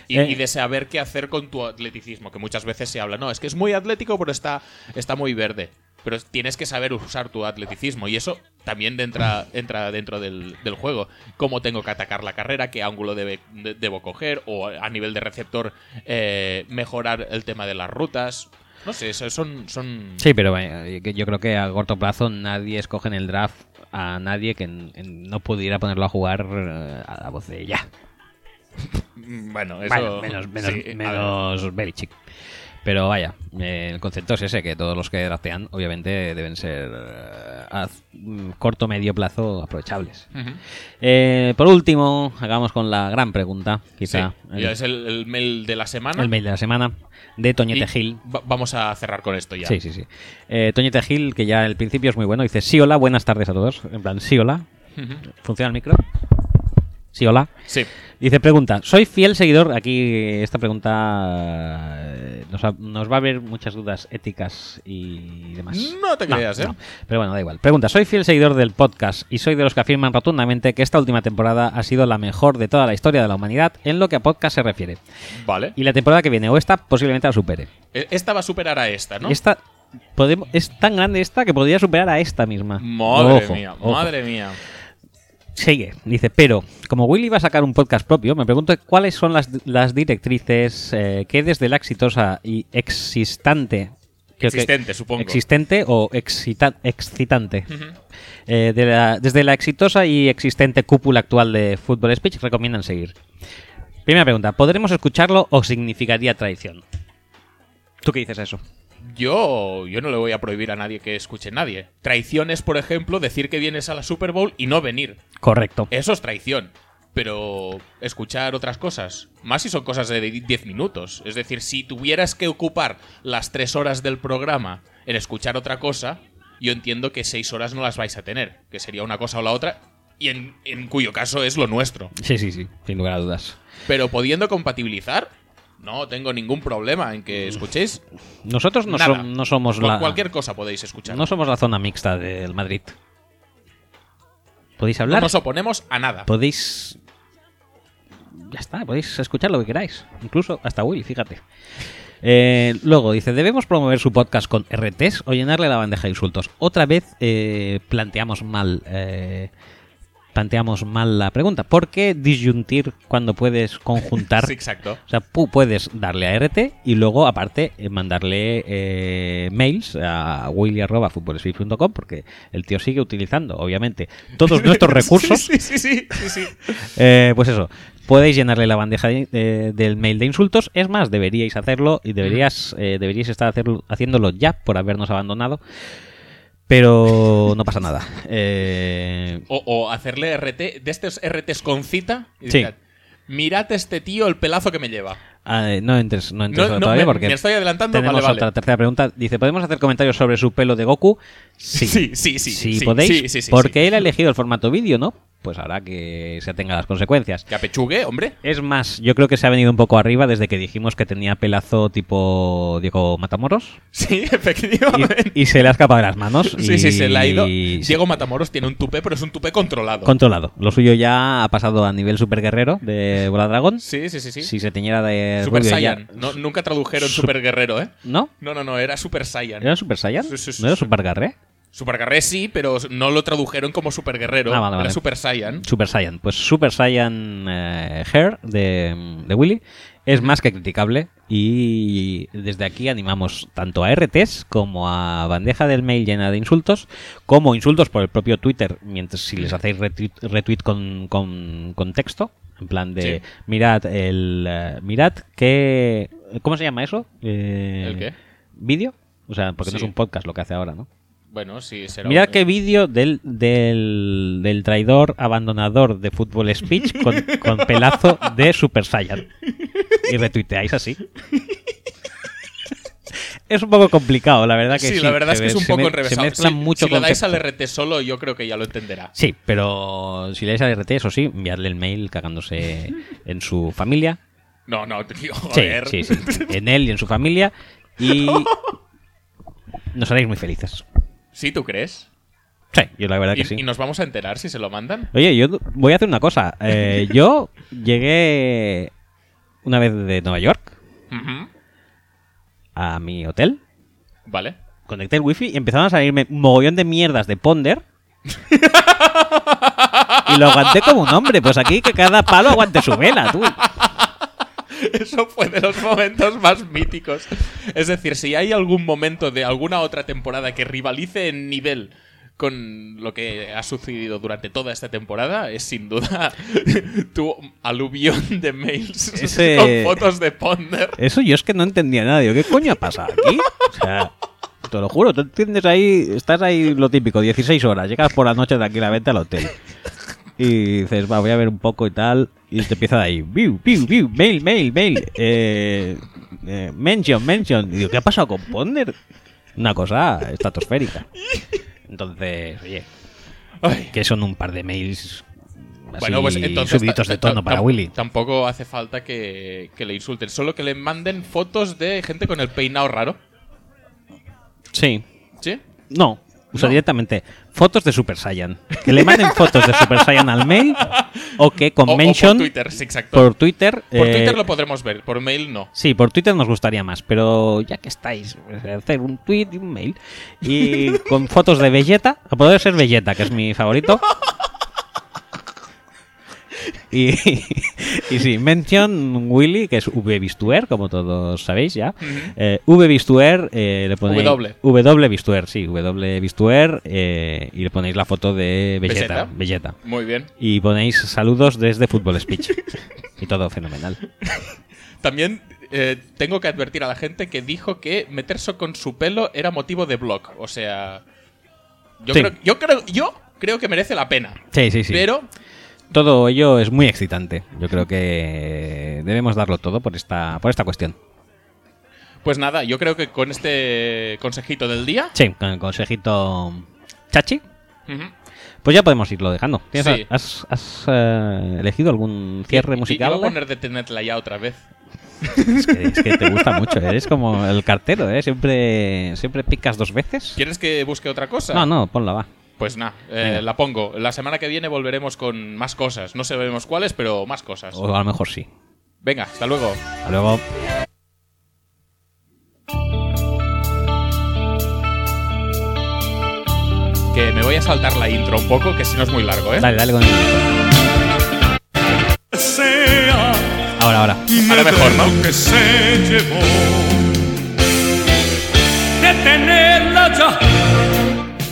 Y, Eh. y de saber qué hacer con tu atleticismo, que muchas veces se habla, no, es que es muy atlético pero está, está muy verde. Pero tienes que saber usar tu atleticismo y eso también entra, entra dentro del, del juego. Cómo tengo que atacar la carrera, qué ángulo debe- de- debo coger o a nivel de receptor eh, mejorar el tema de las rutas. No sé, eso son... son... Sí, pero yo creo que a corto plazo nadie escoge en el draft a nadie que en- en- no pudiera ponerlo a jugar eh, a la voz de ya. Bueno, eso... Bueno, menos, menos, sí, menos Belichick. Pero vaya, eh, el concepto es ese, que todos los que draftean obviamente deben ser eh, a corto medio plazo aprovechables. Eh, por último, hagamos con la gran pregunta, quizá. Sí, ya es el, el mail de la semana. el mail de la semana de Toñete Y Gil. va- vamos a cerrar con esto ya. Sí, sí, sí. Eh, Toñete Gil, que ya el principio es muy bueno, dice, sí, hola, buenas tardes a todos. En plan, sí, hola. ¿Funciona el micro? Sí, hola. Sí. Dice, pregunta, soy fiel seguidor, aquí esta pregunta eh, nos, va- nos va a haber muchas dudas éticas y demás. No te creas, ¿eh? Pero bueno, da igual. Pregunta, soy fiel seguidor del podcast y soy de los que afirman rotundamente que esta última temporada ha sido la mejor de toda la historia de la humanidad en lo que a podcast se refiere. Vale. Y la temporada que viene o esta posiblemente la supere. E- Esta va a superar a esta, ¿no? Esta podemos, es tan grande esta que podría superar a esta misma. Madre Ojo, mía, ojo. madre mía. Sigue, dice, pero como Willy va a sacar un podcast propio, me pregunto cuáles son las, las directrices eh, que desde la exitosa y existante... creo que- Existente, supongo. Existente o excita- excitante. Eh, de la- desde la exitosa y existente cúpula actual de Fútbol Speech recomiendan seguir. Primera pregunta, ¿podremos escucharlo o significaría traición? ¿Tú qué dices a eso? Yo, yo no le voy a prohibir a nadie que escuche a nadie. Traición es, por ejemplo, decir que vienes a la Super Bowl y no venir. Correcto. Eso es traición. Pero escuchar otras cosas, más si son cosas de 10 minutos. Es decir, si tuvieras que ocupar las 3 horas del programa en escuchar otra cosa, yo entiendo que 6 horas no las vais a tener, que sería una cosa o la otra, y en, en cuyo caso es lo nuestro. Sí, sí, sí, sin lugar a dudas. Pero pudiendo compatibilizar, no tengo ningún problema en que escuchéis. Nosotros no, nada. no somos la... Cualquier cosa podéis escuchar. No somos la zona mixta del Madrid. ¿Podéis No hablar? nos oponemos a nada. Podéis... Ya está, podéis escuchar lo que queráis. Incluso hasta Willy, fíjate. Eh, luego dice, ¿debemos promover su podcast con RTs o llenarle la bandeja de insultos? Otra vez eh, planteamos mal... eh, planteamos mal la pregunta. ¿Por qué disyuntir cuando puedes conjuntar? Sí, exacto. O sea, tú puedes darle a RT y luego, aparte, eh, mandarle eh, mails a willy.futbolspeak.com porque el tío sigue utilizando, obviamente, todos nuestros recursos. Sí, sí, sí, sí, sí. Eh, pues eso, podéis llenarle la bandeja de- de- del mail de insultos. Es más, deberíais hacerlo y deberías, eh, deberíais estar hacerlo- haciéndolo ya por habernos abandonado. Pero no pasa nada. Eh, O, o hacerle RT, de estos RTs con cita. y Sí. Mirad este tío el pelazo que me lleva. Ah, eh, no entres, no entres No, no, todavía me- porque me estoy adelantando, tenemos vale, vale. otra tercera pregunta. Dice, ¿podemos hacer comentarios sobre su pelo de Goku? Sí, Sí, sí, sí, Si sí, podéis, sí, sí, sí, porque él ha elegido el formato vídeo, ¿no? Pues hará que se atenga a las consecuencias. Que apechugue, hombre. Es más, yo creo que se ha venido un poco arriba desde que dijimos que tenía pelazo tipo Diego Matamoros. Sí, efectivamente. Y, y se le ha escapado de las manos. Sí, sí, se le ha ido. y- Diego Matamoros tiene un tupé, pero es un tupé controlado. Controlado. Lo suyo ya ha pasado a nivel super guerrero de Bola Dragón. Sí, sí, sí, sí. Si se teñiera de Super rubio ya- Saiyan. No, nunca tradujeron Sup- Super Guerrero, ¿eh? ¿No? No, no, no, era Super Saiyan. ¿Era Super Saiyan? Sí, sí, sí, ¿No era. Super Garré? Super Guerrero sí, pero no lo tradujeron como Super Guerrero. Ah, vale, Era. Super Saiyan. Super Saiyan. Pues Super Saiyan eh, Hair de, de Willy es más que criticable y desde aquí animamos tanto a RTs como a bandeja del mail llena de insultos, como insultos por el propio Twitter, mientras si les hacéis retweet, retweet con, con, con texto, en plan de Sí. mirad el eh, mirad que ¿cómo se llama eso? Eh, ¿El qué? ¿Vídeo? O sea, porque no es un podcast lo que hace ahora, ¿no? Bueno, sí, será. Mirad qué vídeo del, del, del traidor abandonador de Fútbol Speech con, con pelazo de Super Saiyan. Y retuiteáis así. Es un poco complicado, la verdad que sí. sí, la verdad es que es un poco me- enrevesado. Se mezclan Si- mucho si le dais al. RT solo, yo creo que ya lo entenderá. Sí, pero si le dais al RT, eso sí, enviarle el mail cagándose en su familia. No, no, tío, joder. sí, sí. En él y en su familia. Y nos haréis muy felices. ¿Sí, tú crees? Sí, yo la verdad que ¿Y, sí. y nos vamos a enterar si se lo mandan? Oye, yo voy a hacer una cosa. Eh, yo llegué una vez de Nueva York Ujú. A mi hotel, Vale. conecté el wifi y empezaron a salirme un mogollón de mierdas de Ponder. y lo aguanté como un hombre. Pues aquí que cada palo aguante su vela, tú. Eso fue de los momentos más míticos. Es decir, si hay algún momento de alguna otra temporada que rivalice en nivel con lo que ha sucedido durante toda esta temporada, es sin duda tu aluvión de mails Ese- con fotos de Ponder. Eso yo es que no entendía nada. Digo, ¿qué coño ha pasado aquí? O sea, te lo juro, tú entiendes ahí, estás ahí lo típico, 16 horas, llegas por la noche tranquilamente al hotel. Y dices, va, voy a ver un poco y tal. Y te empieza de ahí, view, view, view, mail, mail, mail, eh, eh, mention, mention. Y digo, ¿qué ha pasado con Ponder? Una cosa estratosférica. Entonces, oye, que son un par de mails así, Bueno, pues entonces subiditos de tono para Willy. Tampoco hace falta que, que le insulten, solo que le manden fotos de gente con el peinado raro. Sí. ¿Sí? No, o sea, No. directamente fotos de Super Saiyan. Que le manden fotos de Super Saiyan al mail o que con O- o por mention Twitter, sí, exacto. por Twitter. Por eh, Twitter lo podremos ver, por mail no. Sí, por Twitter nos gustaría más, pero ya que estáis, pues, hacer un tweet y un mail y con fotos de Vegeta, a poder ser Vegeta, que es mi favorito. Y, y sí, mention Willy, que es V Bistuer, como todos sabéis ya. Eh, v eh, le ponéis. W. W Bistuer, sí, W Bistuer. eh, y le ponéis la foto de. Vegeta. Vegeta. Muy bien. Y ponéis saludos desde Fútbol Speech. y todo fenomenal. También eh, tengo que advertir a la gente que dijo que meterse con su pelo era motivo de blog. O sea. Yo, Sí. creo, yo, creo, yo creo que merece la pena. Sí, sí, sí. Pero Todo ello es muy excitante. Yo creo que debemos darlo todo por esta, por esta cuestión. Pues nada, yo creo que con este consejito del día. Sí, con el consejito chachi. Pues ya podemos irlo dejando. ¿Tienes- Sí. ¿Has, has, eh, elegido algún cierre musical? Iba a poner de tenerla ya otra vez. Es que, es que te gusta mucho, eres como el cartero, ¿eh? Siempre, siempre picas dos veces. ¿Quieres que busque otra cosa? No, no, ponla, va. Pues nada, eh, la pongo. La semana que viene volveremos con más cosas. No sabemos cuáles, pero más cosas. O a lo mejor sí. Venga, hasta luego. Hasta luego. Que me voy a saltar la intro un poco, que si no es muy largo, ¿eh? Dale, dale con el... Ahora, ahora. Ahora mejor, ¿no? que se llevó.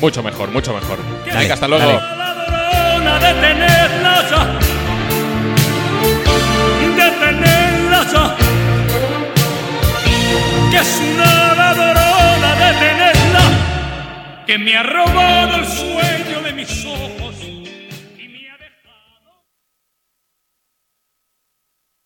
Mucho mejor, mucho mejor. Venga, hasta luego. Detenerla ya. Que es una ladrona, detenerla. Que me ha robado el sueño de mis ojos.